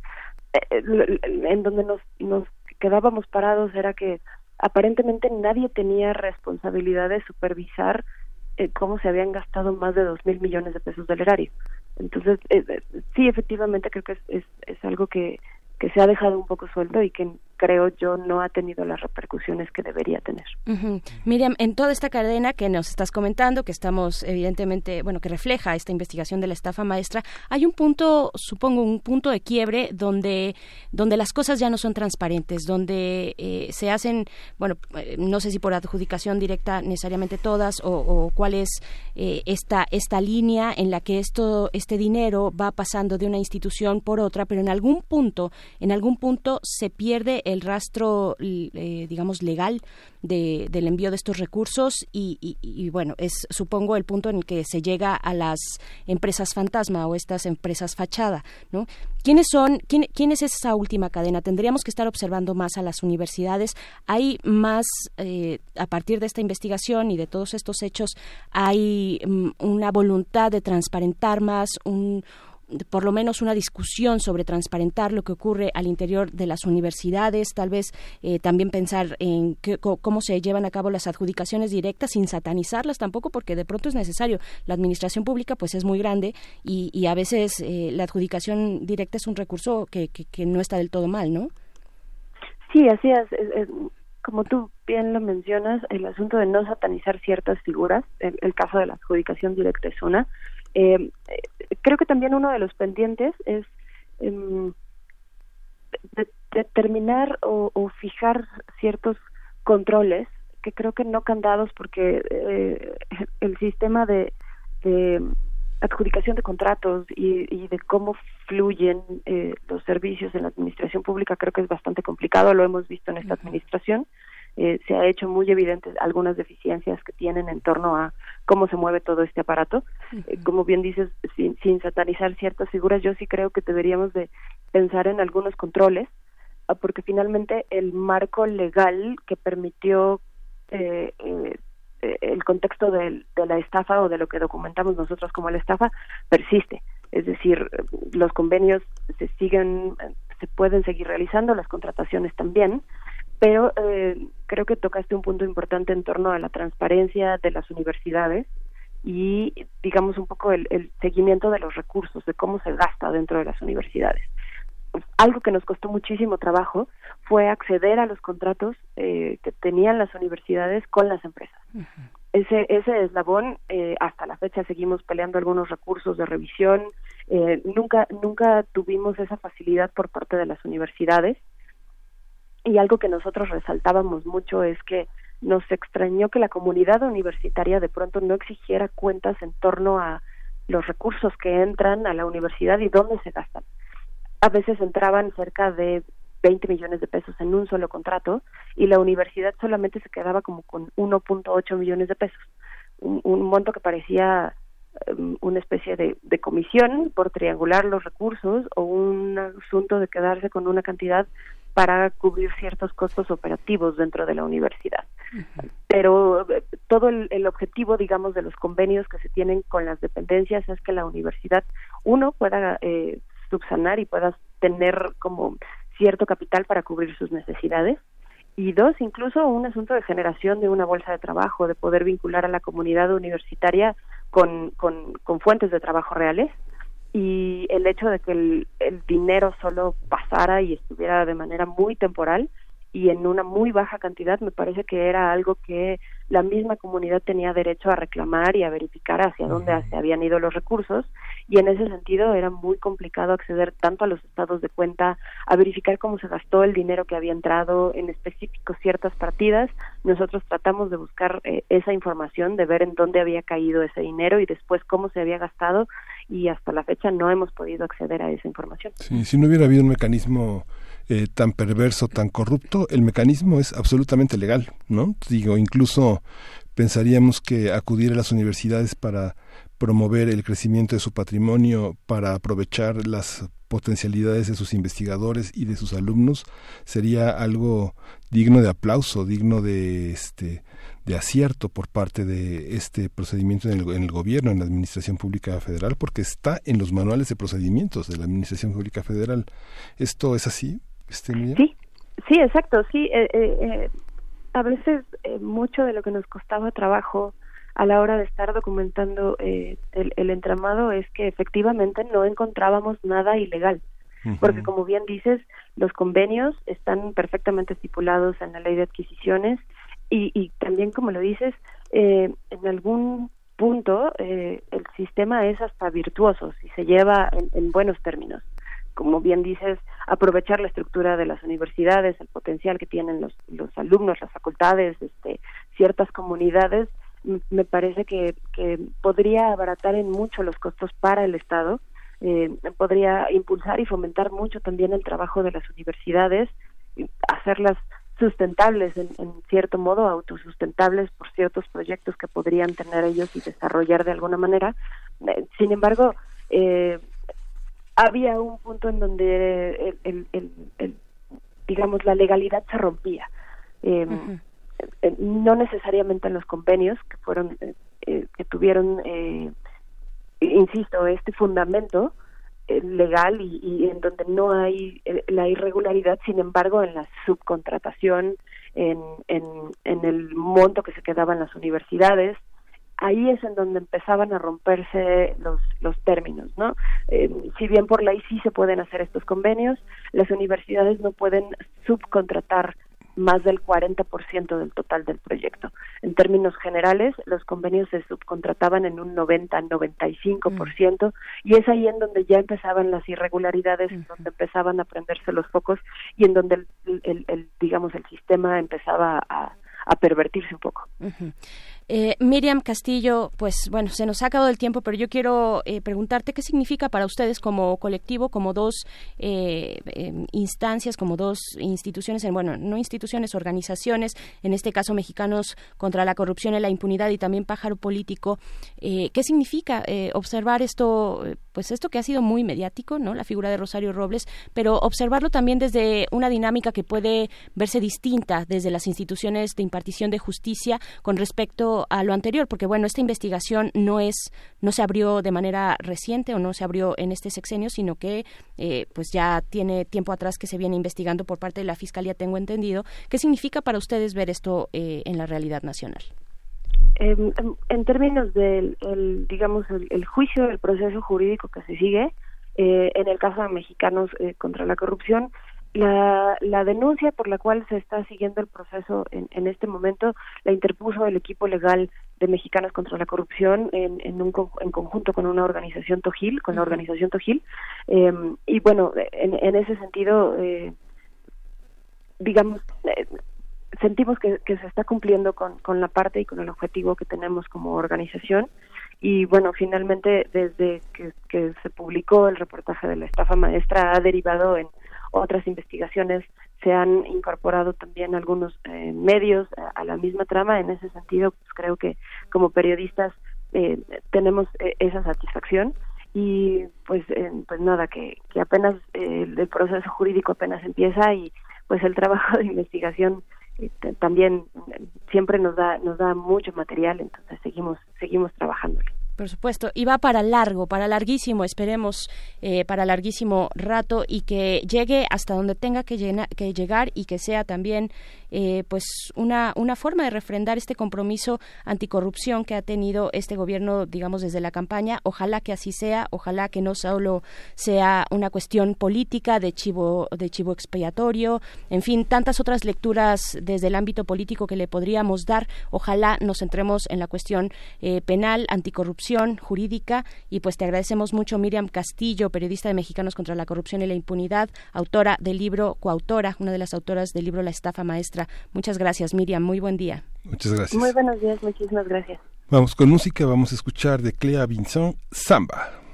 eh, en donde nos, nos quedábamos parados era que aparentemente nadie tenía responsabilidad de supervisar eh, cómo se habían gastado más de dos mil millones de pesos del erario. Entonces, sí, efectivamente creo que es, es, es algo que, que se ha dejado un poco suelto y que creo yo no ha tenido las repercusiones que debería tener. Miriam, en toda esta cadena que nos estás comentando, que estamos evidentemente, bueno, que refleja esta investigación de la estafa maestra, hay un punto, supongo, un punto de quiebre donde, donde las cosas ya no son transparentes, donde eh, se hacen, bueno, eh, no sé si por adjudicación directa necesariamente todas o, cuál es eh, esta, esta línea en la que esto, este dinero va pasando de una institución por otra, pero en algún punto en algún punto se pierde el rastro, eh, digamos, legal de, del envío de estos recursos y, bueno, es supongo el punto en el que se llega a las empresas fantasma o estas empresas fachada, ¿no? ¿Quiénes son, quién, quién es esa última cadena? Tendríamos que estar observando más a las universidades. Hay más, eh, a partir de esta investigación y de todos estos hechos, hay mm, una voluntad de transparentar más, un, por lo menos una discusión sobre transparentar lo que ocurre al interior de las universidades, tal vez eh, también pensar en cómo se llevan a cabo las adjudicaciones directas sin satanizarlas tampoco, porque de pronto es necesario. La administración pública pues es muy grande y, a veces eh, la adjudicación directa es un recurso que, que, no está del todo mal, ¿no? Sí, así es, Como tú bien lo mencionas, el asunto de no satanizar ciertas figuras, el caso de la adjudicación directa es una, eh, creo que también uno de los pendientes es em, determinar o, fijar ciertos controles que creo que no candados porque eh, el sistema de, adjudicación de contratos y, de cómo fluyen eh, los servicios en la administración pública creo que es bastante complicado, lo hemos visto en esta administración. Eh, se ha hecho muy evidentes algunas deficiencias que tienen en torno a cómo se mueve todo este aparato. Eh, como bien dices, sin, sin satanizar ciertas figuras, yo sí creo que deberíamos de pensar en algunos controles, ah, porque finalmente el marco legal que permitió eh, el contexto de, de la estafa o de lo que documentamos nosotros como la estafa persiste. Es decir, los convenios se siguen, se pueden seguir realizando, las contrataciones también, pero eh, creo que tocaste un punto importante en torno a la transparencia de las universidades y digamos un poco el, seguimiento de los recursos, de cómo se gasta dentro de las universidades. Algo que nos costó muchísimo trabajo fue acceder a los contratos eh, que tenían las universidades con las empresas. Ese, ese eslabón, eh, hasta la fecha seguimos peleando algunos recursos de revisión, eh, nunca, nunca tuvimos esa facilidad por parte de las universidades y algo que nosotros resaltábamos mucho es que nos extrañó que la comunidad universitaria de pronto no exigiera cuentas en torno a los recursos que entran a la universidad y dónde se gastan. A veces entraban cerca de 20 millones de pesos en un solo contrato y la universidad solamente se quedaba como con 1.8 millones de pesos, un, un monto que parecía um, una especie de, comisión por triangular los recursos o un asunto de quedarse con una cantidad para cubrir ciertos costos operativos dentro de la universidad. Pero eh, todo el, el, objetivo, digamos, de los convenios que se tienen con las dependencias es que la universidad, uno, pueda eh, subsanar y pueda tener como cierto capital para cubrir sus necesidades, y dos, incluso un asunto de generación de una bolsa de trabajo, de poder vincular a la comunidad universitaria con, con, con fuentes de trabajo reales y el hecho de que el, dinero solo pasara y estuviera de manera muy temporal y en una muy baja cantidad me parece que era algo que la misma comunidad tenía derecho a reclamar y a verificar hacia dónde se habían ido los recursos y en ese sentido era muy complicado acceder tanto a los estados de cuenta, a verificar cómo se gastó el dinero que había entrado en específico ciertas partidas. Nosotros tratamos de buscar eh, esa información, de ver en dónde había caído ese dinero y después cómo se había gastado y hasta la fecha no hemos podido acceder a esa información. Sí, si no hubiera habido un mecanismo eh, tan perverso, tan corrupto, el mecanismo es absolutamente legal, ¿no? Digo, incluso pensaríamos que acudir a las universidades para promover el crecimiento de su patrimonio, para aprovechar las potencialidades de sus investigadores y de sus alumnos sería algo digno de aplauso, digno de este de acierto por parte de este procedimiento en el, en el, gobierno, en la Administración Pública Federal, porque está en los manuales de procedimientos de la Administración Pública Federal. ¿Esto es así, Estelia? Sí, sí, exacto. Sí, eh, eh, eh a veces eh, mucho de lo que nos costaba trabajo a la hora de estar documentando eh, el, el, entramado es que efectivamente no encontrábamos nada ilegal. Porque como bien dices, los convenios están perfectamente estipulados en la ley de adquisiciones y, y también, como lo dices, eh, en algún punto eh, el sistema es hasta virtuoso si se lleva en, en, buenos términos. Como bien dices, aprovechar la estructura de las universidades, el potencial que tienen los, los alumnos, las facultades, este, ciertas comunidades, me parece que, que podría abaratar en mucho los costos para el Estado, eh, podría impulsar y fomentar mucho también el trabajo de las universidades, hacerlas sustentables en, en, cierto modo, autosustentables por ciertos proyectos que podrían tener ellos y desarrollar de alguna manera. Eh, sin embargo, eh, había un punto en donde el, el, el, digamos la legalidad se rompía. Eh, uh -huh. No necesariamente en los convenios que fueron que tuvieron, insisto, este fundamento, eh, legal y, y, en donde no hay eh, la irregularidad, sin embargo, en la subcontratación, en, en, en el monto que se quedaba en las universidades, ahí es en donde empezaban a romperse los, los términos, ¿no? Eh, si bien por ley sí se pueden hacer estos convenios, las universidades no pueden subcontratar más del 40% del total del proyecto. En términos generales, los convenios se subcontrataban en un 90-95% mm. y es ahí en donde ya empezaban las irregularidades, -huh. donde empezaban a prenderse los focos y en donde el, digamos el sistema empezaba a, a pervertirse un poco. Uh. Eh, Miriam Castillo, pues bueno, se nos ha acabado el tiempo, pero yo quiero eh, preguntarte qué significa para ustedes como colectivo, como dos eh, instancias, como dos instituciones, en, bueno, no instituciones, organizaciones, en este caso mexicanos contra la corrupción y la impunidad y también pájaro político. ¿Qué significa observar esto, pues esto que ha sido muy mediático, no, la figura de Rosario Robles, pero observarlo también desde una dinámica que puede verse distinta desde las instituciones de impartición de justicia con respecto a lo anterior, porque bueno, esta investigación no es, no se abrió de manera reciente o no se abrió en este sexenio, sino que eh, pues ya tiene tiempo atrás que se viene investigando por parte de la Fiscalía, tengo entendido. ¿Qué significa para ustedes ver esto eh, en la realidad nacional? Eh, en términos del, el, digamos, el, el, juicio, el proceso jurídico que se sigue, eh, en el caso de mexicanos eh, contra la corrupción, la, la, denuncia por la cual se está siguiendo el proceso en, en, este momento la interpuso el equipo legal de Mexicanos contra la Corrupción en, en, un, en conjunto con una organización Tojil, con la organización Tojil. Eh, y bueno, en, en ese sentido, eh, digamos, eh, sentimos que, que, se está cumpliendo con, con la parte y con el objetivo que tenemos como organización y bueno, finalmente desde que, se publicó el reportaje de la estafa maestra ha derivado en otras investigaciones, se han incorporado también algunos eh, medios a, la misma trama, en ese sentido pues creo que como periodistas eh, tenemos eh, esa satisfacción. Y pues pues nada que, que apenas el proceso jurídico apenas empieza y pues el trabajo de investigación también siempre nos da nos da mucho material. Entonces seguimos seguimos trabajando por supuesto, y va para largo, para larguísimo, esperemos, eh, para larguísimo rato y que llegue hasta donde tenga que, que llegar y que sea también eh, pues una, una forma de refrendar este compromiso anticorrupción que ha tenido este gobierno, digamos, desde la campaña. Ojalá que así sea, ojalá que no solo sea una cuestión política de chivo, de chivo expiatorio, en fin, tantas otras lecturas desde el ámbito político que le podríamos dar. Ojalá nos centremos en la cuestión eh, penal, anticorrupción, jurídica, y pues te agradecemos mucho, Miriam Castillo, periodista de Mexicanos contra la Corrupción y la Impunidad, autora del libro, coautora, una de las autoras del libro La Estafa Maestra Muchas gracias, Miriam. Muy buen día. Muchas gracias. Muy buenos días, muchísimas gracias. Vamos con música, vamos a escuchar de Clea Vinson, Samba.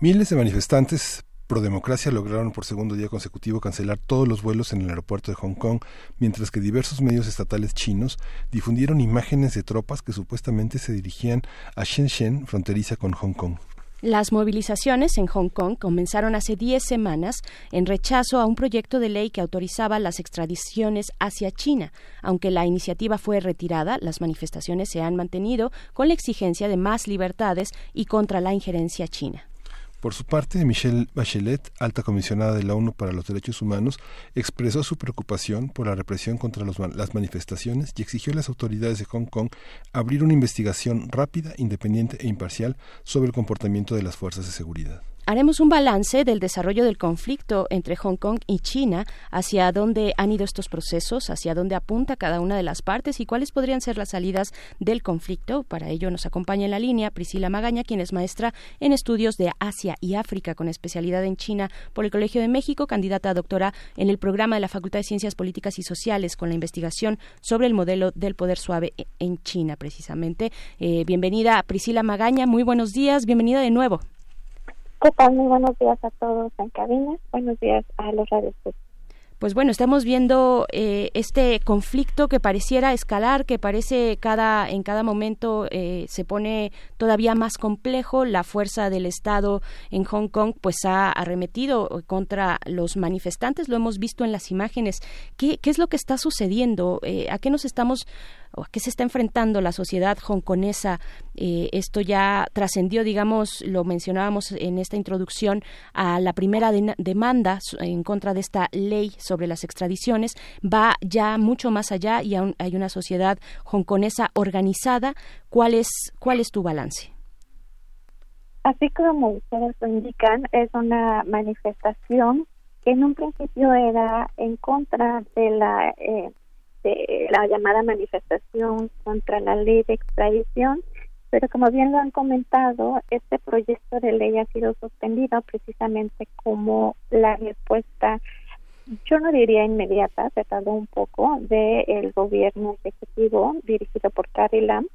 Miles de manifestantes pro democracia lograron por segundo día consecutivo cancelar todos los vuelos en el aeropuerto de Hong Kong, mientras que diversos medios estatales chinos difundieron imágenes de tropas que supuestamente se dirigían a Shenzhen, fronteriza con Hong Kong. Las movilizaciones en Hong Kong comenzaron hace 10 semanas en rechazo a un proyecto de ley que autorizaba las extradiciones hacia China. Aunque la iniciativa fue retirada, las manifestaciones se han mantenido con la exigencia de más libertades y contra la injerencia china. Por su parte, Michelle Bachelet, alta comisionada de la ONU para los Derechos Humanos, expresó su preocupación por la represión contra las manifestaciones y exigió a las autoridades de Hong Kong abrir una investigación rápida, independiente e imparcial sobre el comportamiento de las fuerzas de seguridad. Haremos un balance del desarrollo del conflicto entre Hong Kong y China, hacia dónde han ido estos procesos, hacia dónde apunta cada una de las partes y cuáles podrían ser las salidas del conflicto. Para ello nos acompaña en la línea Priscila Magaña, quien es maestra en estudios de Asia y África con especialidad en China por el Colegio de México, candidata a doctora en el programa de la Facultad de Ciencias Políticas y Sociales con la investigación sobre el modelo del poder suave en China, precisamente. Eh, bienvenida Priscila Magaña, muy buenos días, bienvenida de nuevo. ¿Qué tal? Muy buenos días a todos en cabina. Buenos días a los pues bueno, estamos viendo eh, este conflicto que pareciera escalar, que parece cada en cada momento eh, se pone todavía más complejo. La fuerza del Estado en Hong Kong pues ha arremetido contra los manifestantes. Lo hemos visto en las imágenes. ¿Qué, qué es lo que está sucediendo? Eh, ¿A qué nos estamos a qué se está enfrentando la sociedad hongkonesa. Eh, esto ya trascendió, digamos, lo mencionábamos en esta introducción, a la primera demanda en contra de esta ley sobre las extradiciones. Va ya mucho más allá y aún hay una sociedad hongkonesa organizada. ¿Cuál es, cuál es tu balance? Así como ustedes lo indican, es una manifestación que en un principio era en contra de la eh, la llamada manifestación contra la ley de extradición, pero como bien lo han comentado, este proyecto de ley ha sido suspendido precisamente como la respuesta, yo no diría inmediata, se tardó un poco, del gobierno ejecutivo dirigido por Carrie Lam.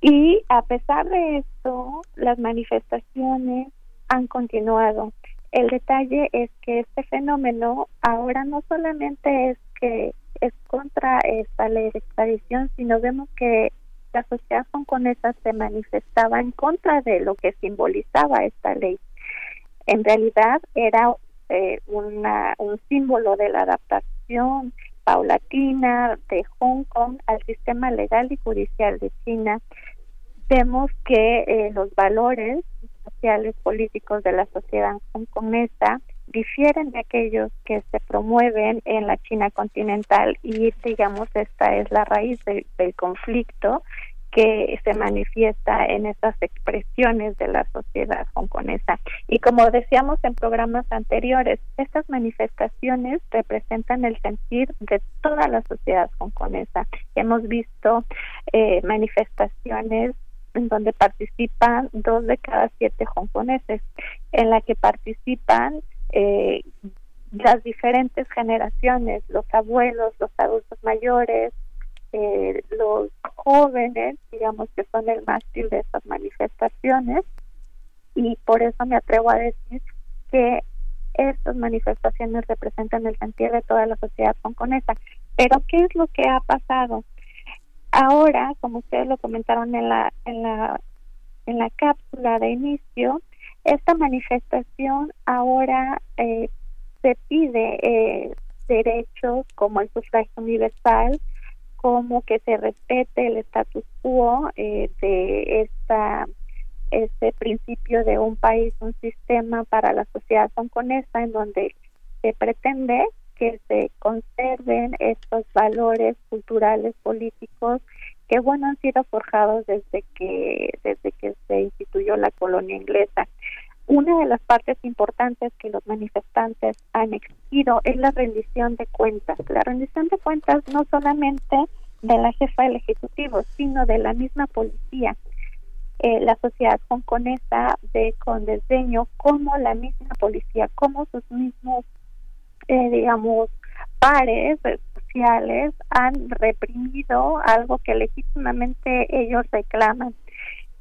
Y a pesar de esto, las manifestaciones han continuado. El detalle es que este fenómeno ahora no solamente es que es contra esta ley de extradición, sino vemos que la sociedad hongkonesa se manifestaba en contra de lo que simbolizaba esta ley. En realidad era eh, una, un símbolo de la adaptación paulatina de Hong Kong al sistema legal y judicial de China. Vemos que eh, los valores sociales políticos de la sociedad hongkonesa difieren de aquellos que se promueven en la China continental y digamos esta es la raíz del conflicto que se manifiesta en estas expresiones de la sociedad hongkonesa. Y como decíamos en programas anteriores, estas manifestaciones representan el sentir de toda la sociedad hongkonesa. Hemos visto eh, manifestaciones en donde participan dos de cada siete hongkoneses, en la que participan eh, las diferentes generaciones, los abuelos, los adultos mayores, eh, los jóvenes, digamos que son el mástil de estas manifestaciones, y por eso me atrevo a decir que estas manifestaciones representan el sentir de toda la sociedad hongkonesa. Pero ¿qué es lo que ha pasado? Ahora, como ustedes lo comentaron en la en la en la cápsula de inicio, esta manifestación ahora eh, se pide eh, derechos como el sufragio universal, como que se respete el status quo eh, de esta este principio de un país, un sistema para la sociedad hongkonesa en donde se pretende que se conserven estos valores culturales, políticos que bueno han sido forjados desde que desde que se instituyó la colonia inglesa. Una de las partes importantes que los manifestantes han exigido es la rendición de cuentas. La rendición de cuentas no solamente de la jefa del Ejecutivo, sino de la misma policía. Eh, la sociedad hongkonesa ve con desdeño cómo la misma policía, cómo sus mismos, eh, digamos, pares sociales han reprimido algo que legítimamente ellos reclaman.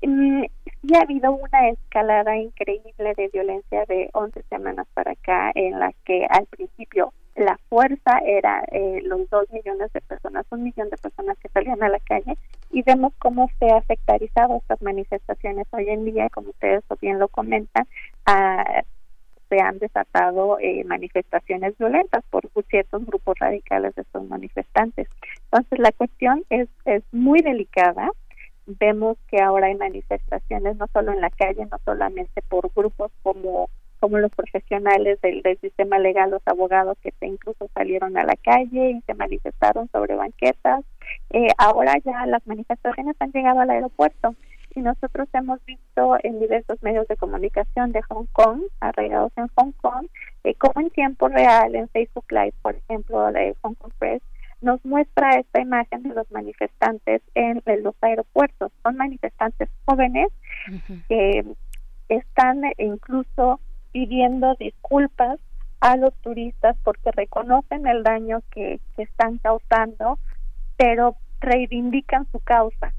Mm, sí ha habido una escalada increíble de violencia de 11 semanas para acá en la que al principio la fuerza era eh, los dos millones de personas, un millón de personas que salían a la calle y vemos cómo se ha sectarizado estas manifestaciones hoy en día, como ustedes bien lo comentan, se han desatado eh, manifestaciones violentas por ciertos grupos radicales de estos manifestantes. Entonces la cuestión es, es muy delicada, vemos que ahora hay manifestaciones no solo en la calle, no solamente por grupos como como los profesionales del, sistema legal, los abogados que incluso salieron a la calle y se manifestaron sobre banquetas. Eh, ahora ya las manifestaciones han llegado al aeropuerto y nosotros hemos visto en diversos medios de comunicación de Hong Kong, arraigados en Hong Kong, eh, como en tiempo real, en Facebook Live, por ejemplo, de Hong Kong Press, nos muestra esta imagen de los manifestantes en, los aeropuertos. Son manifestantes jóvenes que están incluso pidiendo disculpas a los turistas porque reconocen el daño que, que están causando, pero reivindican su causa,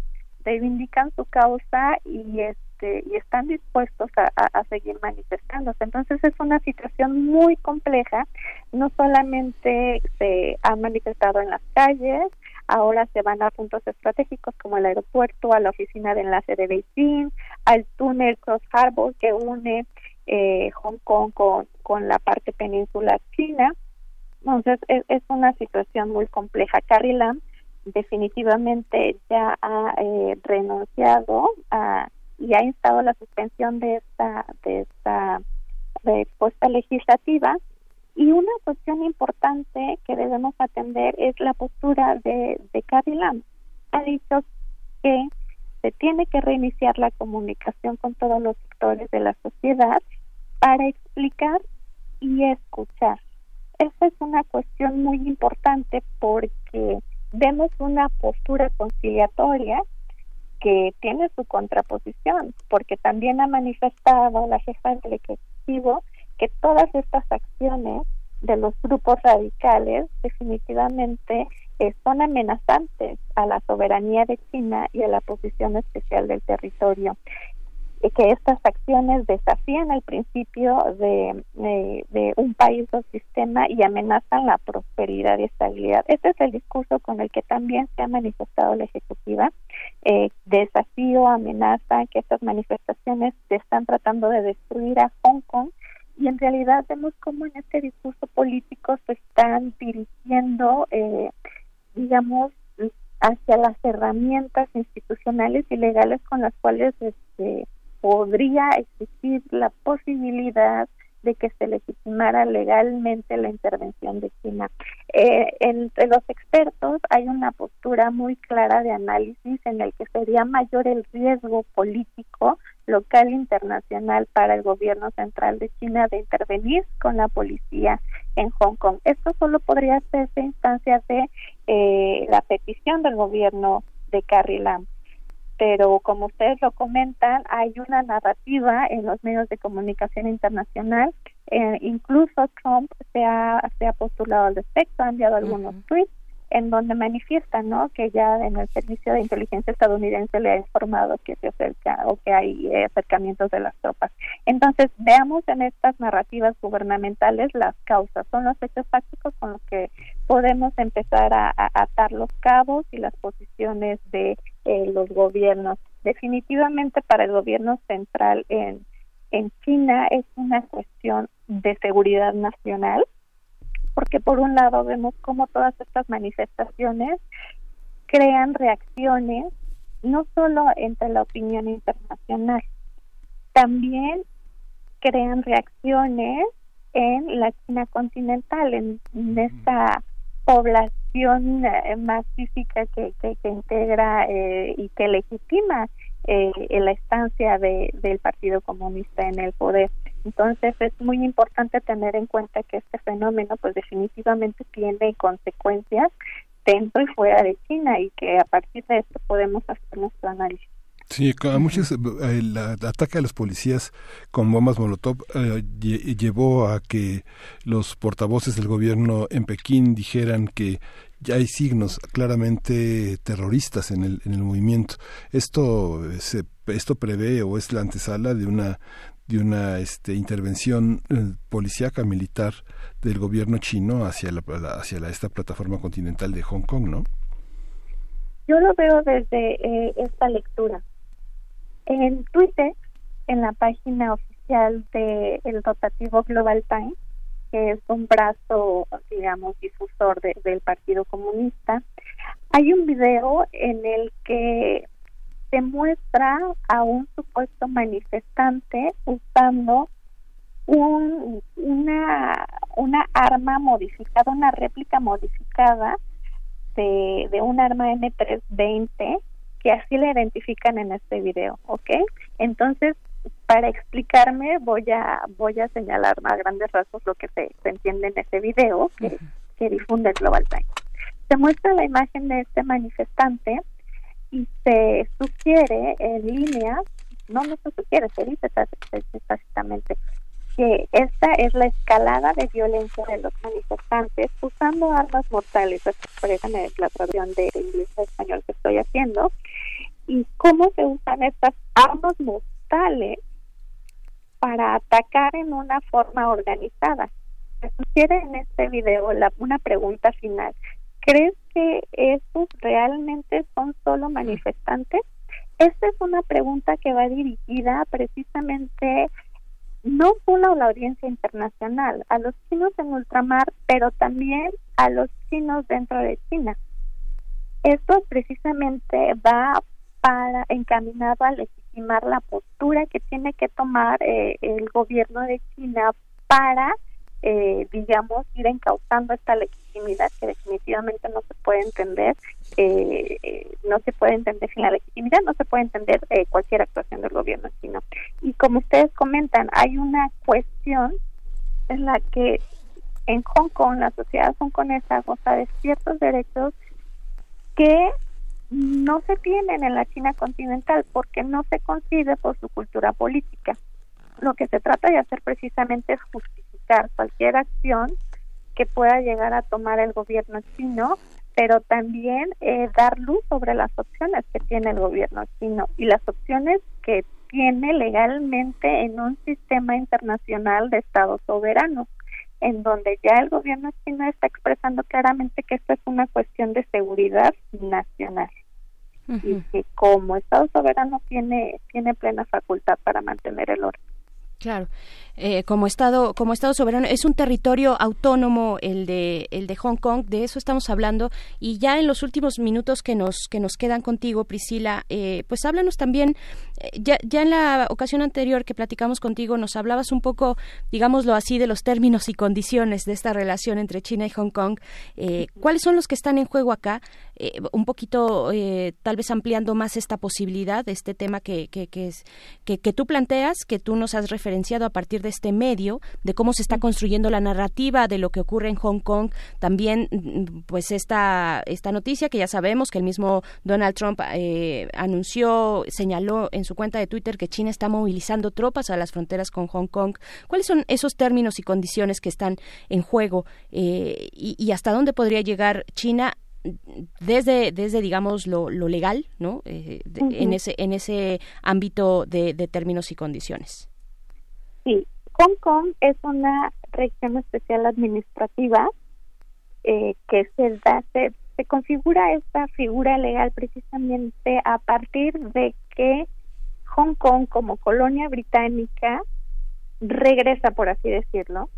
reivindican su causa y este y están dispuestos a, a, seguir manifestándose. Entonces es una situación muy compleja. No solamente se ha manifestado en las calles, ahora se van a puntos estratégicos como el aeropuerto, a la oficina de enlace de Beijing, al túnel Cross Harbor que une eh, Hong Kong con, con la parte peninsular china. Entonces es, es una situación muy compleja. Carrie Lam definitivamente ya ha eh, renunciado a, y ha instado la suspensión de esta de esta respuesta legislativa y una cuestión importante que debemos atender es la postura de, de Carrie Lam. Ha dicho que se tiene que reiniciar la comunicación con todos los sectores de la sociedad para explicar y escuchar. Esa es una cuestión muy importante porque vemos una postura conciliatoria que tiene su contraposición, porque también ha manifestado la jefa del Ejecutivo que todas estas acciones de los grupos radicales definitivamente eh, son amenazantes a la soberanía de China y a la posición especial del territorio que estas acciones desafían el principio de, de, un país o sistema y amenazan la prosperidad y estabilidad. Este es el discurso con el que también se ha manifestado la Ejecutiva. Eh, desafío, amenaza, que estas manifestaciones se están tratando de destruir a Hong Kong y en realidad vemos cómo en este discurso político se están dirigiendo, eh, digamos, hacia las herramientas institucionales y legales con las cuales este, podría existir la posibilidad de que se legitimara legalmente la intervención de China. Eh, entre los expertos hay una postura muy clara de análisis en el que sería mayor el riesgo político local e internacional para el gobierno central de China de intervenir con la policía en Hong Kong. Esto solo podría hacerse instancia de eh, la petición del gobierno de Carrie Lam pero como ustedes lo comentan, hay una narrativa en los medios de comunicación internacional. Eh, incluso Trump se ha, se ha postulado al respecto, ha enviado algunos tweets en donde manifiesta ¿no? que ya en el servicio de inteligencia estadounidense le ha informado que se acerca o que hay eh, acercamientos de las tropas. Entonces, veamos en estas narrativas gubernamentales las causas, son los hechos fácticos con los que podemos empezar a, atar los cabos y las posiciones de eh, los gobiernos. Definitivamente para el gobierno central en, en China es una cuestión de seguridad nacional porque por un lado vemos cómo todas estas manifestaciones crean reacciones no solo entre la opinión internacional, también crean reacciones en la China continental, en, esta población eh, más física que, que, integra eh, y que legitima eh, la estancia de, del Partido Comunista en el poder. Entonces es muy importante tener en cuenta que este fenómeno pues definitivamente tiene consecuencias dentro y fuera de China y que a partir de esto podemos hacer nuestro análisis. Sí, a muchos, el ataque a los policías con bombas Molotov eh, llevó a que los portavoces del gobierno en Pekín dijeran que ya hay signos claramente terroristas en el, en el movimiento. Esto se, esto prevé o es la antesala de una de una este, intervención eh, policíaca militar del gobierno chino hacia la, hacia esta plataforma continental de Hong Kong, ¿no? Yo lo veo desde eh, esta lectura. En Twitter, en la página oficial del el rotativo Global Times, que es un brazo, digamos, difusor del Partido Comunista, hay un video en el que se muestra a un supuesto manifestante usando un, una, una arma modificada, una réplica modificada de, de un arma M320 que así le identifican en este video, ¿ok? Entonces, para explicarme voy a voy a señalar a grandes rasgos lo que se, entiende en ese video que, que difunde el Global Times. Se muestra la imagen de este manifestante y se sugiere en línea, no, no se sugiere, se dice exactamente que esta es la escalada de violencia de los manifestantes usando armas mortales, expresan en la traducción de inglés a español que estoy haciendo, y cómo se usan estas armas mortales para atacar en una forma organizada. Se sugiere en este video la, una pregunta final. ¿Crees que estos realmente son solo manifestantes? Esta es una pregunta que va dirigida precisamente no solo a la audiencia internacional, a los chinos en ultramar, pero también a los chinos dentro de China. Esto precisamente va para encaminado a legitimar la postura que tiene que tomar eh, el gobierno de China para eh, digamos, ir encauzando esta legitimidad que definitivamente no se puede entender, eh, no se puede entender sin la legitimidad, no se puede entender eh, cualquier actuación del gobierno chino. Y como ustedes comentan, hay una cuestión en la que en Hong Kong, la sociedad hongkonesa goza de ciertos derechos que no se tienen en la China continental porque no se concibe por su cultura política. Lo que se trata de hacer precisamente es justificar cualquier acción que pueda llegar a tomar el gobierno chino, pero también eh, dar luz sobre las opciones que tiene el gobierno chino y las opciones que tiene legalmente en un sistema internacional de estados soberanos, en donde ya el gobierno chino está expresando claramente que esto es una cuestión de seguridad nacional y que como estado soberano tiene tiene plena facultad para mantener el orden. Claro. Eh, como estado como estado soberano es un territorio autónomo el de el de Hong Kong de eso estamos hablando y ya en los últimos minutos que nos que nos quedan contigo Priscila eh, pues háblanos también eh, ya ya en la ocasión anterior que platicamos contigo nos hablabas un poco digámoslo así de los términos y condiciones de esta relación entre China y Hong Kong cuáles son los que están en juego acá un poquito tal vez ampliando más esta posibilidad este tema que que que, es, que que tú planteas que tú nos has referenciado a partir de este medio, de cómo se está construyendo la narrativa de lo que ocurre en Hong Kong. También, mm, pues, esta, esta noticia que ya sabemos que el mismo Donald Trump eh, anunció, señaló en su cuenta de Twitter que China está movilizando tropas a las fronteras con Hong Kong. ¿Cuáles son esos términos y condiciones que están en juego eh, y, hasta dónde podría llegar China desde, desde digamos, lo, legal, ¿no? Eh, en, ese, en ese ámbito de, de términos y condiciones. Sí, Hong Kong es una región especial administrativa eh, que se da, se, configura esta figura legal precisamente a partir de que Hong Kong como colonia británica regresa, por así decirlo,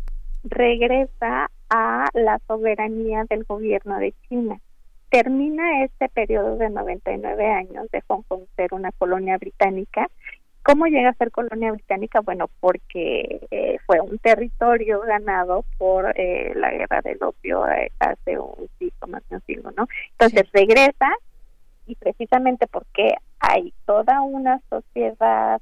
regresa a la soberanía del gobierno de China. Termina este periodo de 99 años de Hong Kong ser una colonia británica ¿Cómo llega a ser colonia británica? Bueno, porque eh, fue un territorio ganado por eh, la guerra del opio eh, hace un siglo, más de un siglo, ¿no? Entonces regresa y precisamente porque hay toda una sociedad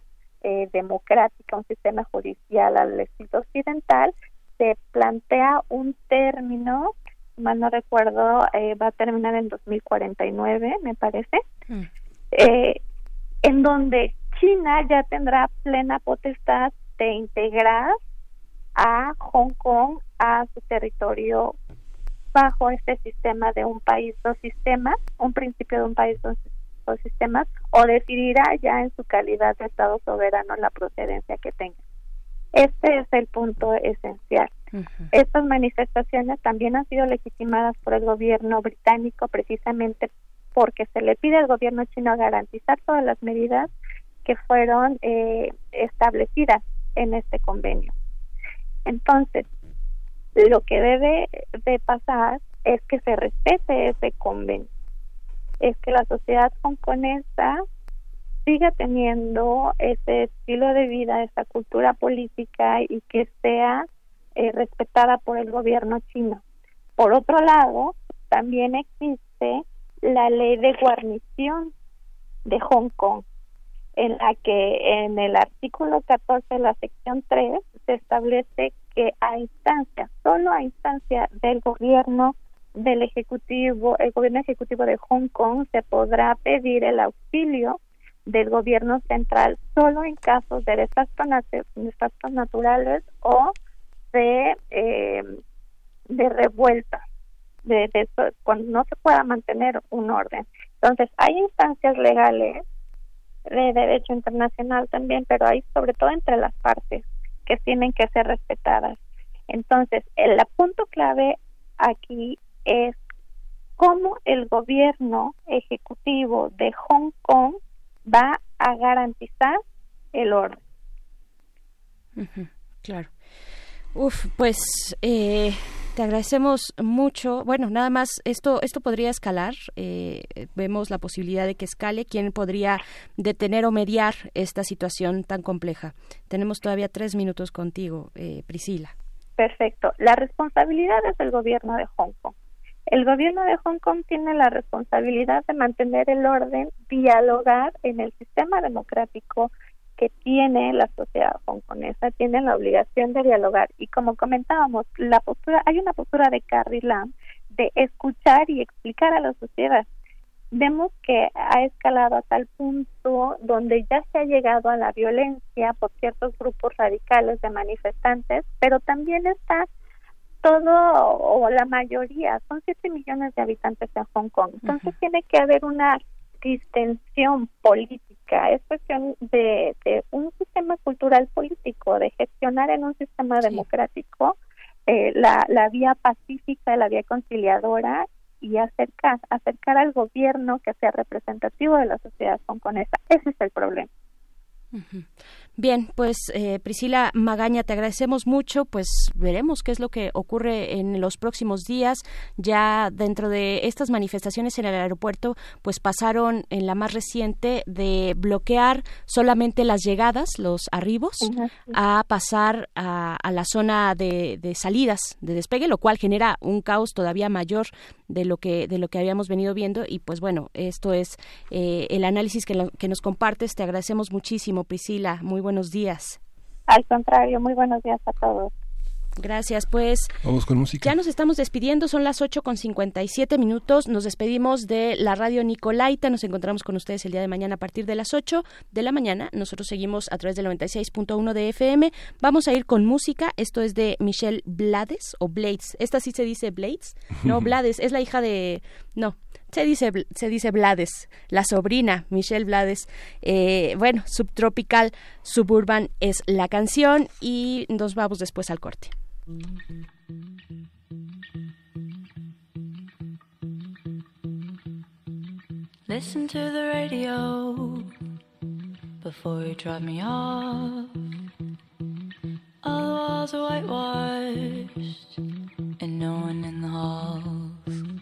democrática, un sistema judicial al estilo occidental, se plantea un término, mal no recuerdo, va a terminar en 2049, me parece, mm. en donde China ya tendrá plena potestad de integrar a Hong Kong a su territorio bajo este sistema de un país dos sistemas, un principio de un país dos, sistemas, o decidirá ya en su calidad de Estado soberano la procedencia que tenga. Este es el punto esencial. Estas manifestaciones también han sido legitimadas por el gobierno británico precisamente porque se le pide al gobierno chino garantizar todas las medidas que fueron eh, establecidas en este convenio. Entonces, lo que debe de pasar es que se respete ese convenio, es que la sociedad hongkonesa siga teniendo ese estilo de vida, esa cultura política y que sea eh, respetada por el gobierno chino. Por otro lado, también existe la ley de guarnición de Hong Kong, en la que en el artículo 14 de la sección 3 se establece que a instancia, solo a instancia del gobierno del ejecutivo, el gobierno ejecutivo de Hong Kong se podrá pedir el auxilio del gobierno central solo en casos de desastres, naturales o de eh, de revuelta de, de, cuando no se pueda mantener un orden. Entonces hay instancias legales de derecho internacional también pero hay sobre todo entre las partes que tienen que ser respetadas entonces el punto clave aquí es cómo el gobierno ejecutivo de Hong Kong va a garantizar el orden. claro. Uf, pues eh, te agradecemos mucho. Bueno, nada más, esto, esto podría escalar. Eh, vemos la posibilidad de que escale. ¿Quién podría detener o mediar esta situación tan compleja? Tenemos todavía tres minutos contigo, eh, Priscila. Perfecto. La responsabilidad es del gobierno de Hong Kong. El gobierno de Hong Kong tiene la responsabilidad de mantener el orden, dialogar en el sistema democrático que tiene la sociedad hongkonesa, tiene la obligación de dialogar y como comentábamos, la postura hay una postura de Carrie Lam de escuchar y explicar a la sociedad. Vemos que ha escalado a tal punto donde ya se ha llegado a la violencia por ciertos grupos radicales de manifestantes, pero también está todo o la mayoría, son 7 millones de habitantes en Hong Kong. Entonces tiene que haber una distensión política, es cuestión de, un sistema cultural político, de gestionar en un sistema democrático eh, la, la vía pacífica, la vía conciliadora y acercar, acercar al gobierno que sea representativo de la sociedad hongkonesa. Ese es el problema. Bien, pues eh, Priscila Magaña, te agradecemos mucho, pues veremos qué es lo que ocurre en los próximos días. Ya dentro de estas manifestaciones en el aeropuerto, pues pasaron en la más reciente de bloquear solamente las llegadas, los arribos, a pasar a, la zona de, salidas, de despegue, lo cual genera un caos todavía mayor de lo que de lo que habíamos venido viendo. Y pues bueno esto es eh, el análisis que, que nos compartes. Te agradecemos muchísimo Priscila. Muy buenos días. Al contrario, muy buenos días a todos. Gracias, pues. Vamos con música. Ya nos estamos despidiendo, son las 8 con 57 minutos. Nos despedimos de la radio Nicolaita. Nos encontramos con ustedes el día de mañana a partir de las 8 de la mañana. Nosotros seguimos a través del 96.1 de FM. Vamos a ir con música. Esto es de Michelle Blades o Blades. Esta sí se dice Blades. No, Blades. Es la hija de. No, se dice, se dice Blades, la sobrina, Michelle Blades. Eh, bueno, Subtropical Suburban es la canción y nos vamos después al corte. Listen to the radio before you drop me off. All the walls are whitewashed and no one in the halls.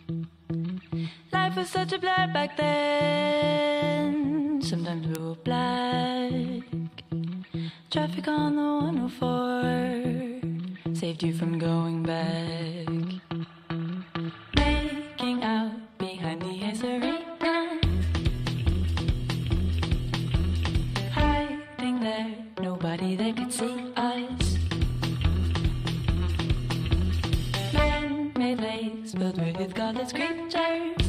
Was such a blur back then. Sometimes we were black. Traffic on the 104 saved you from going back. Making out behind the arena. Hiding there, nobody that could see us. Man-made lakes filled with godless creatures.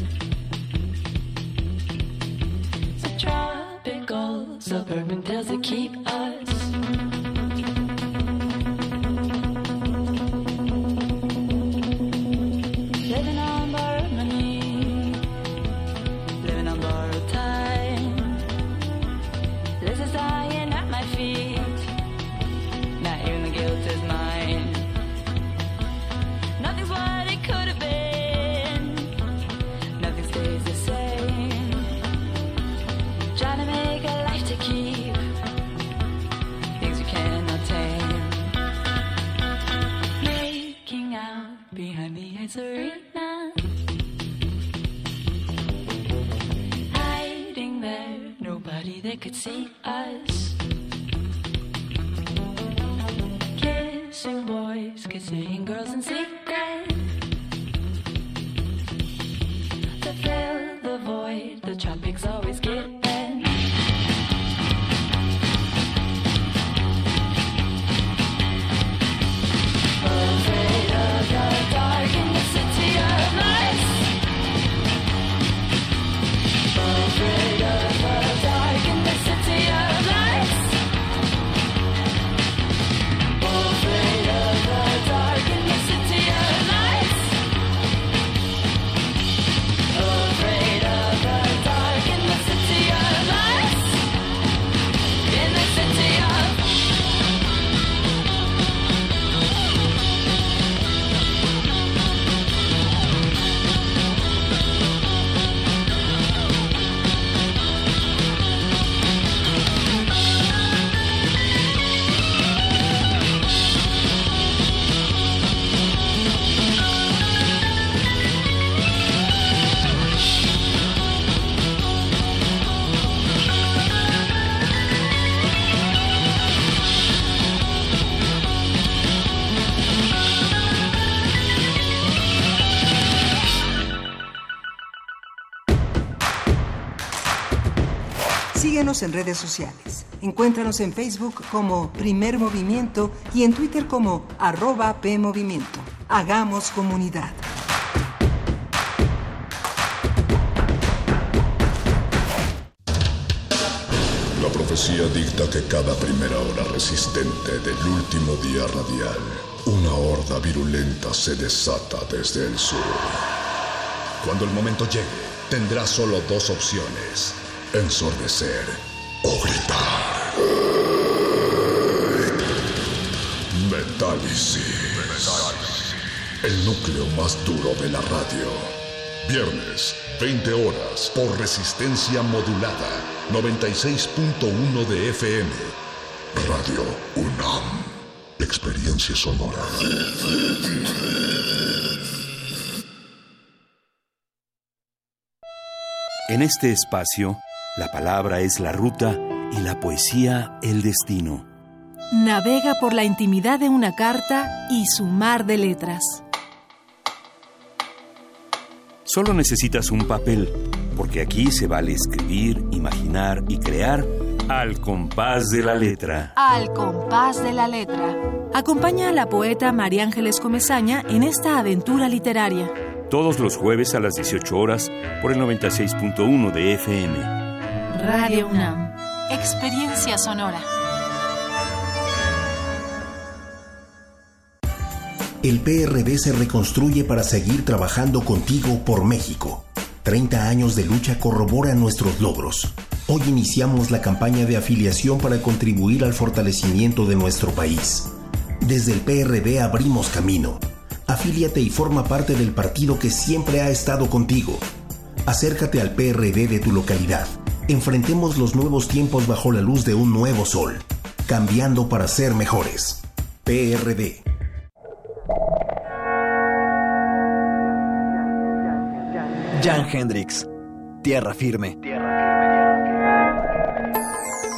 Tropical suburban tales that keep us. Could see us. Kissing boys, kissing girls in secret. To fill the void, the tropics always En redes sociales. Encuéntranos en Facebook como Primer Movimiento y en Twitter como arroba PMovimiento. Hagamos comunidad. La profecía dicta que cada primera hora resistente del último día radial, una horda virulenta se desata desde el sur. Cuando el momento llegue, tendrá solo dos opciones, ensordecer o gritar. Metálisis. El núcleo más duro de la radio. Viernes, 20 horas, por resistencia modulada, 96.1 de FM. Radio UNAM. Experiencia sonora. En este espacio, la palabra es la ruta y la poesía el destino. Navega por la intimidad de una carta y su mar de letras. Solo necesitas un papel, porque aquí se vale escribir, imaginar y crear al compás de la letra. Al compás de la letra. Acompaña a la poeta María Ángeles Comezaña en esta aventura literaria. Todos los jueves a las 18 horas por el 96.1 de FM. Radio UNAM. Experiencia sonora. El PRD se reconstruye para seguir trabajando contigo por México. 30 años de lucha corroboran nuestros logros. Hoy iniciamos la campaña de afiliación para contribuir al fortalecimiento de nuestro país. Desde el PRD abrimos camino. Afíliate y forma parte del partido que siempre ha estado contigo. Acércate al PRD de tu localidad. Enfrentemos los nuevos tiempos bajo la luz de un nuevo sol, cambiando para ser mejores. PRD. Jan Hendrix, Tierra Firme.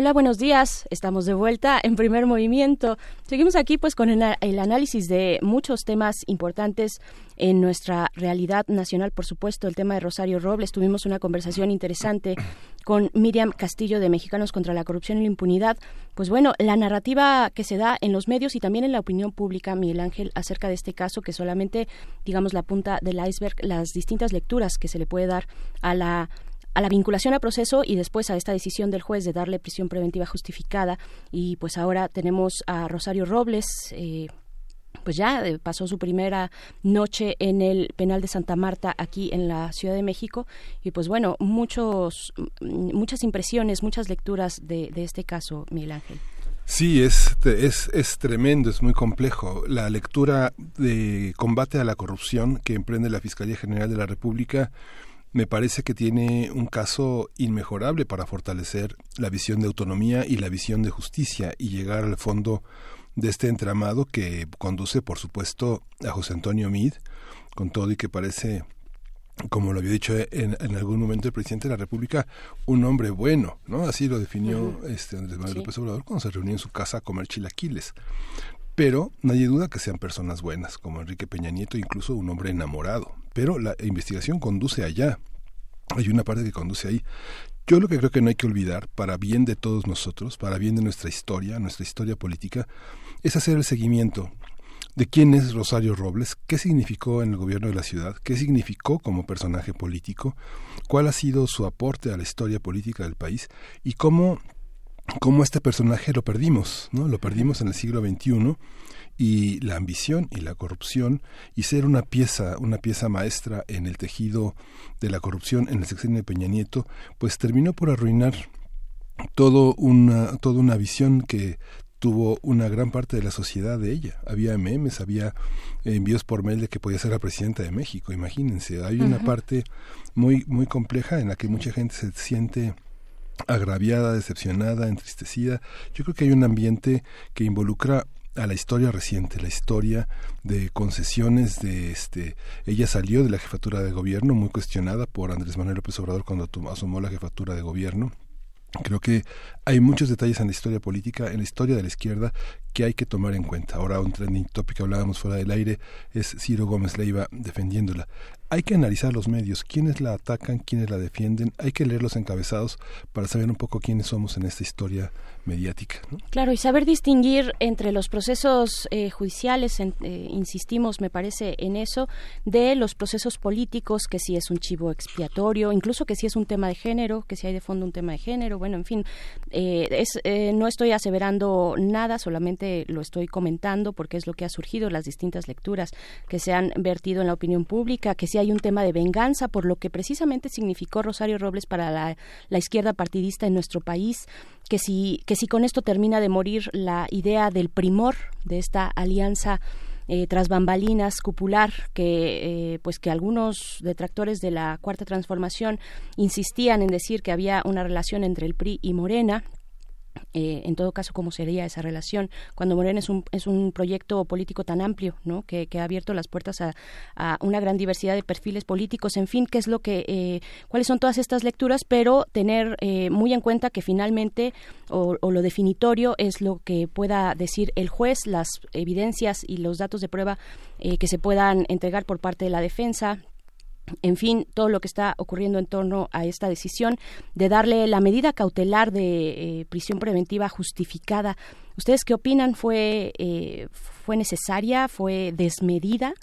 Hola, buenos días. Estamos de vuelta en primer movimiento. Seguimos aquí pues con el, análisis de muchos temas importantes en nuestra realidad nacional, por supuesto, el tema de Rosario Robles. Tuvimos una conversación interesante con Miriam Castillo de Mexicanos contra la Corrupción y la Impunidad. Pues bueno, la narrativa que se da en los medios y también en la opinión pública, Miguel Ángel, acerca de este caso, que solamente, digamos, la punta del iceberg, las distintas lecturas que se le puede dar a la a la vinculación a proceso y después a esta decisión del juez de darle prisión preventiva justificada. Y pues ahora tenemos a Rosario Robles. Eh, pues ya eh, pasó su primera noche en el penal de Santa Marta aquí en la Ciudad de México y pues bueno muchos muchas impresiones muchas lecturas de, de este caso Miguel Ángel Sí, es, es, es tremendo, es muy complejo. La lectura de combate a la corrupción que emprende la Fiscalía General de la República me parece que tiene un caso inmejorable para fortalecer la visión de autonomía y la visión de justicia y llegar al fondo de este entramado que conduce, por supuesto, a José Antonio Mid, con todo y que parece como lo había dicho en, en, algún momento el presidente de la República, un hombre bueno, ¿no? Así lo definió uh -huh. este Andrés Manuel sí. López Obrador cuando se reunió en su casa a comer chilaquiles. Pero nadie duda que sean personas buenas, como Enrique Peña Nieto, incluso un hombre enamorado. Pero la investigación conduce allá. Hay una parte que conduce ahí. Yo lo que creo que no hay que olvidar, para bien de todos nosotros, para bien de nuestra historia, nuestra historia política, es hacer el seguimiento de quién es Rosario Robles, qué significó en el gobierno de la ciudad, qué significó como personaje político, cuál ha sido su aporte a la historia política del país y cómo, cómo este personaje lo perdimos, ¿no? Lo perdimos en el siglo XXI y la ambición y la corrupción y ser una pieza, una pieza maestra en el tejido de la corrupción en el sexenio de Peña Nieto, pues terminó por arruinar todo una, toda una visión que tuvo una gran parte de la sociedad de ella. Había memes, había envíos por mail de que podía ser la presidenta de México, imagínense. Hay una parte muy, muy compleja en la que mucha gente se siente agraviada, decepcionada, entristecida. Yo creo que hay un ambiente que involucra a la historia reciente, la historia de concesiones de este ella salió de la jefatura de gobierno muy cuestionada por Andrés Manuel López Obrador cuando asumió la jefatura de gobierno Creo que hay muchos detalles en la historia política, en la historia de la izquierda, que hay que tomar en cuenta. Ahora un trending topic que hablábamos fuera del aire es Ciro Gómez Leiva defendiéndola hay que analizar los medios, quiénes la atacan, quiénes la defienden, hay que leer los encabezados para saber un poco quiénes somos en esta historia mediática. Claro, y saber distinguir entre los procesos eh, judiciales, eh, insistimos, me parece, en eso, de los procesos políticos, que si es un chivo expiatorio, incluso que si es un tema de género, que si hay de fondo un tema de género, bueno, en fin, eh, es, no estoy aseverando nada, solamente lo estoy comentando porque es lo que ha surgido, las distintas lecturas que se han vertido en la opinión pública, que si hay un tema de venganza por lo que precisamente significó Rosario Robles para la, izquierda partidista en nuestro país, que si, que si con esto termina de morir la idea del primor de esta alianza eh, tras bambalinas cupular que eh, pues que algunos detractores de la cuarta transformación insistían en decir que había una relación entre el PRI y Morena eh, en todo caso, cómo sería esa relación. Cuando Morena es un, es un proyecto político tan amplio, ¿no? Que, ha abierto las puertas a, una gran diversidad de perfiles políticos, en fin, qué es lo que, eh, cuáles son todas estas lecturas, pero tener eh, muy en cuenta que finalmente o, o, lo definitorio es lo que pueda decir el juez, las evidencias y los datos de prueba que se puedan entregar por parte de la defensa, en fin, todo lo que está ocurriendo en torno a esta decisión de darle la medida cautelar de eh, prisión preventiva justificada. ¿Ustedes qué opinan? ¿Fue, eh, fue necesaria? ¿Fue desmedida?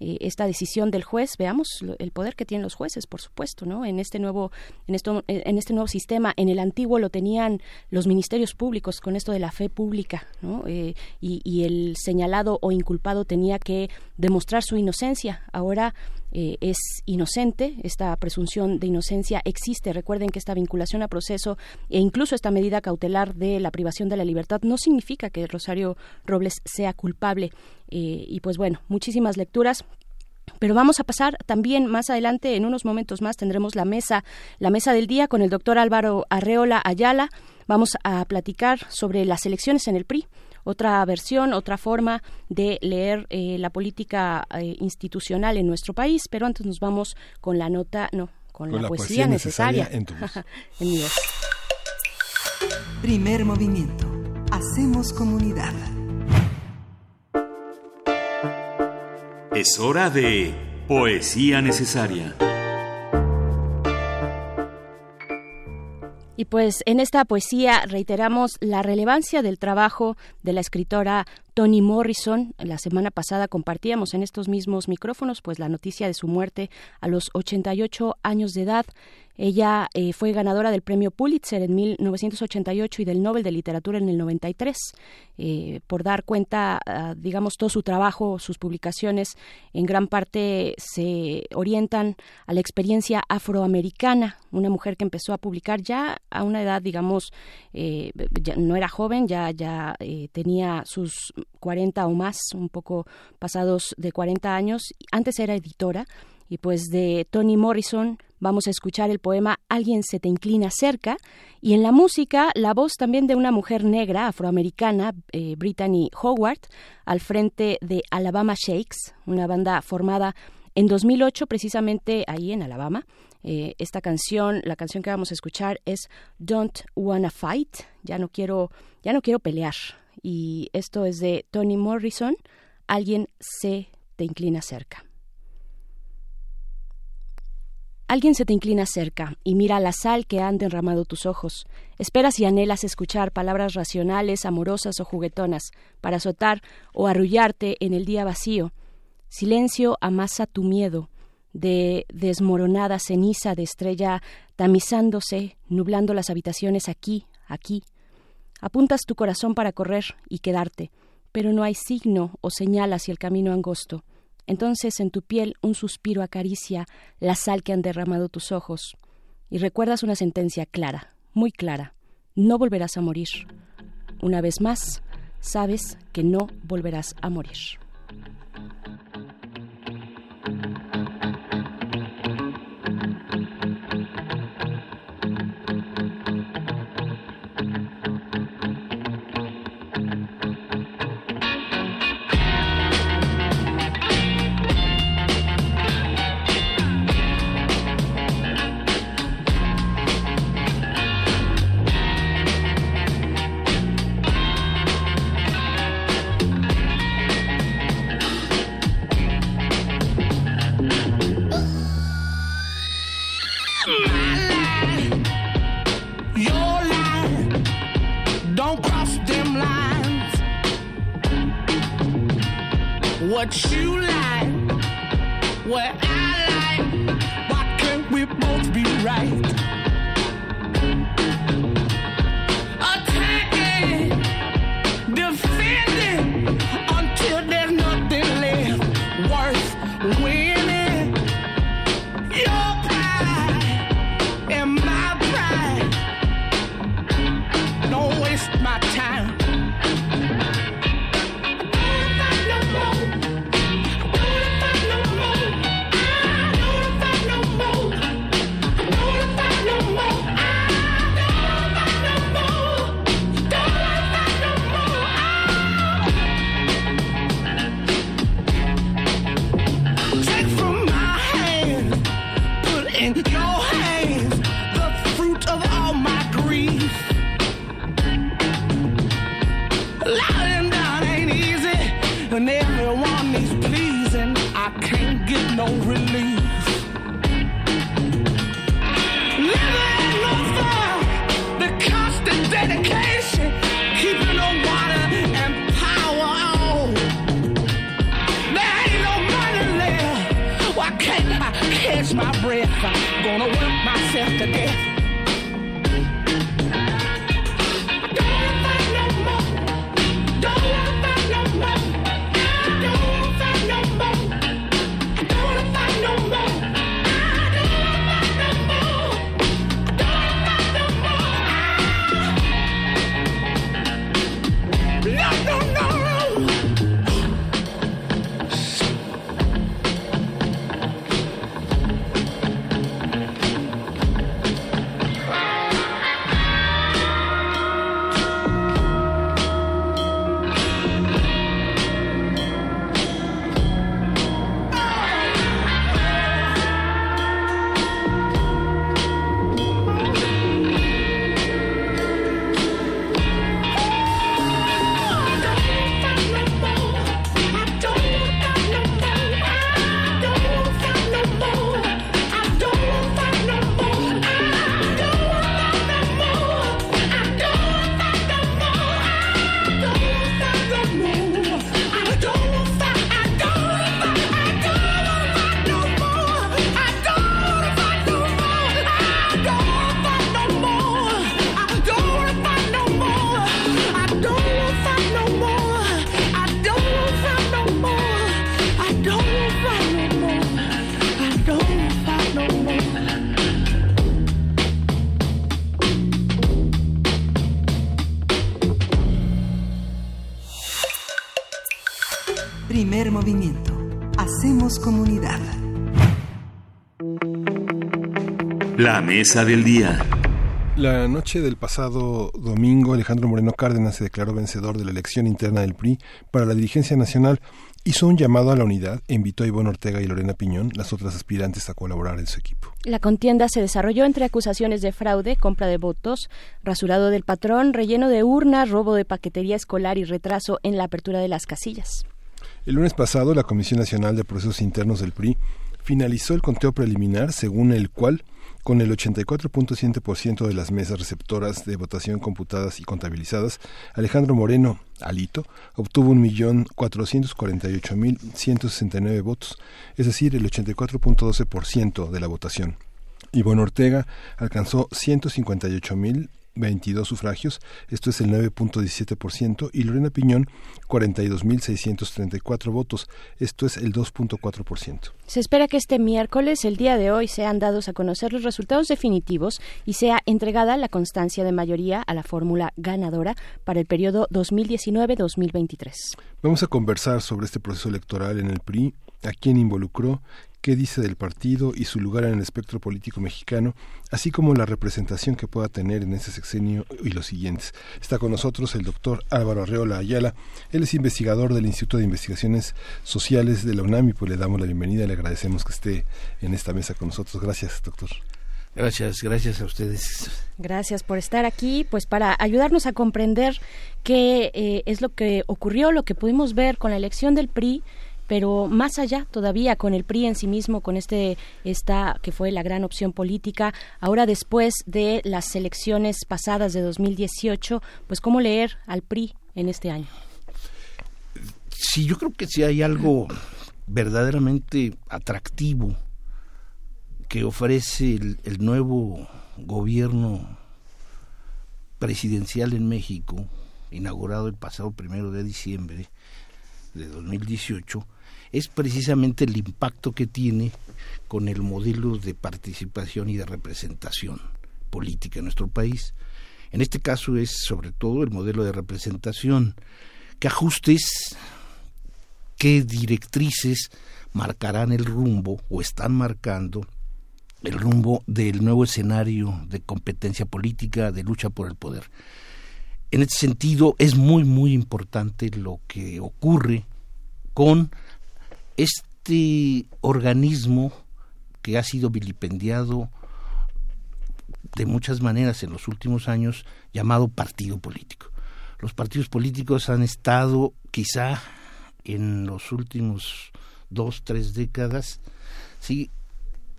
Eh, esta decisión del juez veamos el poder que tienen los jueces por supuesto no en este nuevo en esto en este nuevo sistema en el antiguo lo tenían los ministerios públicos con esto de la fe pública ¿no? y, y, el señalado o inculpado tenía que demostrar su inocencia ahora eh, es inocente, esta presunción de inocencia existe. Recuerden que esta vinculación a proceso e incluso esta medida cautelar de la privación de la libertad no significa que Rosario Robles sea culpable. Eh, y pues bueno, muchísimas lecturas. Pero vamos a pasar también más adelante, en unos momentos más, tendremos la mesa, la mesa del día con el doctor Álvaro Arreola Ayala. Vamos a platicar sobre las elecciones en el PRI otra versión, otra forma de leer eh, la política eh, institucional en nuestro país, pero antes nos vamos con la nota, no, con, la, poesía, necesaria, en, tu mi voz. Primer movimiento. Hacemos comunidad. Es hora de poesía necesaria. Y pues en esta poesía reiteramos la relevancia del trabajo de la escritora Toni Morrison. La semana pasada compartíamos en estos mismos micrófonos pues la noticia de su muerte a los 88 años de edad. Ella eh, fue ganadora del premio Pulitzer en 1988 y del Nobel de Literatura en el 93, eh, por dar cuenta, ah, digamos, todo su trabajo, sus publicaciones, en gran parte se orientan a la experiencia afroamericana, una mujer que empezó a publicar ya a una edad, digamos, eh, ya no era joven, ya, ya tenía sus 40 o más, un poco pasados de 40 años, antes era editora, y pues de Toni Morrison vamos a escuchar el poema Alguien se te inclina cerca y en la música la voz también de una mujer negra afroamericana, eh, Brittany Howard, al frente de Alabama Shakes, una banda formada en 2008 precisamente ahí en Alabama. Eh, esta canción, la canción que vamos a escuchar es Don't Wanna Fight, ya no quiero, ya no quiero pelear. Y esto es de Toni Morrison, Alguien se te inclina cerca. Alguien se te inclina cerca y mira la sal que han derramado tus ojos. Esperas y anhelas escuchar palabras racionales, amorosas o juguetonas para azotar o arrullarte en el día vacío. Silencio amasa tu miedo, de desmoronada ceniza de estrella tamizándose, nublando las habitaciones aquí, aquí. Apuntas tu corazón para correr y quedarte, pero no hay signo o señal hacia el camino angosto. Entonces en tu piel un suspiro acaricia la sal que han derramado tus ojos y recuerdas una sentencia clara, muy clara. no volverás a morir. Una vez más, sabes que no volverás a morir. Gonna work myself to death. Mesa del día. La noche del pasado domingo, Alejandro Moreno Cárdenas se declaró vencedor de la elección interna del PRI para la dirigencia nacional. Hizo un llamado a la unidad e invitó a Ivonne Ortega y Lorena Piñón, las otras aspirantes, a colaborar en su equipo. La contienda se desarrolló entre acusaciones de fraude, compra de votos, rasurado del patrón, relleno de urnas, robo de paquetería escolar y retraso en la apertura de las casillas. El lunes pasado, la Comisión Nacional de Procesos Internos del PRI finalizó el conteo preliminar según el cual, con el 84.7% de las mesas receptoras de votación computadas y contabilizadas, Alejandro Moreno, Alito, obtuvo 1.448.169 votos, es decir, el 84.12% de la votación. Ivonne Ortega alcanzó 158.000 22 sufragios, esto es el 9.17%, y Lorena Piñón 42.634 votos, esto es el 2.4%. Se espera que este miércoles, el día de hoy, sean dados a conocer los resultados definitivos y sea entregada la constancia de mayoría a la fórmula ganadora para el periodo 2019-2023. Vamos a conversar sobre este proceso electoral en el PRI, a quién involucró, qué dice del partido y su lugar en el espectro político mexicano, así como la representación que pueda tener en ese sexenio y los siguientes. Está con nosotros el doctor Álvaro Arreola Ayala. Él es investigador del Instituto de Investigaciones Sociales de la UNAM y pues le damos la bienvenida y le agradecemos que esté en esta mesa con nosotros. Gracias, doctor. Gracias, gracias a ustedes. Gracias por estar aquí, pues para ayudarnos a comprender qué eh, es lo que ocurrió, lo que pudimos ver con la elección del PRI pero más allá todavía con el PRI en sí mismo, con este esta que fue la gran opción política, ahora después de las elecciones pasadas de 2018, pues cómo leer al PRI en este año. Sí, yo creo que si hay algo verdaderamente atractivo que ofrece el, el nuevo gobierno presidencial en México, inaugurado el pasado primero de diciembre de 2018, es precisamente el impacto que tiene con el modelo de participación y de representación política en nuestro país. En este caso es sobre todo el modelo de representación, qué ajustes, qué directrices marcarán el rumbo o están marcando el rumbo del nuevo escenario de competencia política, de lucha por el poder. En este sentido, es muy, muy importante lo que ocurre con este organismo que ha sido vilipendiado de muchas maneras en los últimos años llamado partido político. Los partidos políticos han estado quizá en los últimos dos, tres décadas, sí,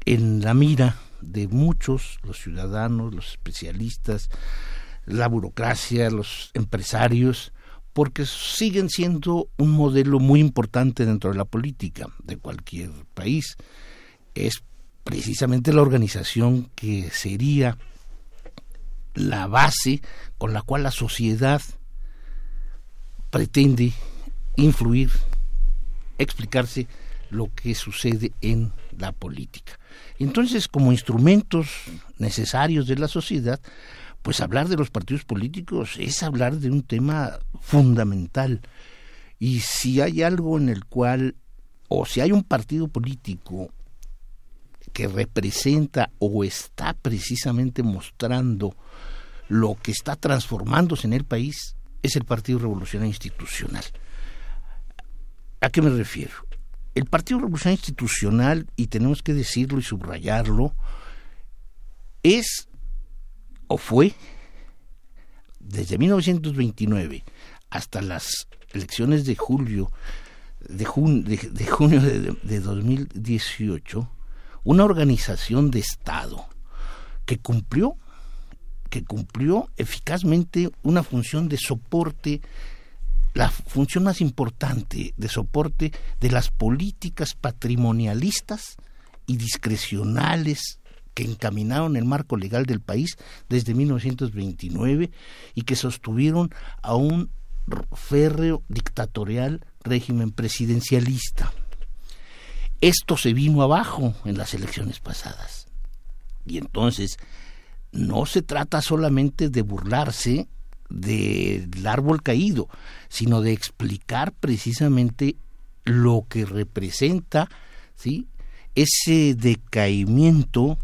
en la mira de muchos, los ciudadanos, los especialistas, la burocracia, los empresarios, porque siguen siendo un modelo muy importante dentro de la política de cualquier país. Es precisamente la organización que sería la base con la cual la sociedad pretende influir, explicarse lo que sucede en la política. Entonces, como instrumentos necesarios de la sociedad, pues hablar de los partidos políticos es hablar de un tema fundamental. Y si hay algo en el cual, o si hay un partido político que representa o está precisamente mostrando lo que está transformándose en el país, es el Partido Revolucionario Institucional. ¿A qué me refiero? El Partido Revolucionario Institucional, y tenemos que decirlo y subrayarlo, es o fue desde 1929 hasta las elecciones de julio de, de, junio de, de 2018 una organización de Estado que cumplió que cumplió eficazmente una función de soporte la función más importante de soporte de las políticas patrimonialistas y discrecionales que encaminaron el marco legal del país desde 1929 y que sostuvieron a un férreo dictatorial régimen presidencialista. Esto se vino abajo en las elecciones pasadas. Y entonces no se trata solamente de burlarse del árbol caído, sino de explicar precisamente lo que representa ¿sí? ese decaimiento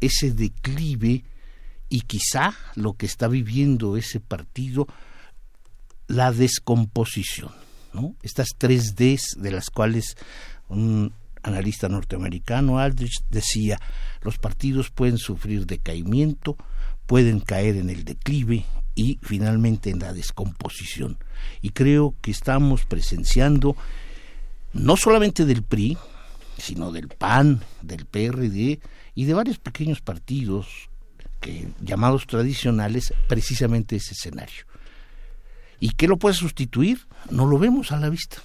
ese declive y quizá lo que está viviendo ese partido, la descomposición. ¿no? Estas tres Ds de las cuales un analista norteamericano, Aldrich, decía, los partidos pueden sufrir decaimiento, pueden caer en el declive y finalmente en la descomposición. Y creo que estamos presenciando, no solamente del PRI, sino del PAN, del PRD, y de varios pequeños partidos que, llamados tradicionales precisamente ese escenario. ¿Y qué lo puede sustituir? No lo vemos a la vista.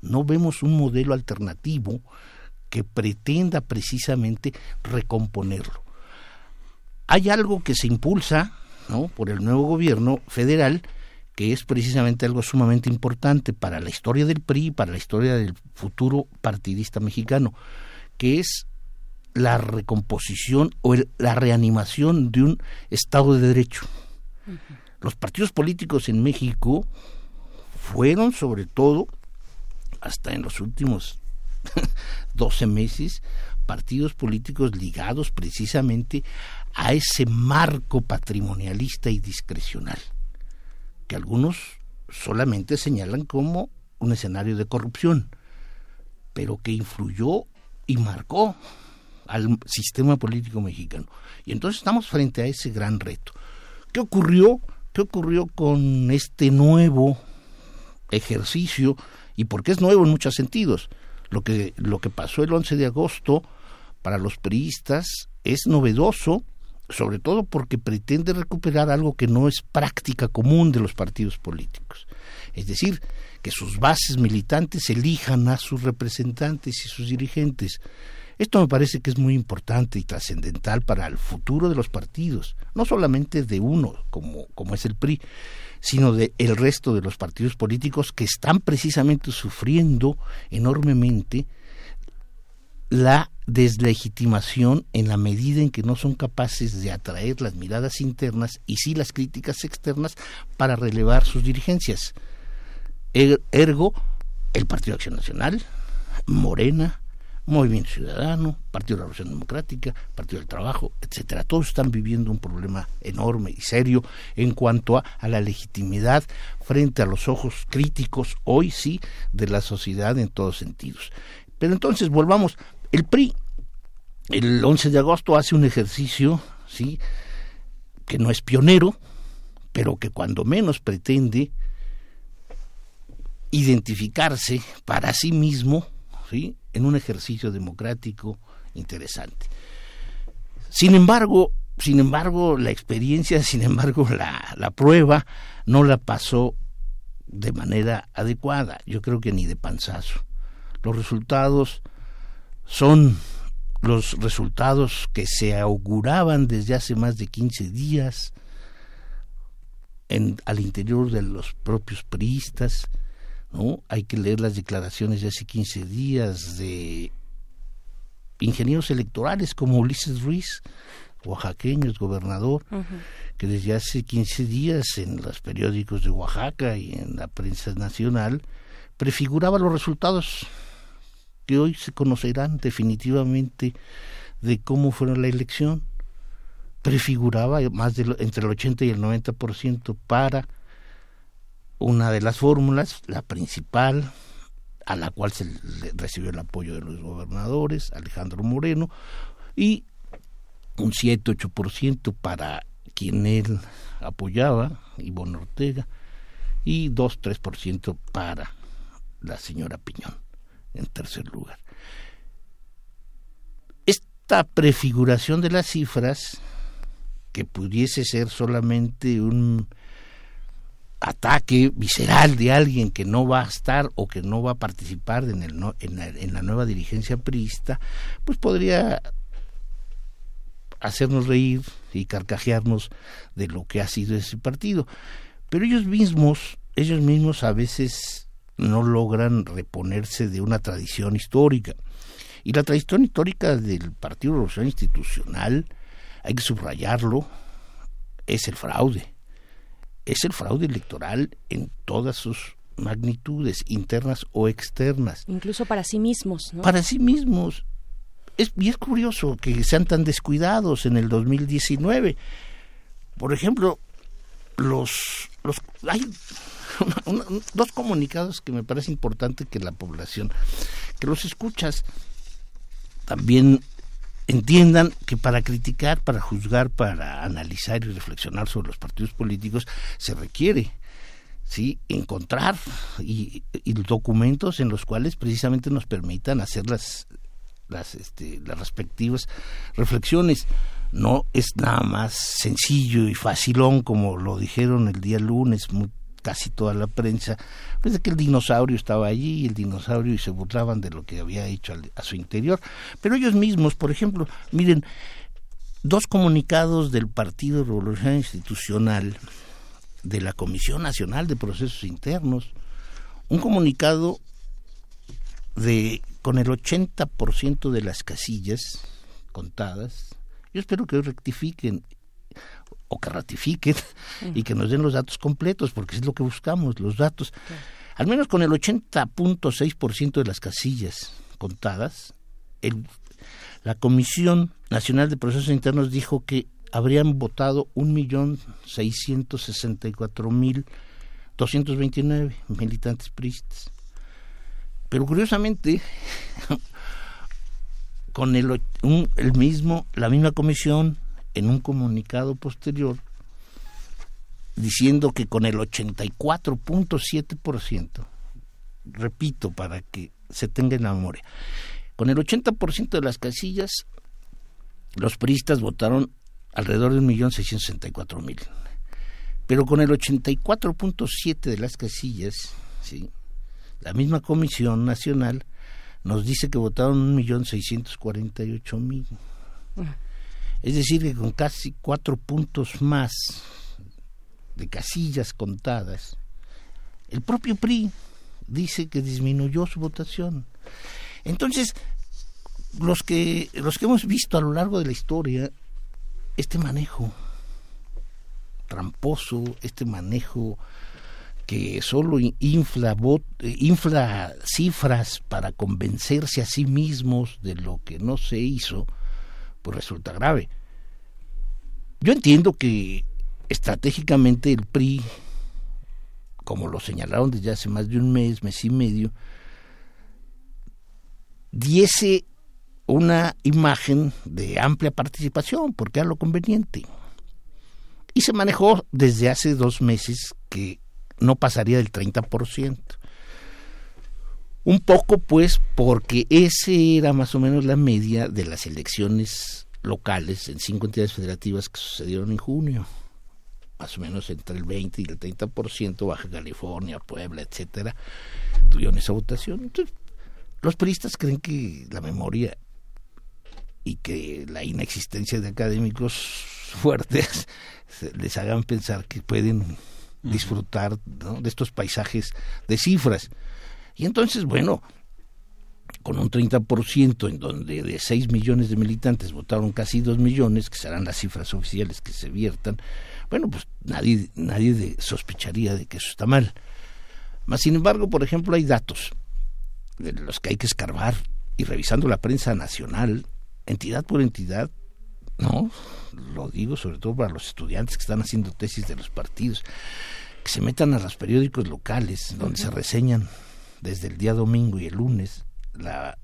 No vemos un modelo alternativo que pretenda precisamente recomponerlo. Hay algo que se impulsa ¿no? por el nuevo gobierno federal, que es precisamente algo sumamente importante para la historia del PRI y para la historia del futuro partidista mexicano, que es la recomposición o el- la reanimación de un Estado de Derecho. Los partidos políticos en México fueron sobre todo, hasta en los últimos 12 meses, partidos políticos ligados precisamente a ese marco patrimonialista y discrecional, que algunos solamente señalan como un escenario de corrupción, pero que influyó y marcó al sistema político mexicano. Y entonces estamos frente a ese gran reto. ¿Qué ocurrió? ¿Qué ocurrió con este nuevo ejercicio? ¿Y por qué es nuevo en muchos sentidos? Lo que, lo que pasó el 11 de agosto para los priistas es novedoso, sobre todo porque pretende recuperar algo que no es práctica común de los partidos políticos. Es decir, que sus bases militantes elijan a sus representantes y sus dirigentes. Esto me parece que es muy importante y trascendental para el futuro de los partidos, no solamente de uno, como, como es el PRI, sino de el resto de los partidos políticos que están precisamente sufriendo enormemente la deslegitimación en la medida en que no son capaces de atraer las miradas internas y sí las críticas externas para relevar sus dirigencias. Er- Ergo, el Partido Acción Nacional, Morena, Movimiento Ciudadano, Partido de la Revolución Democrática, Partido del Trabajo, etcétera. Todos están viviendo un problema enorme y serio en cuanto a, a la legitimidad frente a los ojos críticos, hoy sí, de la sociedad en todos sentidos. Pero entonces volvamos, el PRI el 11 de agosto hace un ejercicio, sí, que no es pionero, pero que cuando menos pretende identificarse para sí mismo, ¿sí? en un ejercicio democrático interesante. Sin embargo, sin embargo, la experiencia, sin embargo, la, la prueba no la pasó de manera adecuada. Yo creo que ni de panzazo. Los resultados son los resultados que se auguraban desde hace más de 15 días en, al interior de los propios priistas, ¿no? Hay que leer las declaraciones de hace 15 días de ingenieros electorales como Ulises Ruiz, oaxaqueño, es gobernador, que desde hace 15 días en los periódicos de Oaxaca y en la prensa nacional prefiguraba los resultados que hoy se conocerán definitivamente de cómo fue la elección. Prefiguraba más de lo- entre el 80 y el 90% para una de las fórmulas, la principal, a la cual se recibió el apoyo de los gobernadores, Alejandro Moreno, y un 7-8% para quien él apoyaba, Ivonne Ortega, y 2-3% para la señora Piñón, en tercer lugar. Esta prefiguración de las cifras, que pudiese ser solamente un ataque visceral de alguien que no va a estar o que no va a participar en, el la, en la nueva dirigencia priista, pues podría hacernos reír y carcajearnos de lo que ha sido ese partido. Pero ellos mismos, ellos mismos a veces no logran reponerse de una tradición histórica. Y la tradición histórica del Partido de Revolución Institucional, hay que subrayarlo, es el fraude. Es el fraude electoral en todas sus magnitudes, internas o externas. Incluso para sí mismos, ¿no? Para sí mismos. Es, y es curioso que sean tan descuidados en el 2019. Por ejemplo, los, los hay dos comunicados que me parece importante que la población, que los escuchas, también entiendan que para criticar, para juzgar, para analizar y reflexionar sobre los partidos políticos se requiere sí encontrar y, y documentos en los cuales precisamente nos permitan hacer las las este, las respectivas reflexiones. No es nada más sencillo y facilón como lo dijeron el día lunes muy- casi toda la prensa pues de que el dinosaurio estaba allí y el dinosaurio y se burlaban de lo que había hecho al- a su interior pero ellos mismos por ejemplo miren dos comunicados del Partido Revolucionario Institucional, de la Comisión Nacional de Procesos Internos, un comunicado de con el 80% de las casillas contadas. Yo espero que rectifiquen o que ratifiquen y que nos den los datos completos, porque es lo que buscamos, los datos. Al menos con el 80.6% de las casillas contadas, el, la Comisión Nacional de Procesos Internos dijo que habrían votado 1.664.229 militantes priistas. Pero curiosamente, con el, un- el mismo, la misma comisión, en un comunicado posterior, diciendo que con el 84.7%, repito para que se tenga en la memoria, con el 80% de las casillas, los priistas votaron alrededor de 1.664.000. Pero con el 84.7 de las casillas, ¿sí? la misma Comisión Nacional nos dice que votaron 1.648.000. Es decir, que con casi cuatro puntos más de casillas contadas, el propio PRI dice que disminuyó su votación. Entonces, los que, los que hemos visto a lo largo de la historia, este manejo tramposo, este manejo que solo infla, vot- eh, infla cifras para convencerse a sí mismos de lo que no se hizo, pues resulta grave. Yo entiendo que estratégicamente el PRI, como lo señalaron desde hace más de un mes, mes y medio, diese una imagen de amplia participación, porque era lo conveniente. Y se manejó desde hace dos meses que no pasaría del 30%. Un poco pues porque ese era más o menos la media de las elecciones locales en cinco entidades federativas que sucedieron en junio. Más o menos entre el 20 y el 30%, Baja California, Puebla, etcétera, tuvieron esa votación. Entonces, los periodistas creen que la memoria y que la inexistencia de académicos fuertes les hagan pensar que pueden disfrutar ¿no? de estos paisajes de cifras. Y entonces, bueno, con un 30% en donde de 6 millones de militantes votaron casi 2 millones, que serán las cifras oficiales que se viertan, bueno, pues nadie, nadie de- sospecharía de que eso está mal. Mas, sin embargo, por ejemplo, hay datos de los que hay que escarbar y revisando la prensa nacional, entidad por entidad, no, lo digo sobre todo para los estudiantes que están haciendo tesis de los partidos, que se metan a los periódicos locales donde se reseñan desde el día domingo y el lunes la,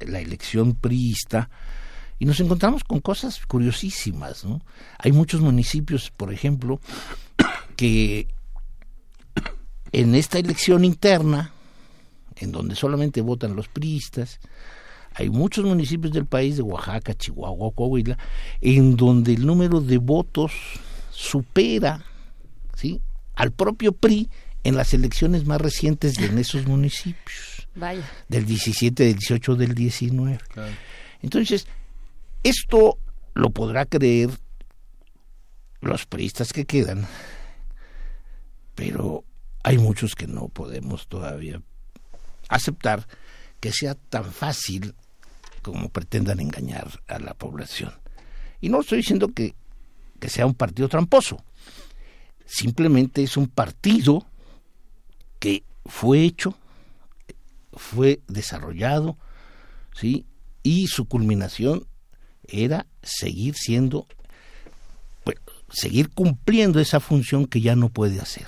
la elección priista y nos encontramos con cosas curiosísimas, ¿no? Hay muchos municipios, por ejemplo, que en esta elección interna, en donde solamente votan los priistas, hay muchos municipios del país de Oaxaca, Chihuahua, Coahuila, en donde el número de votos supera ¿sí? al propio PRI en las elecciones más recientes de en esos municipios, Vaya. del 17, del 18, del 19. Entonces, esto lo podrá creer los priistas que quedan, pero hay muchos que no podemos todavía aceptar que sea tan fácil como pretendan engañar a la población. Y no estoy diciendo que, que sea un partido tramposo, simplemente es un partido que fue hecho, fue desarrollado, ¿sí? y su culminación era seguir siendo, bueno, seguir cumpliendo esa función que ya no puede hacer,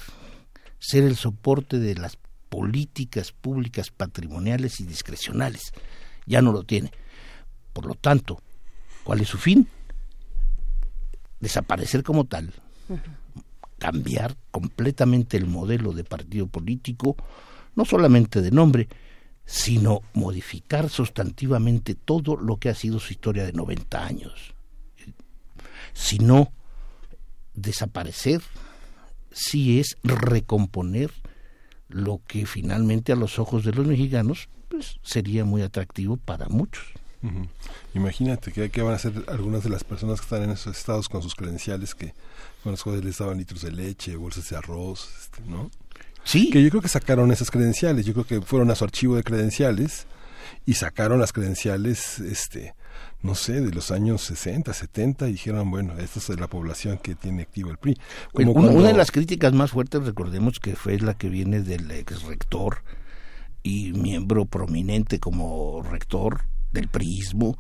ser el soporte de las políticas públicas patrimoniales y discrecionales. Ya no lo tiene. Por lo tanto, ¿cuál es su fin? Desaparecer como tal, cambiar completamente el modelo de partido político, no solamente de nombre, sino modificar sustantivamente todo lo que ha sido su historia de 90 años. Sino desaparecer, si es recomponer lo que finalmente a los ojos de los mexicanos pues sería muy atractivo para muchos. Ujú. Imagínate que, que van a ser algunas de las personas que están en esos estados con sus credenciales que con los cuales les daban litros de leche, bolsas de arroz, este, ¿no? Sí. Que yo creo que sacaron esas credenciales, yo creo que fueron a su archivo de credenciales y sacaron las credenciales, este, no sé, de los años 60, 70 y dijeron, bueno, esta es la población que tiene activo el PRI. Como una, de las críticas más fuertes, recordemos que fue la que viene del ex rector y miembro prominente como rector del priismo,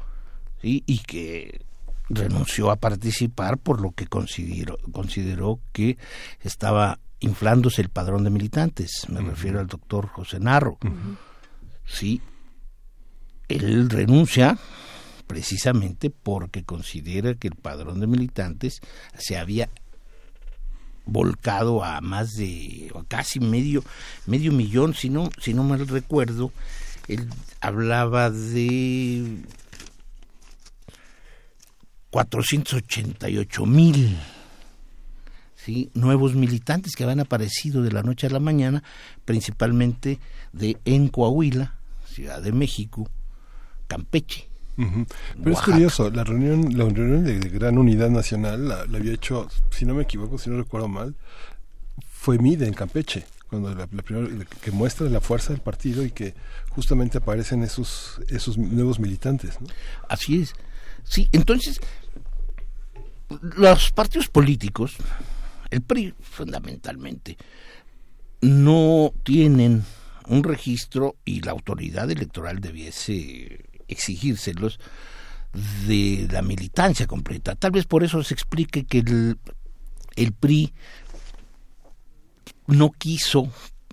¿sí? y que renunció a participar por lo que consideró, consideró que estaba inflándose el padrón de militantes. Me refiero al doctor José Narro. Sí, él renuncia precisamente porque considera que el padrón de militantes se había volcado a más de a casi medio medio millón si no si no mal recuerdo él hablaba de 488 mil ¿sí? nuevos militantes que habían aparecido de la noche a la mañana, principalmente de en Coahuila, Ciudad de México, Campeche. Pero es curioso, la reunión, la reunión de, de Gran Unidad Nacional la, la había hecho, si no me equivoco, si no recuerdo mal, fue MIDE en Campeche, cuando la, primera que muestra la fuerza del partido y que justamente aparecen esos esos nuevos militantes. Así es. Sí, entonces, los partidos políticos, el PRI fundamentalmente, no tienen un registro y la autoridad electoral debiese exigírselos de la militancia completa. Tal vez por eso se explique que el, el PRI no quiso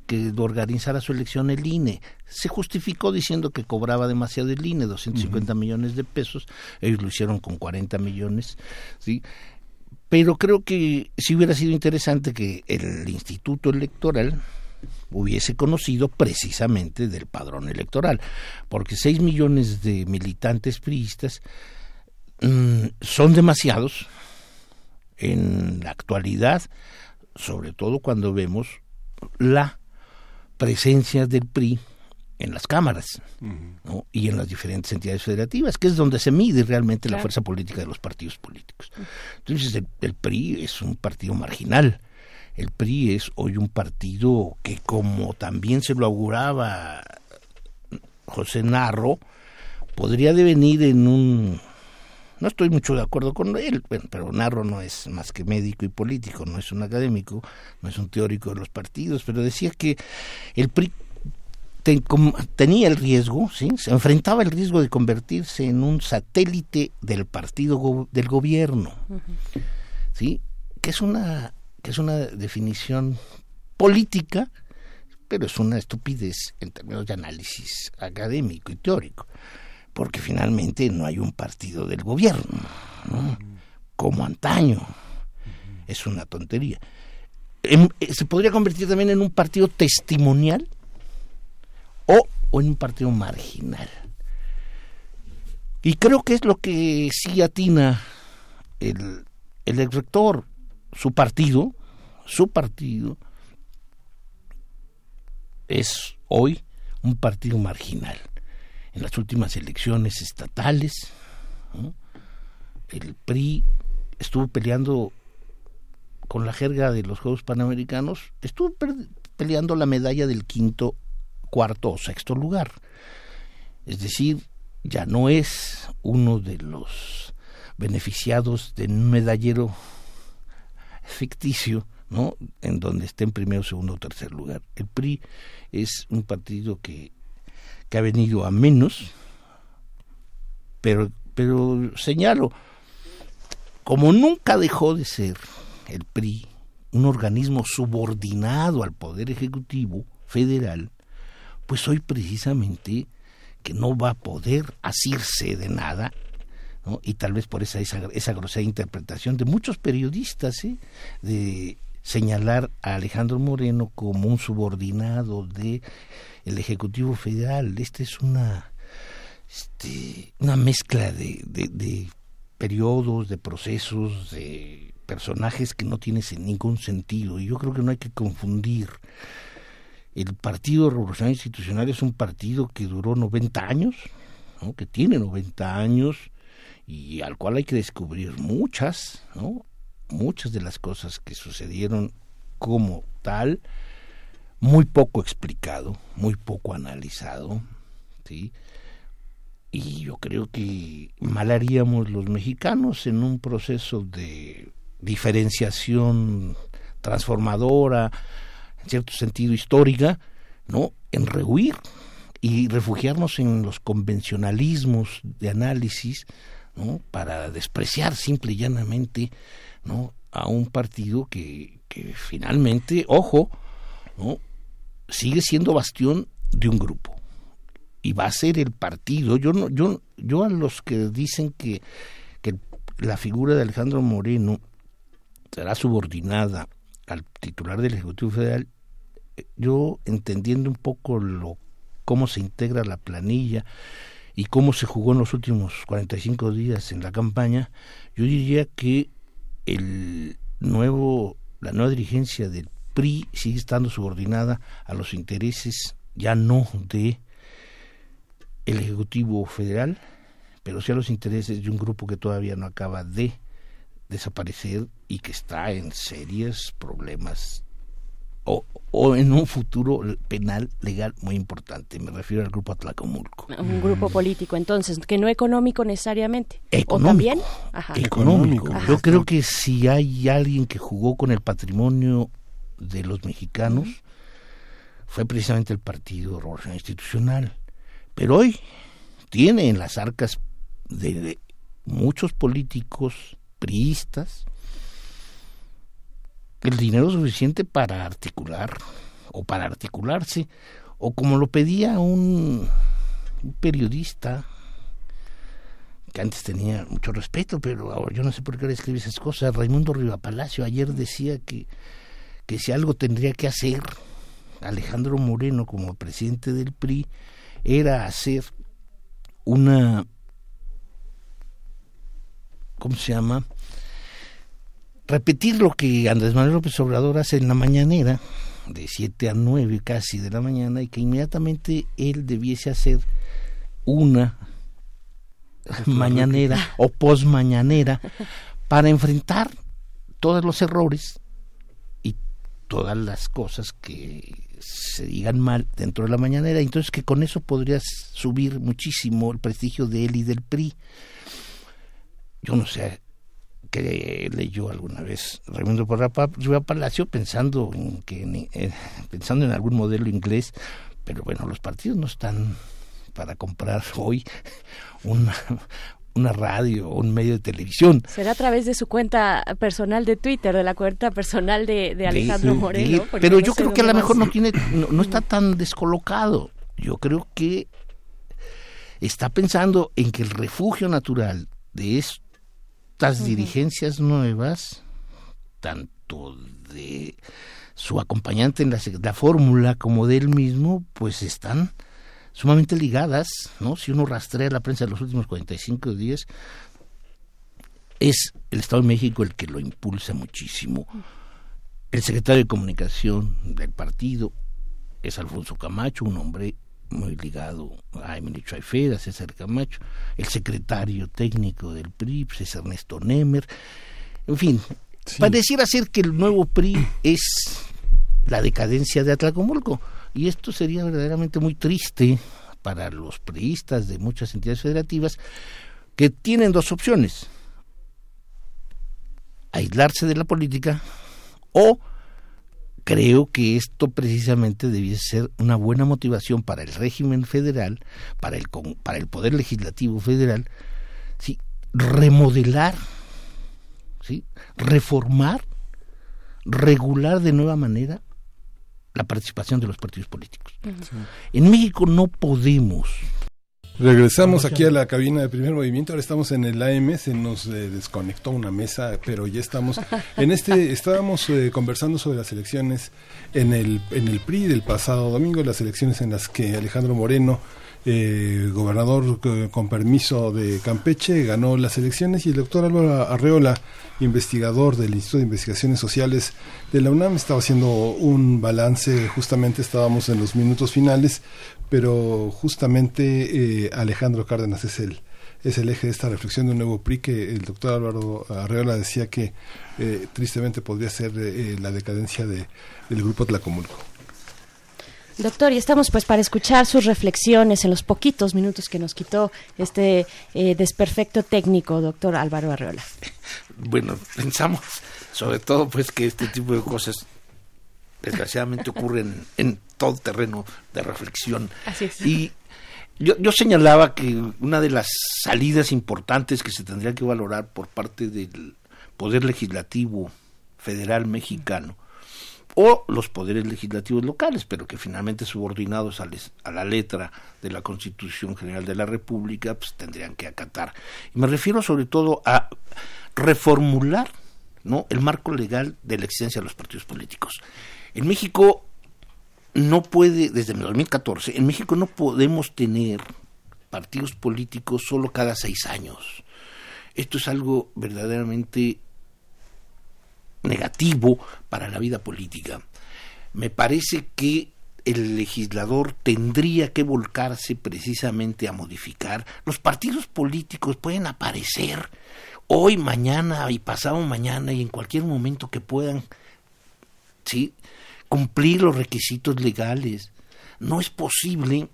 que organizara su elección el INE. Se justificó diciendo que cobraba demasiado el INE, 250 millones de pesos. Ellos lo hicieron con 40 millones, ¿sí? Pero creo que sí hubiera sido interesante que el Instituto Electoral hubiese conocido precisamente del padrón electoral, porque 6 millones de militantes priistas mm, son demasiados en la actualidad, sobre todo cuando vemos la presencia del PRI en las cámaras ¿no? y en las diferentes entidades federativas, que es donde se mide realmente la fuerza política de los partidos políticos. Entonces el, el PRI es un partido marginal. El PRI es hoy un partido que como también se lo auguraba José Narro, podría devenir en un... No estoy mucho de acuerdo con él, bueno, pero Narro no es más que médico y político, no es un académico, no es un teórico de los partidos, pero decía que el PRI tenía el riesgo, ¿sí? se enfrentaba el riesgo de convertirse en un satélite del partido go- del gobierno, ¿sí? que es una que es una definición política, pero es una estupidez en términos de análisis académico y teórico, porque finalmente no hay un partido del gobierno, ¿no? como antaño. Es una tontería. Em- eh, se podría convertir también en un partido testimonial o, o en un partido marginal. Y creo que es lo que sí atina el, el ex rector, su partido, su partido es hoy un partido marginal. En las últimas elecciones estatales, el PRI estuvo peleando con la jerga de los Juegos Panamericanos, estuvo peleando la medalla del quinto, cuarto o sexto lugar. Es decir, ya no es uno de los beneficiados de un medallero ficticio, ¿no? En donde esté en primero, segundo o tercer lugar. El PRI es un partido que, que ha venido a menos, pero, pero señalo, como nunca dejó de ser el PRI un organismo subordinado al Poder Ejecutivo Federal, pues hoy precisamente que no va a poder asirse de nada, ¿no? y tal vez por esa, esa, grosera interpretación de muchos periodistas, ¿eh? de señalar a Alejandro Moreno como un subordinado de el Ejecutivo Federal. Esta es una, este, una mezcla de, de, periodos, de procesos, de personajes que no tiene sen- ningún sentido. Y yo creo que no hay que confundir. El Partido Revolucionario Institucional es un partido que duró 90 años, que tiene 90 años y al cual hay que descubrir muchas, ¿no? Muchas de las cosas que sucedieron como tal, muy poco explicado, muy poco analizado, ¿sí? Y yo creo que mal haríamos los mexicanos en un proceso de diferenciación transformadora, en cierto sentido histórica, ¿no? En rehuir y refugiarnos en los convencionalismos de análisis, Para despreciar simple y llanamente. A un partido que, finalmente, ojo. Sigue siendo bastión de un grupo y va a ser el partido. Yo no, yo, yo a los que dicen que, que la figura de Alejandro Moreno será subordinada al titular del Ejecutivo Federal, yo entendiendo un poco lo cómo se integra la planilla y cómo se jugó en los últimos 45 días en la campaña, yo diría que el nuevo la nueva dirigencia del PRI sigue estando subordinada a los intereses ya no de el Ejecutivo Federal, pero sí a los intereses de un grupo que todavía no acaba de desaparecer y que está en serios problemas o, o en un futuro penal legal muy importante. Me refiero al grupo Atlacomulco. Un grupo político, entonces, que no económico necesariamente. Económico. ¿O también? Ajá. Económico. Ajá. Yo creo que si hay alguien que jugó con el patrimonio de los mexicanos, fue precisamente el Partido Revolucionario Institucional. Pero hoy tiene en las arcas de, de muchos políticos priistas el dinero suficiente para articular o para articularse o como lo pedía un, periodista que antes tenía mucho respeto, pero ahora yo no sé por qué ahora escribe esas cosas. Raimundo Rivapalacio ayer decía que, que si algo tendría que hacer Alejandro Moreno como presidente del PRI era hacer una ¿cómo se llama? Repetir lo que Andrés Manuel López Obrador hace en la mañanera, de 7 a 9 casi de la mañana, y que inmediatamente él debiese hacer una mañanera o posmañanera para enfrentar todos los errores y todas las cosas que se digan mal dentro de la mañanera, entonces que con eso podrías subir muchísimo el prestigio de él y del PRI. Yo no sé que leyó alguna vez Raimundo Riva Palacio pensando en que eh, pensando en algún modelo inglés, pero bueno, los partidos no están para comprar hoy una una radio o un medio de televisión. Será a través de su cuenta personal de Twitter, de la cuenta personal de, de Alejandro De- Moreno. de- pero no yo creo que a lo mejor no tiene, no, no está tan descolocado. Yo creo que está pensando en que el refugio natural de estas dirigencias nuevas, tanto de su acompañante en la, la fórmula como de él mismo, pues están sumamente ligadas, ¿no? Si uno rastrea la prensa de los últimos 45 días, es el Estado de México el que lo impulsa muchísimo. El secretario de Comunicación del partido es Alfonso Camacho, un hombre muy ligado a Emilio Chaifeda, a César Camacho. El secretario técnico del PRI es Ernesto Nemer. En fin, pareciera ser que el nuevo PRI es la decadencia de Atlacomulco. Y esto sería verdaderamente muy triste para los priistas de muchas entidades federativas que tienen dos opciones. Aislarse de la política o creo que esto precisamente debiese ser una buena motivación para el régimen federal, para el, con- para el Poder Legislativo Federal, ¿sí? remodelar, ¿sí? reformar, regular de nueva manera la participación de los partidos políticos. En México no podemos Regresamos aquí a la cabina de primer movimiento. Ahora estamos en el AM. Se nos eh, desconectó una mesa, pero ya estamos en este. Estábamos eh, conversando sobre las elecciones en el en el PRI del pasado domingo, las elecciones en las que Alejandro Moreno eh, gobernador con permiso de Campeche, ganó las elecciones y el doctor Álvaro Arreola, investigador del Instituto de Investigaciones Sociales de la UNAM, estaba haciendo un balance, justamente estábamos en los minutos finales, pero justamente eh, Alejandro Cárdenas es el, es el eje de esta reflexión de un nuevo PRI que el doctor Álvaro Arreola decía que eh, tristemente podría ser eh, la decadencia de, del grupo Tlacomulco. Doctor, y estamos pues para escuchar sus reflexiones en los poquitos minutos que nos quitó este eh, desperfecto técnico, doctor Álvaro Arreola. Bueno, pensamos sobre todo pues que este tipo de cosas desgraciadamente ocurren en todo terreno de reflexión. Así es. Y yo, yo señalaba que una de las salidas importantes que se tendría que valorar por parte del Poder Legislativo Federal Mexicano o los poderes legislativos locales, pero que finalmente subordinados a, les- a la letra de la Constitución General de la República, pues tendrían que acatar. Y me refiero sobre todo a reformular ¿no? el marco legal de la existencia de los partidos políticos. En México no puede, desde el 2014, en México no podemos tener partidos políticos solo cada seis años. Esto es algo verdaderamente negativo para la vida política. Me parece que el legislador tendría que volcarse precisamente a modificar. Los partidos políticos pueden aparecer hoy, mañana y pasado mañana y en cualquier momento que puedan ¿sí? Cumplir los requisitos legales. No es posible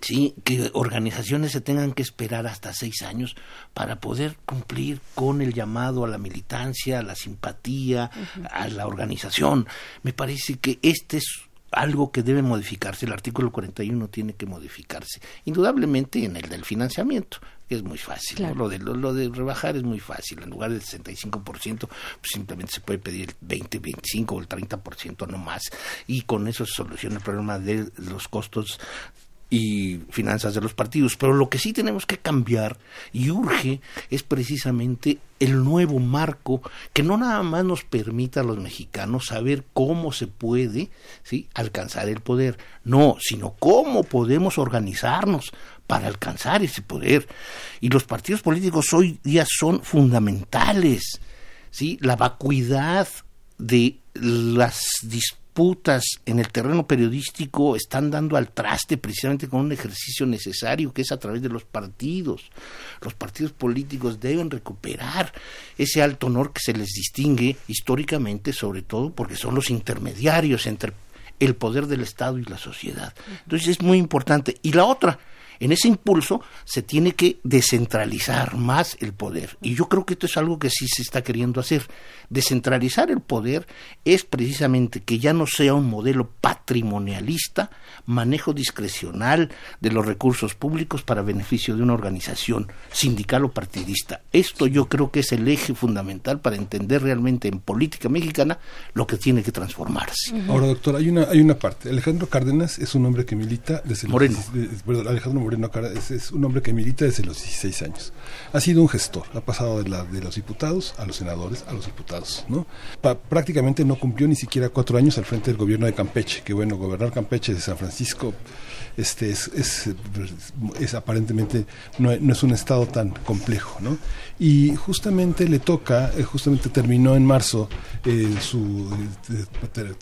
¿sí? que organizaciones se tengan que esperar hasta seis años para poder cumplir con el llamado a la militancia, a la simpatía, a la organización. Me parece que este es algo que debe modificarse. El artículo 41 tiene que modificarse. Indudablemente en el del financiamiento, que es muy fácil. Lo, de, lo, lo de rebajar es muy fácil. En lugar del 65%, pues simplemente se puede pedir el 20, 25 o el 30% no más. Y con eso se soluciona el problema de los costos y finanzas de los partidos. Pero lo que sí tenemos que cambiar y urge es precisamente el nuevo marco que no nada más nos permita a los mexicanos saber cómo se puede ¿sí? alcanzar el poder, no, sino cómo podemos organizarnos para alcanzar ese poder. Y los partidos políticos hoy día son fundamentales. ¿sí? La vacuidad de las en el terreno periodístico están dando al traste precisamente con un ejercicio necesario que es a través de los partidos. Los partidos políticos deben recuperar ese alto honor que se les distingue históricamente, sobre todo porque son los intermediarios entre el poder del Estado y la sociedad. Entonces es muy importante. Y la otra, en ese impulso se tiene que descentralizar más el poder. Y yo creo que esto es algo que sí se está queriendo hacer. Descentralizar el poder es precisamente que ya no sea un modelo patrimonialista, manejo discrecional de los recursos públicos para beneficio de una organización sindical o partidista. Esto yo creo que es el eje fundamental para entender realmente en política mexicana lo que tiene que transformarse. Ahora, doctor, hay una, hay una parte. Alejandro Cárdenas es un hombre que milita desde los Moreno. 16 de- perdón, Alejandro Moreno es, un hombre que milita desde los 16 años. Ha sido un gestor, ha pasado de, los diputados a los senadores a los diputados, prácticamente no cumplió ni siquiera cuatro años al frente del gobierno de Campeche, que bueno, gobernar Campeche de San Francisco este es, aparentemente no, es un estado tan complejo. Y justamente le toca, eh, justamente terminó en marzo eh, su de,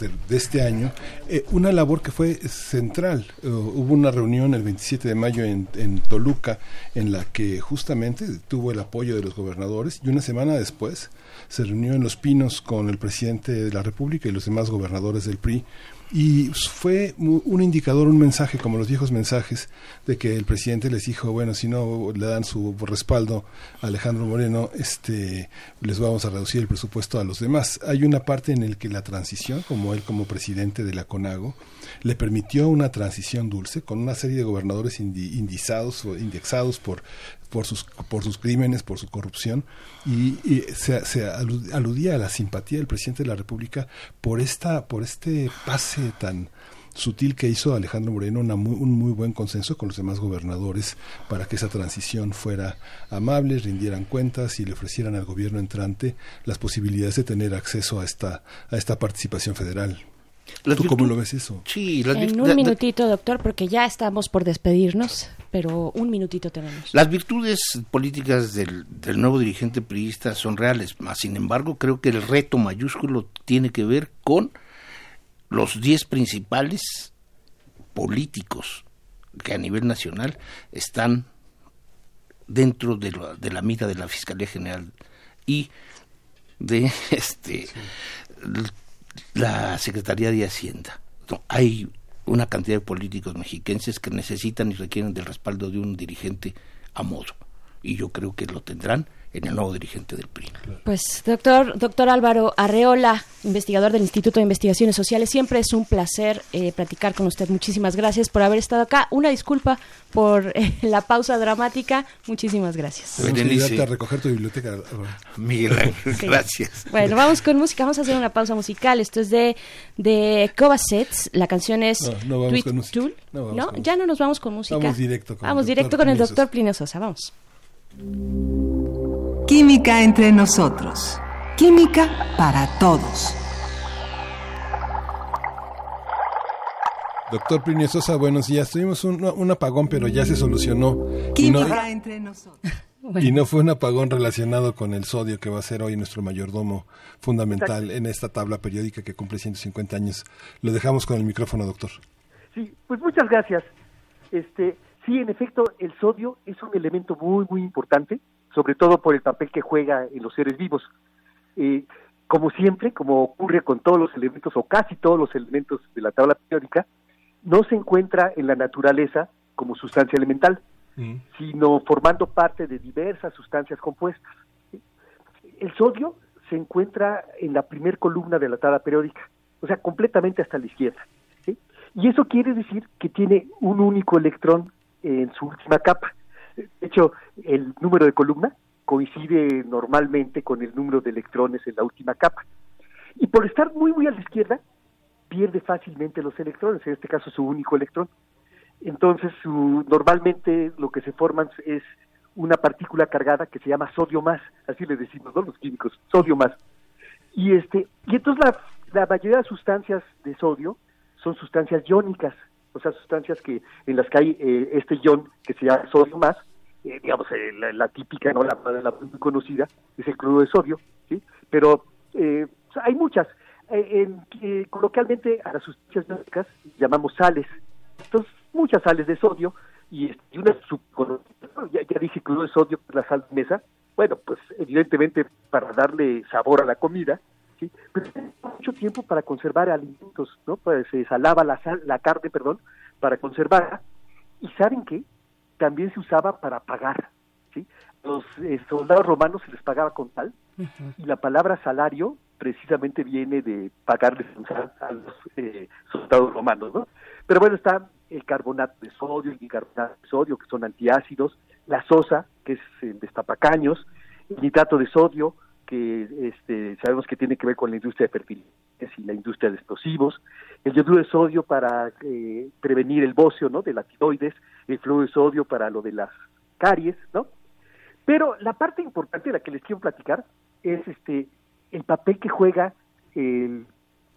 de- este año eh, una labor que fue central. Eh, hubo una reunión el 27 de mayo en, en Toluca en la que justamente tuvo el apoyo de los gobernadores y una semana después se reunió en Los Pinos con el presidente de la República y los demás gobernadores del PRI y fue un indicador, un mensaje, como los viejos mensajes, de que el presidente les dijo, bueno, si no le dan su respaldo a Alejandro Moreno, este, les vamos a reducir el presupuesto a los demás. Hay una parte en la que la transición, como él como presidente de la CONAGO, le permitió una transición dulce con una serie de gobernadores indi- indizados o indexados por por sus por sus crímenes, por su corrupción y, y se, se alu- aludía a la simpatía del presidente de la República por esta por este pase tan sutil que hizo Alejandro Moreno una muy- un muy buen consenso con los demás gobernadores para que esa transición fuera amable, rindieran cuentas y le ofrecieran al gobierno entrante las posibilidades de tener acceso a esta a esta participación federal. ¿Tú cómo lo ves eso? Sí, En un minutito, doctor, porque ya estamos por despedirnos, pero un minutito tenemos. Las virtudes políticas del, del nuevo dirigente priista son reales, más sin embargo creo que el reto mayúsculo tiene que ver con los 10 principales políticos que a nivel nacional están dentro de, la- de la mira de la Fiscalía General y de este la Secretaría de Hacienda. No, hay una cantidad de políticos mexiquenses que necesitan y requieren del respaldo de un dirigente a modo. Y yo creo que lo tendrán en el nuevo dirigente del PRI. Pues, doctor, doctor Álvaro Arreola, investigador del Instituto de Investigaciones Sociales, siempre es un placer eh, platicar con usted. Muchísimas gracias por haber estado acá. Una disculpa por eh, la pausa dramática. Muchísimas gracias. Ayudarte a recoger tu biblioteca. Miguel Ángel, Sí. gracias. Bueno, vamos con música, vamos a hacer una pausa musical. Esto es de, de Covasets, la canción es No, no vamos Tweet con música. Tool. No vamos No, con ya no nos vamos con música. Vamos directo con el Vamos doctor directo con el doctor Plinio Sosa, vamos. Química entre nosotros. Química para todos. Doctor Plinio Sosa, buenos días. Tuvimos un, un apagón, pero ya se solucionó. Y no, Química entre nosotros. y no fue un apagón relacionado con el sodio que va a ser hoy nuestro mayordomo fundamental en esta tabla periódica que cumple 150 años. Lo dejamos con el micrófono, doctor. Sí, pues muchas gracias. Este, sí, en efecto, el sodio es un elemento muy, muy importante, sobre todo por el papel que juega en los seres vivos. Eh, como siempre, como ocurre con todos los elementos o casi todos los elementos de la tabla periódica, no se encuentra en la naturaleza como sustancia elemental, sino formando parte de diversas sustancias compuestas. El sodio se encuentra en la primer columna de la tabla periódica, o sea, completamente hasta la izquierda. ¿sí? Y eso quiere decir que tiene un único electrón en su última capa. De hecho, el número de columna coincide normalmente con el número de electrones en la última capa. Y por estar muy, muy a la izquierda, pierde fácilmente los electrones, en este caso su único electrón. Entonces, su, normalmente lo que se forman es una partícula cargada que se llama sodio más, así le decimos, ¿no? Los químicos, sodio más. Y este, y entonces la, la mayoría de sustancias de sodio son sustancias iónicas, o sea, sustancias que en las que hay eh, este ion que se llama sodio más, eh, digamos, eh, la, típica, no la, la muy conocida, es el cloruro de sodio, ¿sí? Pero eh, o hay muchas. Eh, en- coloquialmente a las sustancias iónicas llamamos sales. Entonces, muchas sales de sodio y, y una ya, ya dije cloruro de sodio, la sal de mesa, bueno, pues evidentemente para darle sabor a la comida, ¿sí? pero mucho tiempo para conservar alimentos, ¿no? Pues se salaba la, sal, la carne, perdón, para conservarla. ¿Y saben qué? También se usaba para pagar, ¿sí? Los eh, soldados romanos se les pagaba con sal, y la palabra salario precisamente viene de pagarles a los eh, soldados romanos, ¿no? Pero bueno, está el carbonato de sodio, el bicarbonato de sodio, que son antiácidos, la sosa, que es el destapacaños, el nitrato de sodio, que este, sabemos que tiene que ver con la industria de fertilizantes y la industria de explosivos, el yoduro de sodio para eh, prevenir el bocio, ¿no? De la tiroides, el fluoruro de sodio para lo de las caries, ¿no? Pero la parte importante de la que les quiero platicar es este el papel que juega el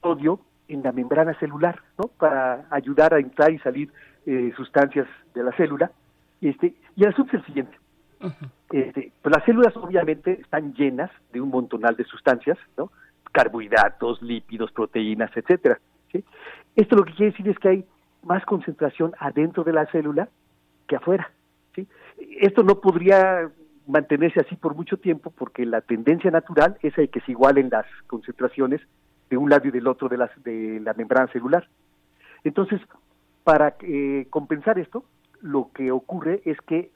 sodio en la membrana celular, ¿no? Para ayudar a entrar y salir eh, sustancias de la célula. Este, y el asunto es el siguiente. Este, pues las células obviamente están llenas de un montonal de sustancias, ¿no? Carbohidratos, lípidos, proteínas, etcétera. ¿sí? Esto lo que quiere decir es que hay más concentración adentro de la célula que afuera. Esto no podría mantenerse así por mucho tiempo porque la tendencia natural es el que se igualen las concentraciones de un lado y del otro de, las, de la membrana celular. Entonces, para eh, compensar esto, lo que ocurre es que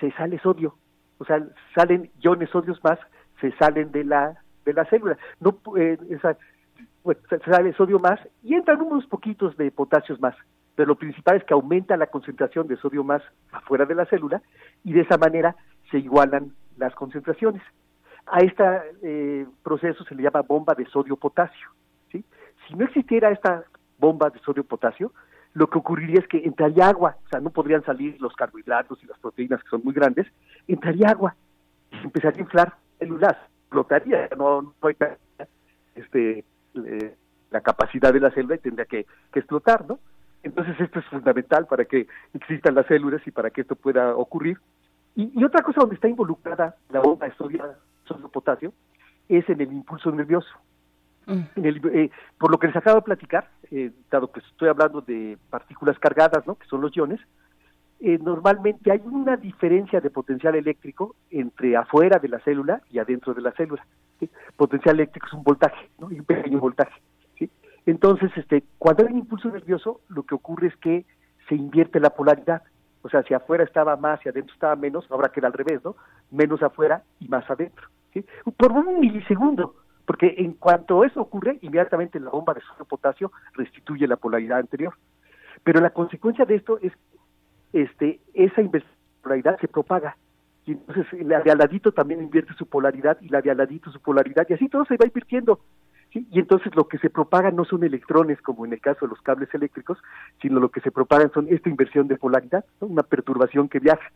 se sale sodio, o sea, salen iones sodios más, se salen de la de la célula. No, eh, esa, sale sodio más y entran unos poquitos de potasios más, pero lo principal es que aumenta la concentración de sodio más afuera de la célula y de esa manera se igualan las concentraciones. A este proceso se le llama bomba de sodio-potasio. ¿sí? Si no existiera esta bomba de sodio-potasio, lo que ocurriría es que entraría agua, o sea, no podrían salir los carbohidratos y las proteínas que son muy grandes, entraría agua y empezaría a inflar células, explotaría, no, no hay este, eh, la capacidad de la célula y tendría que, que explotar, ¿no? Entonces esto es fundamental para que existan las células y para que esto pueda ocurrir. Y, y otra cosa donde está involucrada la bomba de sodio, sodio potasio es en el impulso nervioso. En el, eh, por lo que les acabo de platicar, eh, dado que estoy hablando de partículas cargadas, ¿no? que son los iones, eh, normalmente hay una diferencia de potencial eléctrico entre afuera de la célula y adentro de la célula. ¿sí? Potencial eléctrico es un voltaje, ¿no? un pequeño voltaje. ¿sí? Entonces, este, cuando hay un impulso nervioso, lo que ocurre es que se invierte la polaridad. O sea, si afuera estaba más y adentro estaba menos, ahora queda al revés, ¿no? Menos afuera y más adentro. ¿sí? Por un milisegundo, porque en cuanto eso ocurre, inmediatamente la bomba de sodio potasio restituye la polaridad anterior. Pero la consecuencia de esto es este esa inversión de polaridad se propaga. Y entonces la de también invierte su polaridad y la de su polaridad y así todo se va invirtiendo. ¿sí? Y entonces lo que se propaga no son electrones como en el caso de los cables eléctricos, sino lo que se propagan son esta inversión de polaridad, una perturbación que viaja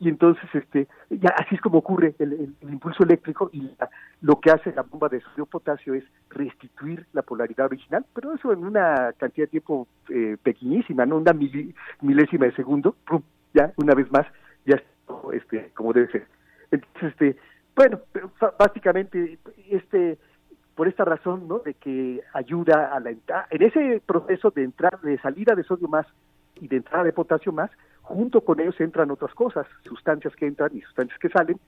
y entonces este ya así es como ocurre el, impulso eléctrico y la- lo que hace la bomba de sodio potasio es restituir la polaridad original pero eso en una cantidad de tiempo eh, pequeñísima no una milésima de segundo ¡prum! ya una vez más ya este como debe ser. Entonces este bueno pero básicamente este por esta razón no de que ayuda a la en ese proceso de entrar de salida de sodio más y de entrada de potasio más junto con ellos entran otras cosas, sustancias que entran y sustancias que salen,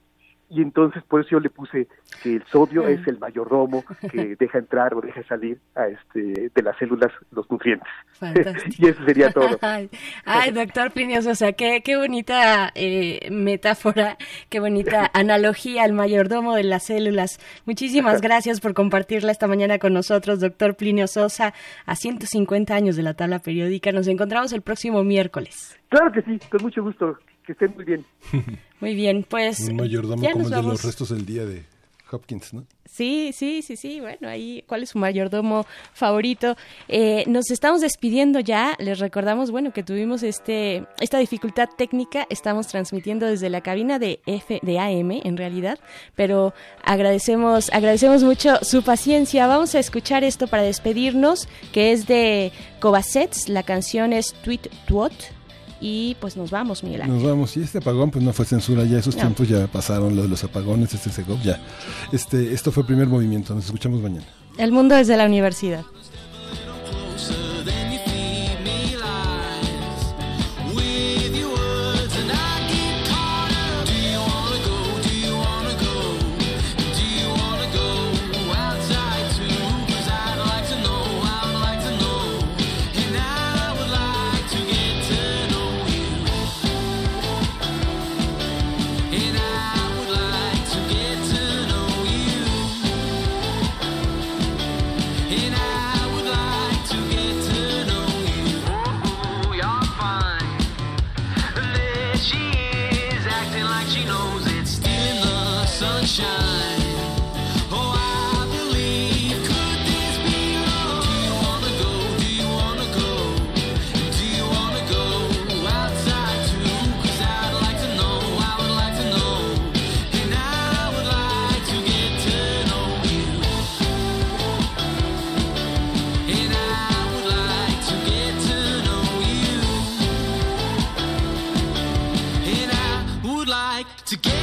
y entonces por eso yo le puse que el sodio es el mayordomo que deja entrar o deja salir a este de las células los nutrientes. Y eso sería todo. Ay, doctor Plinio Sosa, qué, qué bonita eh, metáfora, qué bonita analogía al mayordomo de las células. Muchísimas gracias por compartirla esta mañana con nosotros, doctor Plinio Sosa, a 150 años de la tabla periódica. Nos encontramos el próximo miércoles. Claro que sí, con mucho gusto, que estén muy bien. Muy bien, pues Un mayordomo ya como nos el de vamos. los restos del día de Hopkins, ¿no? Sí, sí, sí, sí. Bueno, ahí, ¿cuál es su mayordomo favorito? Eh, nos estamos despidiendo ya. Les recordamos, bueno, que tuvimos este esta dificultad técnica. Estamos transmitiendo desde la cabina de F de AM, en realidad, pero agradecemos agradecemos mucho su paciencia. Vamos a escuchar esto para despedirnos, que es de Cobacets. La canción es Tweet Twot. Y pues nos vamos, Miguel Ángel. Nos vamos. Y este apagón, pues no fue censura, ya esos No. tiempos ya pasaron, los los apagones, este Segov, ya. Este, esto fue primer movimiento, nos escuchamos mañana. El mundo desde la universidad. To